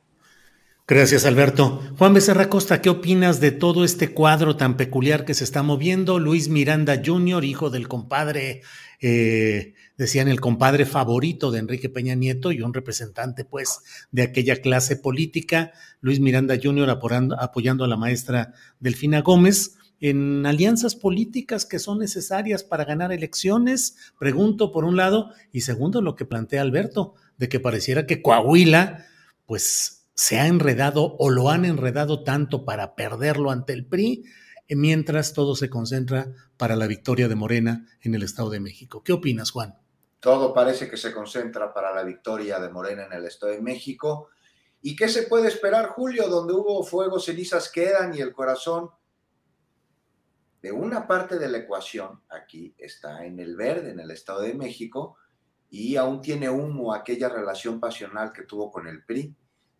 Gracias, Alberto. Juan Becerra Costa, ¿qué opinas de todo este cuadro tan peculiar que se está moviendo? Luis Miranda Jr., hijo del compadre, eh, decían el compadre favorito de Enrique Peña Nieto y un representante, pues, de aquella clase política. Luis Miranda Jr. apoyando a la maestra Delfina Gómez en alianzas políticas que son necesarias para ganar elecciones? Pregunto por un lado, y segundo lo que plantea Alberto, de que pareciera que Coahuila, pues se ha enredado o lo han enredado tanto para perderlo ante el PRI, eh, mientras todo se concentra para la victoria de Morena en el Estado de México. ¿Qué opinas, Juan? Todo parece que se concentra para la victoria de Morena en el Estado de México. ¿Y qué se puede esperar, Julio? Donde hubo fuego, cenizas quedan y el corazón de una parte de la ecuación aquí está en el verde, en el Estado de México, y aún tiene humo aquella relación pasional que tuvo con el PRI,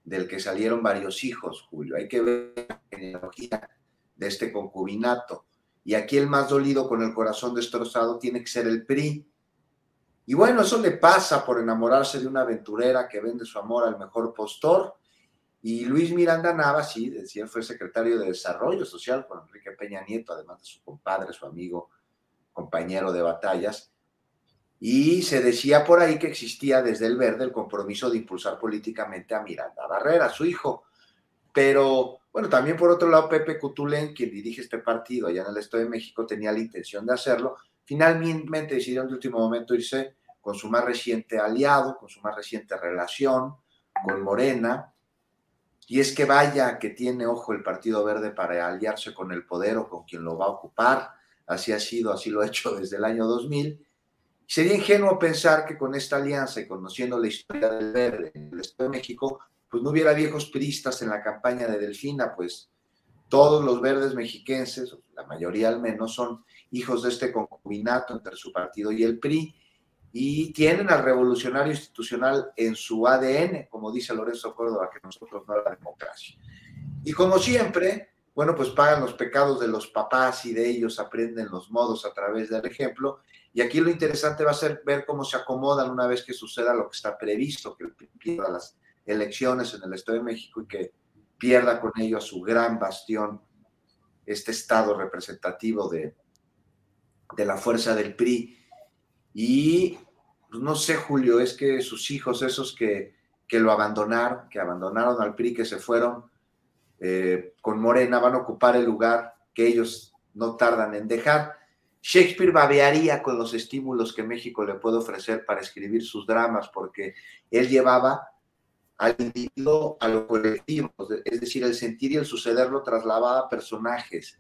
del que salieron varios hijos, Julio. Hay que ver la genealogía de este concubinato. Y aquí el más dolido con el corazón destrozado tiene que ser el PRI. Y bueno, eso le pasa por enamorarse de una aventurera que vende su amor al mejor postor y Luis Miranda Nava, sí, decía, fue secretario de Desarrollo Social con Enrique Peña Nieto, además de su compadre, su amigo, compañero de batallas. Y se decía por ahí que existía desde el verde el compromiso de impulsar políticamente a Miranda Barrera, su hijo. Pero, bueno, también por otro lado, Pepe Cutulén, quien dirige este partido allá en el Estado de México, tenía la intención de hacerlo. Finalmente decidieron de último momento irse con su más reciente aliado, con su más reciente relación, con Morena, y es que vaya que tiene ojo el Partido Verde para aliarse con el poder o con quien lo va a ocupar. Así ha sido, así lo ha hecho desde el año 2000. Sería ingenuo pensar que con esta alianza y conociendo la historia del Verde en el Estado de México, pues no hubiera viejos priistas en la campaña de Delfina, pues todos los verdes mexiquenses, la mayoría al menos, son hijos de este concubinato entre su partido y el PRI, y tienen al revolucionario institucional en su ADN, como dice Lorenzo Córdoba, que nosotros no la democracia. Y como siempre, bueno, pues pagan los pecados de los papás y de ellos aprenden los modos a través del ejemplo. Y aquí lo interesante va a ser ver cómo se acomodan una vez que suceda lo que está previsto, que pierda las elecciones en el Estado de México y que pierda con ello a su gran bastión, este Estado representativo de, de la fuerza del PRI y pues, no sé, Julio, es que sus hijos, esos que, que lo abandonaron, que abandonaron al PRI, que se fueron eh, con Morena, van a ocupar el lugar que ellos no tardan en dejar. Shakespeare babearía con los estímulos que México le puede ofrecer para escribir sus dramas, porque él llevaba al individuo a lo colectivo, es decir, el sentir y el suceder lo trasladaba a personajes.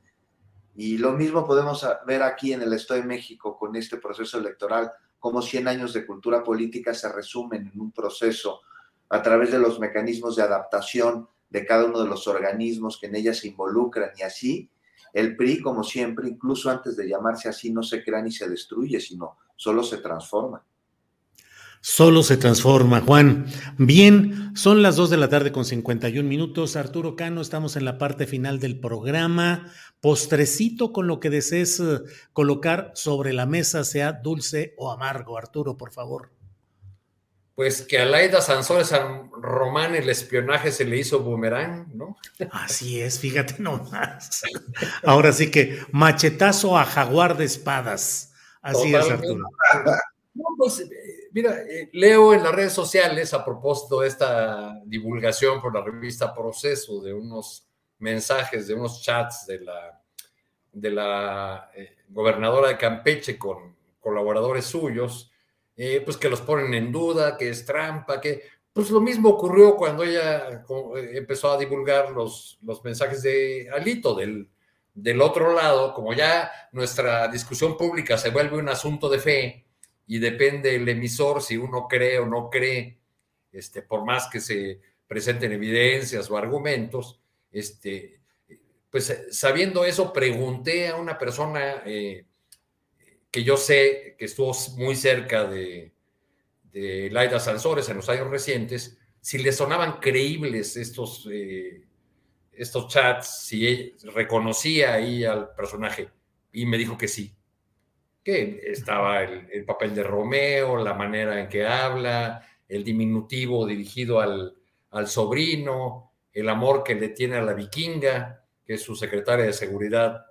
Y lo mismo podemos ver aquí en el Estado de México con este proceso electoral, como 100 años de cultura política se resumen en un proceso a través de los mecanismos de adaptación de cada uno de los organismos que en ella se involucran y así el PRI, como siempre, incluso antes de llamarse así, no se crea ni se destruye, sino solo se transforma. Solo se transforma, Juan. Bien, son las 2 de la tarde con 51 minutos. Arturo Cano, estamos en la parte final del programa. Postrecito con lo que desees eh, colocar sobre la mesa, sea dulce o amargo. Arturo, por favor. Pues que a Laida Sansores San Román el espionaje se le hizo boomerang, ¿no? Así es, fíjate nomás. Ahora sí que machetazo a jaguar de espadas. Así es, Arturo. No, pues mira, eh, leo en las redes sociales a propósito de esta divulgación por la revista Proceso de unos mensajes, de unos chats de la, eh, gobernadora de Campeche con colaboradores suyos, eh, pues que los ponen en duda, que es trampa, que pues lo mismo ocurrió cuando ella empezó a divulgar los, los mensajes de Alito del, del otro lado, como ya nuestra discusión pública se vuelve un asunto de fe, y depende el emisor si uno cree o no cree, este, por más que se presenten evidencias o argumentos, este, pues sabiendo eso, pregunté a una persona eh, que yo sé que estuvo muy cerca de, de Laida Sansores en los años recientes, si le sonaban creíbles estos, eh, estos chats, si reconocía ahí al personaje, y me dijo que sí, que estaba el, papel de Romeo, la manera en que habla, el diminutivo dirigido al, sobrino, el amor que le tiene a la vikinga, que es su secretaria de Seguridad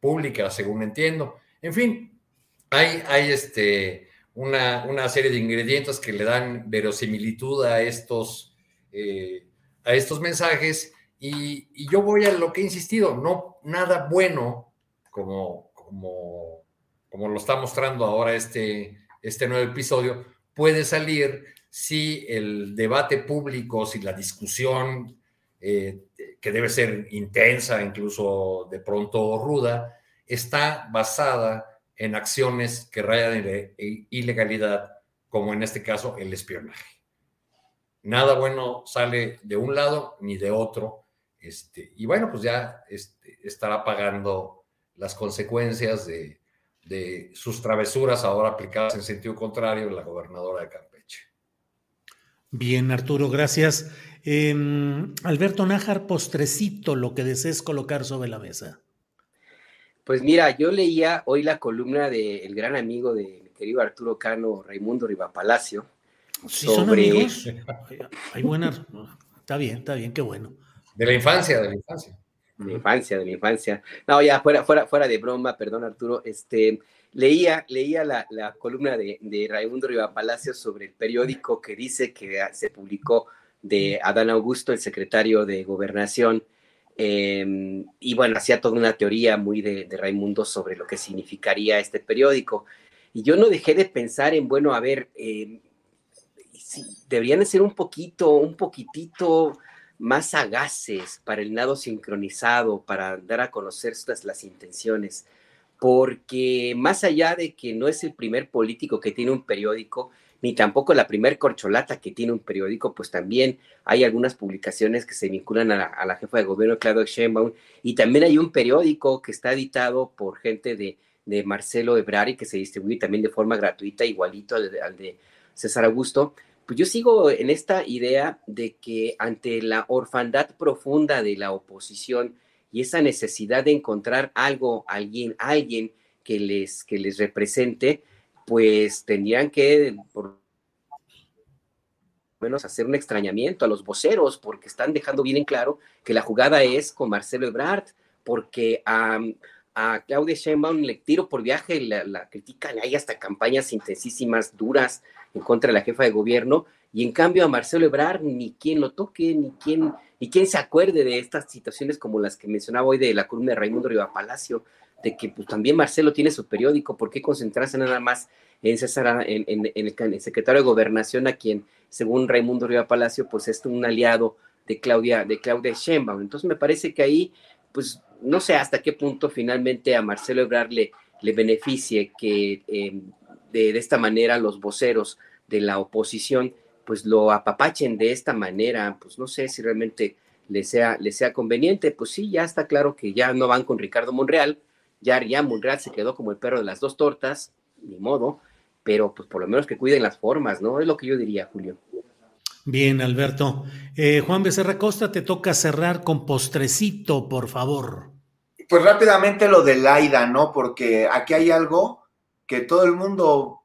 Pública, según entiendo. En fin, hay, hay este, una, serie de ingredientes que le dan verosimilitud a estos, eh, a estos mensajes y, y, yo voy a lo que he insistido, no nada bueno como, como como lo está mostrando ahora este, este nuevo episodio, puede salir si el debate público, si la discusión, eh, que debe ser intensa, incluso de pronto ruda, está basada en acciones que rayan en ilegalidad, como en este caso el espionaje. Nada bueno sale de un lado ni de otro. Este, y bueno, pues ya este, estará pagando las consecuencias de, de sus travesuras ahora aplicadas en sentido contrario la gobernadora de Campeche. Bien, Arturo, gracias. Em, Alberto Nájar, postrecito, lo que desees colocar sobre la mesa. Pues mira, yo leía hoy la columna del gran amigo de mi querido Arturo Cano, Raimundo Rivapalacio. Sí, son amigos. Hay buena. Está bien, está bien, qué bueno. De la infancia, de la infancia de mi infancia, de mi infancia. No, ya fuera, fuera, fuera de broma, perdón Arturo, este, leía, leía la, la columna de, de Raimundo Palacio sobre el periódico que dice que se publicó de Adán Augusto, el secretario de Gobernación, em, y bueno, hacía toda una teoría muy de, de, Raimundo sobre lo que significaría este periódico. Y yo no dejé de pensar en, bueno, a ver, eh, deberían ser un poquito, un poquitito más sagaces para el nado sincronizado, para dar a conocer las, intenciones, porque más allá de que no es el primer político que tiene un periódico, ni tampoco la primer corcholata que tiene un periódico, pues también hay algunas publicaciones que se vinculan a la, jefa de gobierno, Claudio Sheinbaum, y también hay un periódico que está editado por gente de, de Marcelo Ebrari, que se distribuye también de forma gratuita, igualito al de César Augusto, pues yo sigo en esta idea de que ante la orfandad profunda de la oposición y esa necesidad de encontrar algo, alguien, alguien que les, que les represente, pues tendrían que por menos hacer un extrañamiento a los voceros, porque están dejando bien en claro que la jugada es con Marcelo Ebrard, porque a, Claudia Sheinbaum le tiro por viaje, la, la critican, hay hasta campañas intensísimas, duras, en contra de la jefa de gobierno, y en cambio a Marcelo Ebrard ni quien lo toque, ni quien, ni quien se acuerde de estas situaciones como las que mencionaba hoy de la columna de Raimundo Riva Palacio, de que pues, también Marcelo tiene su periódico, ¿por qué concentrarse nada más en César, en, el, secretario de Gobernación, a quien, según Raimundo Riva Palacio, pues es un aliado de Claudia, de Claudia Sheinbaum. Entonces me parece que ahí, pues no sé hasta qué punto finalmente a Marcelo Ebrard le, le beneficie que eh, de, esta manera los voceros de la oposición pues lo apapachen de esta manera, pues no sé si realmente les sea, les sea conveniente, pues sí, ya está claro que ya no van con Ricardo Monreal, ya, ya Monreal se quedó como el perro de las dos tortas, ni modo, pero pues por lo menos que cuiden las formas, ¿no? Es lo que yo diría, Julio. Bien, Alberto. Eh, Juan Becerra Costa, te toca cerrar con postrecito, por favor. Pues rápidamente lo de Laida, ¿no? Porque aquí hay algo que todo el mundo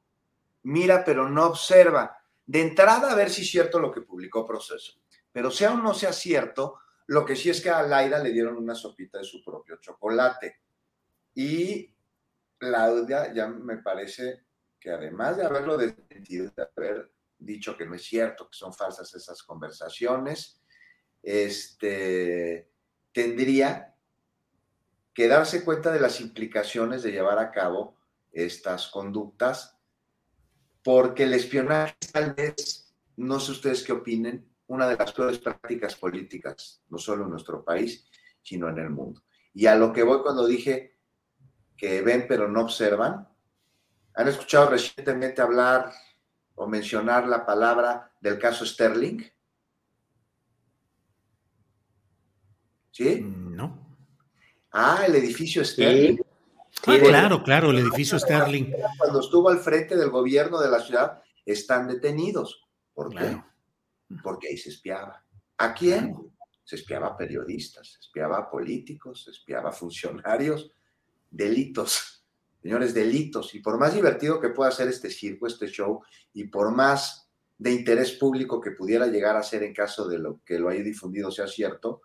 mira pero no observa. De entrada, a ver si es cierto lo que publicó Proceso. Pero sea o no sea cierto, lo que sí es que a Laida le dieron una sopita de su propio chocolate. Y Claudia ya me parece que además de haberlo desmentido, de haber dicho que no es cierto, que son falsas esas conversaciones, este, tendría que darse cuenta de las implicaciones de llevar a cabo estas conductas, porque el espionaje tal vez, no sé ustedes qué opinen, una de las peores prácticas políticas, no solo en nuestro país, sino en el mundo. Y a lo que voy cuando dije que ven pero no observan, ¿han escuchado recientemente hablar o mencionar la palabra del caso Sterling? ¿Sí? No. Ah, el edificio Sterling. Ah, claro, claro, el edificio Sterling. Cuando estuvo al frente del gobierno de la ciudad, están detenidos. ¿Por qué? Porque ahí se espiaba. ¿A quién? Se espiaba a periodistas, se espiaba a políticos, se espiaba a funcionarios. Delitos, señores, delitos. Y por más divertido que pueda ser este circo, este show, y por más de interés público que pudiera llegar a ser en caso de lo que lo haya difundido sea cierto,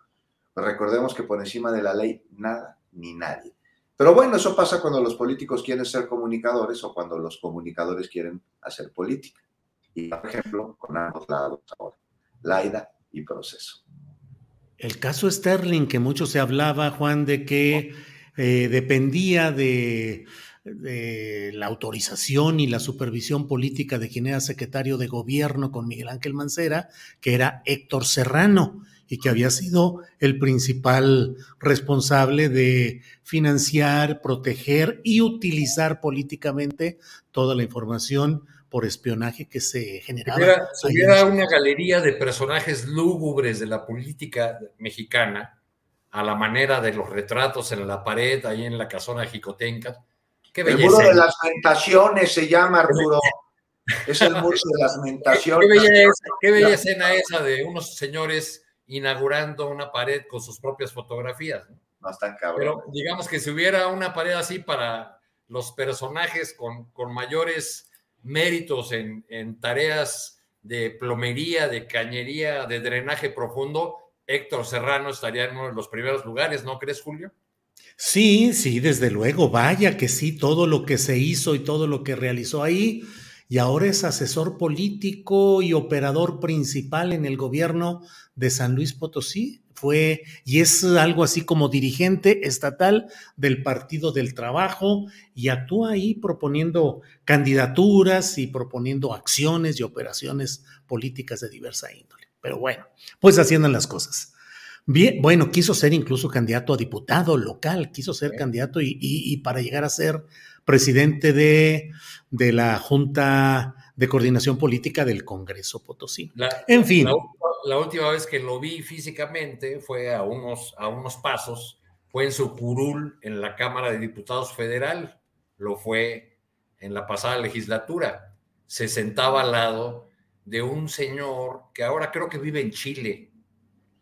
pues recordemos que por encima de la ley nada ni nadie. Pero bueno, eso pasa cuando los políticos quieren ser comunicadores o cuando los comunicadores quieren hacer política. Y por ejemplo, con ambos lados ahora, Laida y proceso. El caso Sterling, que mucho se hablaba, Juan, de que eh, dependía de, de, la autorización y la supervisión política de quien era secretario de gobierno con Miguel Ángel Mancera, que era Héctor Serrano y que había sido el principal responsable de financiar, proteger y utilizar políticamente toda la información por espionaje que se generaba. Si hubiera, una galería de personajes lúgubres de la política mexicana, a la manera de los retratos en la pared, ahí en la casona Jicotenca. Qué el muro de las mentaciones se llama, Arturo. Es el muro de las mentaciones. Qué bella, qué bella escena esa de unos señores inaugurando una pared con sus propias fotografías. No, están cabrón. Pero digamos que si hubiera una pared así para los personajes con, con mayores méritos en, en, tareas de plomería, de cañería, de drenaje profundo, Héctor Serrano estaría en uno de los primeros lugares, ¿no crees, Julio? Sí, sí, desde luego, vaya que sí, todo lo que se hizo y todo lo que realizó ahí, y ahora es asesor político y operador principal en el gobierno de San Luis Potosí. Fue y es algo así como dirigente estatal del Partido del Trabajo y actúa ahí proponiendo candidaturas y proponiendo acciones y operaciones políticas de diversa índole. Pero bueno, pues haciendo las cosas. Bien, bueno, quiso ser incluso candidato a diputado local, quiso ser candidato y, y, para llegar a ser presidente de, de la Junta de Coordinación Política del Congreso Potosí. en fin. La, última vez que lo vi físicamente fue a unos, a unos pasos, fue en su curul en la Cámara de Diputados Federal, lo fue en la pasada legislatura. Se sentaba al lado de un señor que ahora creo que vive en Chile.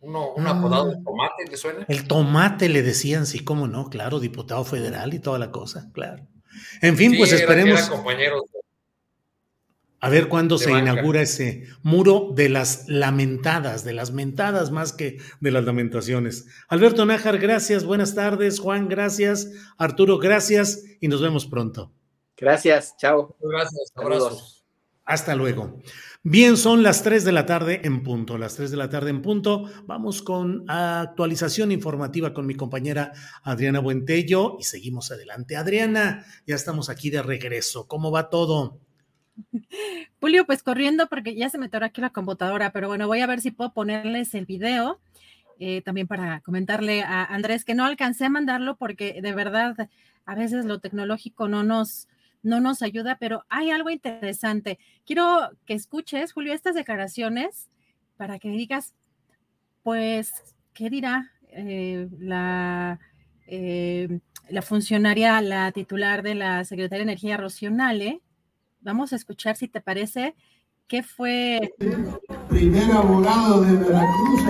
Uno, un apodado de ah. tomate, ¿le suena? El tomate le decían, sí, cómo no, claro, diputado federal y toda la cosa, claro. En fin, pues esperemos. compañeros a ver cuándo se inaugura ese muro de las lamentadas, de las mentadas más que de las lamentaciones. Alberto Nájar, gracias, buenas tardes. Juan, gracias. Arturo, gracias y nos vemos pronto. Gracias, chao. Gracias, abrazos. Hasta luego. Bien, son las 3 de la tarde en punto, las 3 de la tarde en punto. Vamos con actualización informativa con mi compañera Adriana Buentello y seguimos adelante. Adriana, ya estamos aquí de regreso. ¿Cómo va todo? (laughs) Julio, pues corriendo porque ya se me aquí la computadora, pero bueno, voy a ver si puedo ponerles el video. Eh, también para comentarle a Andrés que no alcancé a mandarlo porque de verdad a veces lo tecnológico no nos, no nos ayuda, pero hay algo interesante. Quiero que escuches, Julio, estas declaraciones para que digas, pues, ¿qué dirá eh, la, eh, la funcionaria, la titular de la Secretaría de Energía, Rocío Vamos a escuchar si te parece qué fue. Primer abogado de Veracruz,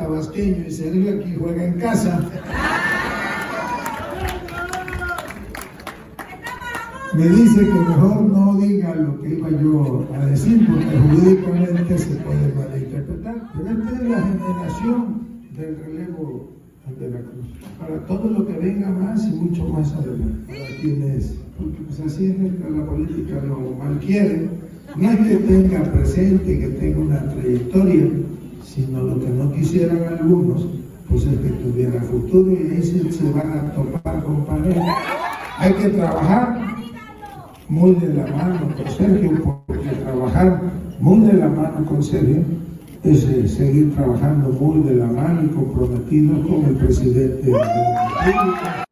tabasqueño y Sergio aquí juega en casa. Me dice que mejor no diga lo que iba yo a decir, porque jurídicamente se puede malinterpretar. Pero esta es la generación del relevo de Veracruz. Para todo lo que venga más y mucho más adelante. Para quienes, porque pues así es la, la política, lo mal quieren. No es que tenga presente, que tenga una trayectoria, sino lo que no quisieran algunos, pues es que tuviera futuro y ahí se, van a topar con pared. Hay que trabajar muy de la mano con Sergio, porque trabajar muy de la mano con Sergio es eh, seguir trabajando muy de la mano y comprometido con el presidente de la República.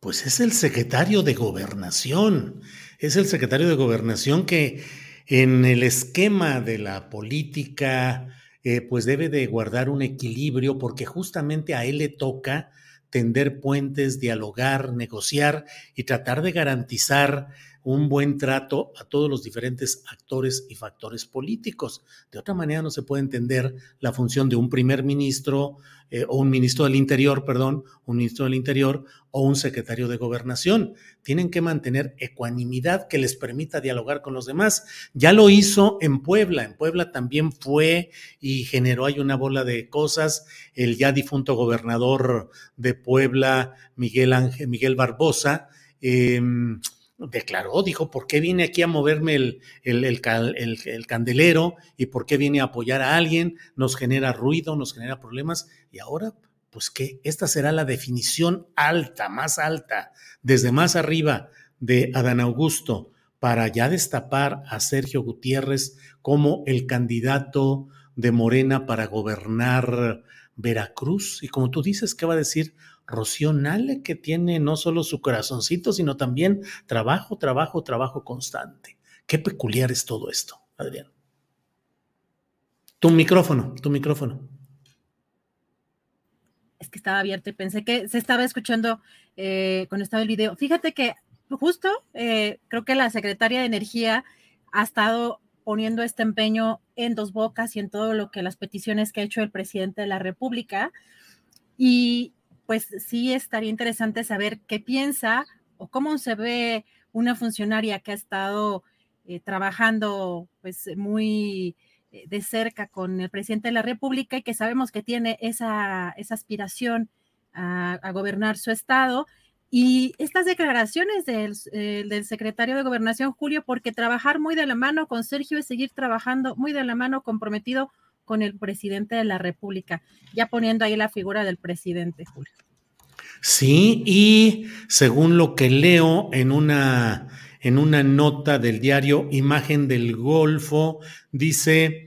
Pues es el secretario de gobernación, es el secretario de gobernación que en el esquema de la política, eh, pues debe de guardar un equilibrio porque justamente a él le toca tender puentes, dialogar, negociar y tratar de garantizar un buen trato a todos los diferentes actores y factores políticos. De otra manera no se puede entender la función de un primer ministro eh, o un ministro del Interior, perdón, un ministro del Interior o un secretario de Gobernación. Tienen que mantener ecuanimidad que les permita dialogar con los demás. Ya lo hizo en Puebla. En Puebla también fue y generó ahí una bola de cosas. El ya difunto gobernador de Puebla, Miguel Ángel, Miguel Barbosa, eh, declaró, dijo, ¿por qué viene aquí a moverme el, el, el, candelero y por qué viene a apoyar a alguien? Nos genera ruido, nos genera problemas y ahora, pues que esta será la definición alta, más alta, desde más arriba de Adán Augusto para ya destapar a Sergio Gutiérrez como el candidato de Morena para gobernar Veracruz. Y como tú dices, ¿qué va a decir Rocío Nale, que tiene no solo su corazoncito, sino también trabajo, trabajo, trabajo constante. Qué peculiar es todo esto, Adrián. Tu micrófono, tu micrófono. Es que estaba abierto y pensé que se estaba escuchando eh, cuando estaba el video. Fíjate que justo eh, creo que la secretaria de Energía ha estado poniendo este empeño en dos bocas y en todo lo que las peticiones que ha hecho el presidente de la República. Y, pues sí estaría interesante saber qué piensa o cómo se ve una funcionaria que ha estado eh, trabajando pues muy eh, de cerca con el presidente de la República y que sabemos que tiene esa, esa aspiración a, gobernar su estado. Y estas declaraciones del, eh, del, secretario de Gobernación, Julio, porque trabajar muy de la mano con Sergio es seguir trabajando muy de la mano, comprometido con el presidente de la República, ya poniendo ahí la figura del presidente, Julio. Sí, y según lo que leo en una, en una nota del diario Imagen del Golfo, dice,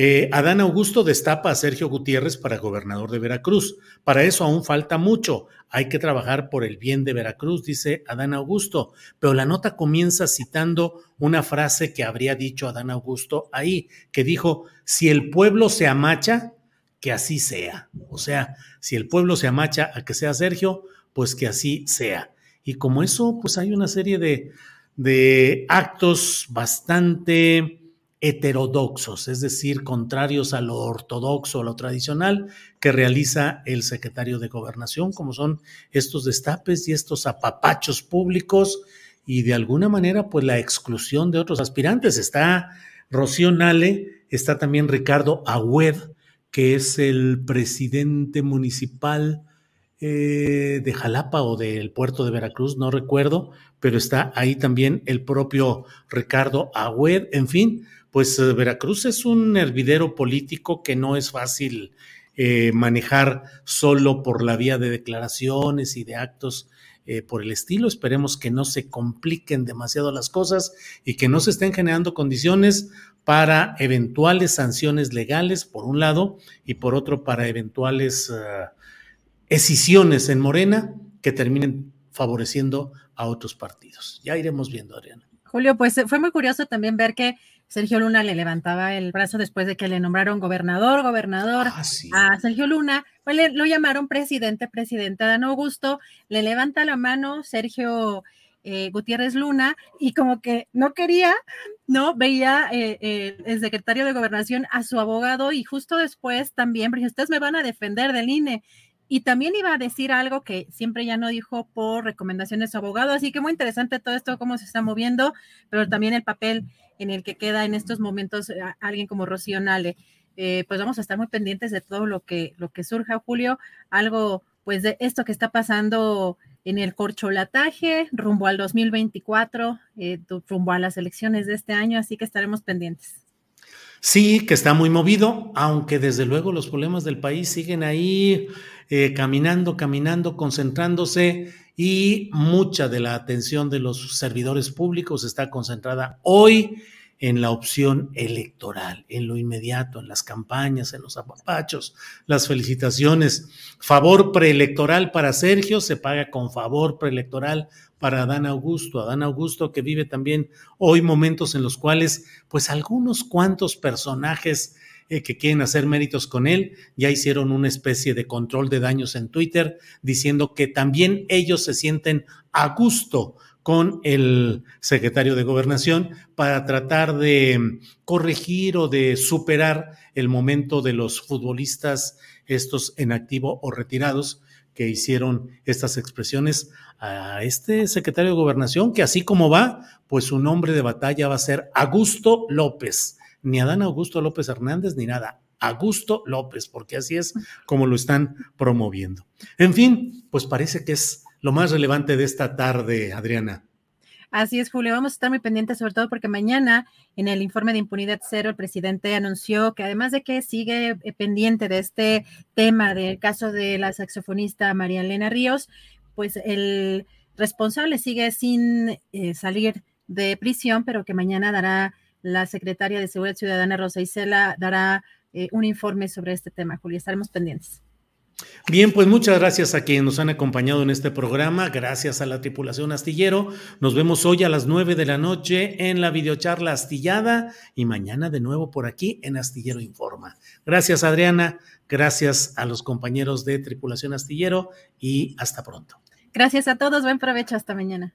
eh, Adán Augusto destapa a Sergio Gutiérrez para gobernador de Veracruz. Para eso aún falta mucho. Hay que trabajar por el bien de Veracruz, dice Adán Augusto. Pero la nota comienza citando una frase que habría dicho Adán Augusto ahí, que dijo, si el pueblo se amacha, que así sea. O sea, si el pueblo se amacha a que sea Sergio, pues que así sea. Y como eso, pues hay una serie de, de actos bastante heterodoxos, es decir, contrarios a lo ortodoxo, a lo tradicional que realiza el secretario de gobernación, como son estos destapes y estos apapachos públicos y de alguna manera pues la exclusión de otros aspirantes. Está Rocío Nale, está también Ricardo Agüed, que es el presidente municipal eh, de Jalapa o del puerto de Veracruz, no recuerdo, pero está ahí también el propio Ricardo Agüed. En fin, pues eh, Veracruz es un hervidero político que no es fácil eh, manejar solo por la vía de declaraciones y de actos eh, por el estilo. Esperemos que no se compliquen demasiado las cosas y que no se estén generando condiciones para eventuales sanciones legales, por un lado, y por otro, para eventuales uh, escisiones en Morena que terminen favoreciendo a otros partidos. Ya iremos viendo, Adriana. Julio, pues fue muy curioso también ver que Sergio Luna le levantaba el brazo después de que le nombraron gobernador, gobernador ah, a Sergio Luna, pues le, lo llamaron presidente, presidente Dan Augusto, le levanta la mano Sergio eh, Gutiérrez Luna y como que no quería, ¿no? Veía eh, eh, el secretario de gobernación a su abogado y justo después también, porque ustedes me van a defender del INE. Y también iba a decir algo que siempre ya no dijo por recomendaciones de su abogado, así que muy interesante todo esto, cómo se está moviendo, pero también el papel en el que queda en estos momentos eh, alguien como Rocío Nale. Eh, pues vamos a estar muy pendientes de todo lo que, lo que surja, Julio, algo pues de esto que está pasando en el corcholataje rumbo al 2024, eh, rumbo a las elecciones de este año, así que estaremos pendientes. Sí, que está muy movido, aunque desde luego los problemas del país siguen ahí caminando, caminando, concentrándose y mucha de la atención de los servidores públicos está concentrada hoy en la opción electoral, en lo inmediato, en las campañas, en los apapachos, las felicitaciones. Favor preelectoral para Sergio se paga con favor preelectoral para Adán Augusto. Adán Augusto que vive también hoy momentos en los cuales, pues algunos cuantos personajes eh, que quieren hacer méritos con él, ya hicieron una especie de control de daños en Twitter, diciendo que también ellos se sienten a gusto con el secretario de gobernación para tratar de corregir o de superar el momento de los futbolistas, estos en activo o retirados, que hicieron estas expresiones a este secretario de gobernación, que así como va, pues su nombre de batalla va a ser Augusto López ni Adán Augusto López Hernández ni nada. Augusto López, porque así es como lo están promoviendo. En fin, pues parece que es lo más relevante de esta tarde, Adriana. Así es, Julio. Vamos a estar muy pendientes, sobre todo porque mañana, en el informe de impunidad cero, el presidente anunció que además de que sigue eh, pendiente de este tema del caso de la saxofonista María Elena Ríos, pues el responsable sigue sin eh, salir de prisión, pero que mañana dará la secretaria de Seguridad Ciudadana, Rosa Isela, dará eh, un informe sobre este tema, Julia. Estaremos pendientes. Bien, pues muchas gracias a quienes nos han acompañado en este programa, gracias a la tripulación astillero. Nos vemos hoy a las nueve de la noche en la videocharla astillada y mañana de nuevo por aquí en Astillero Informa. Gracias Adriana, gracias a los compañeros de tripulación astillero y hasta pronto. Gracias a todos, buen provecho, hasta mañana.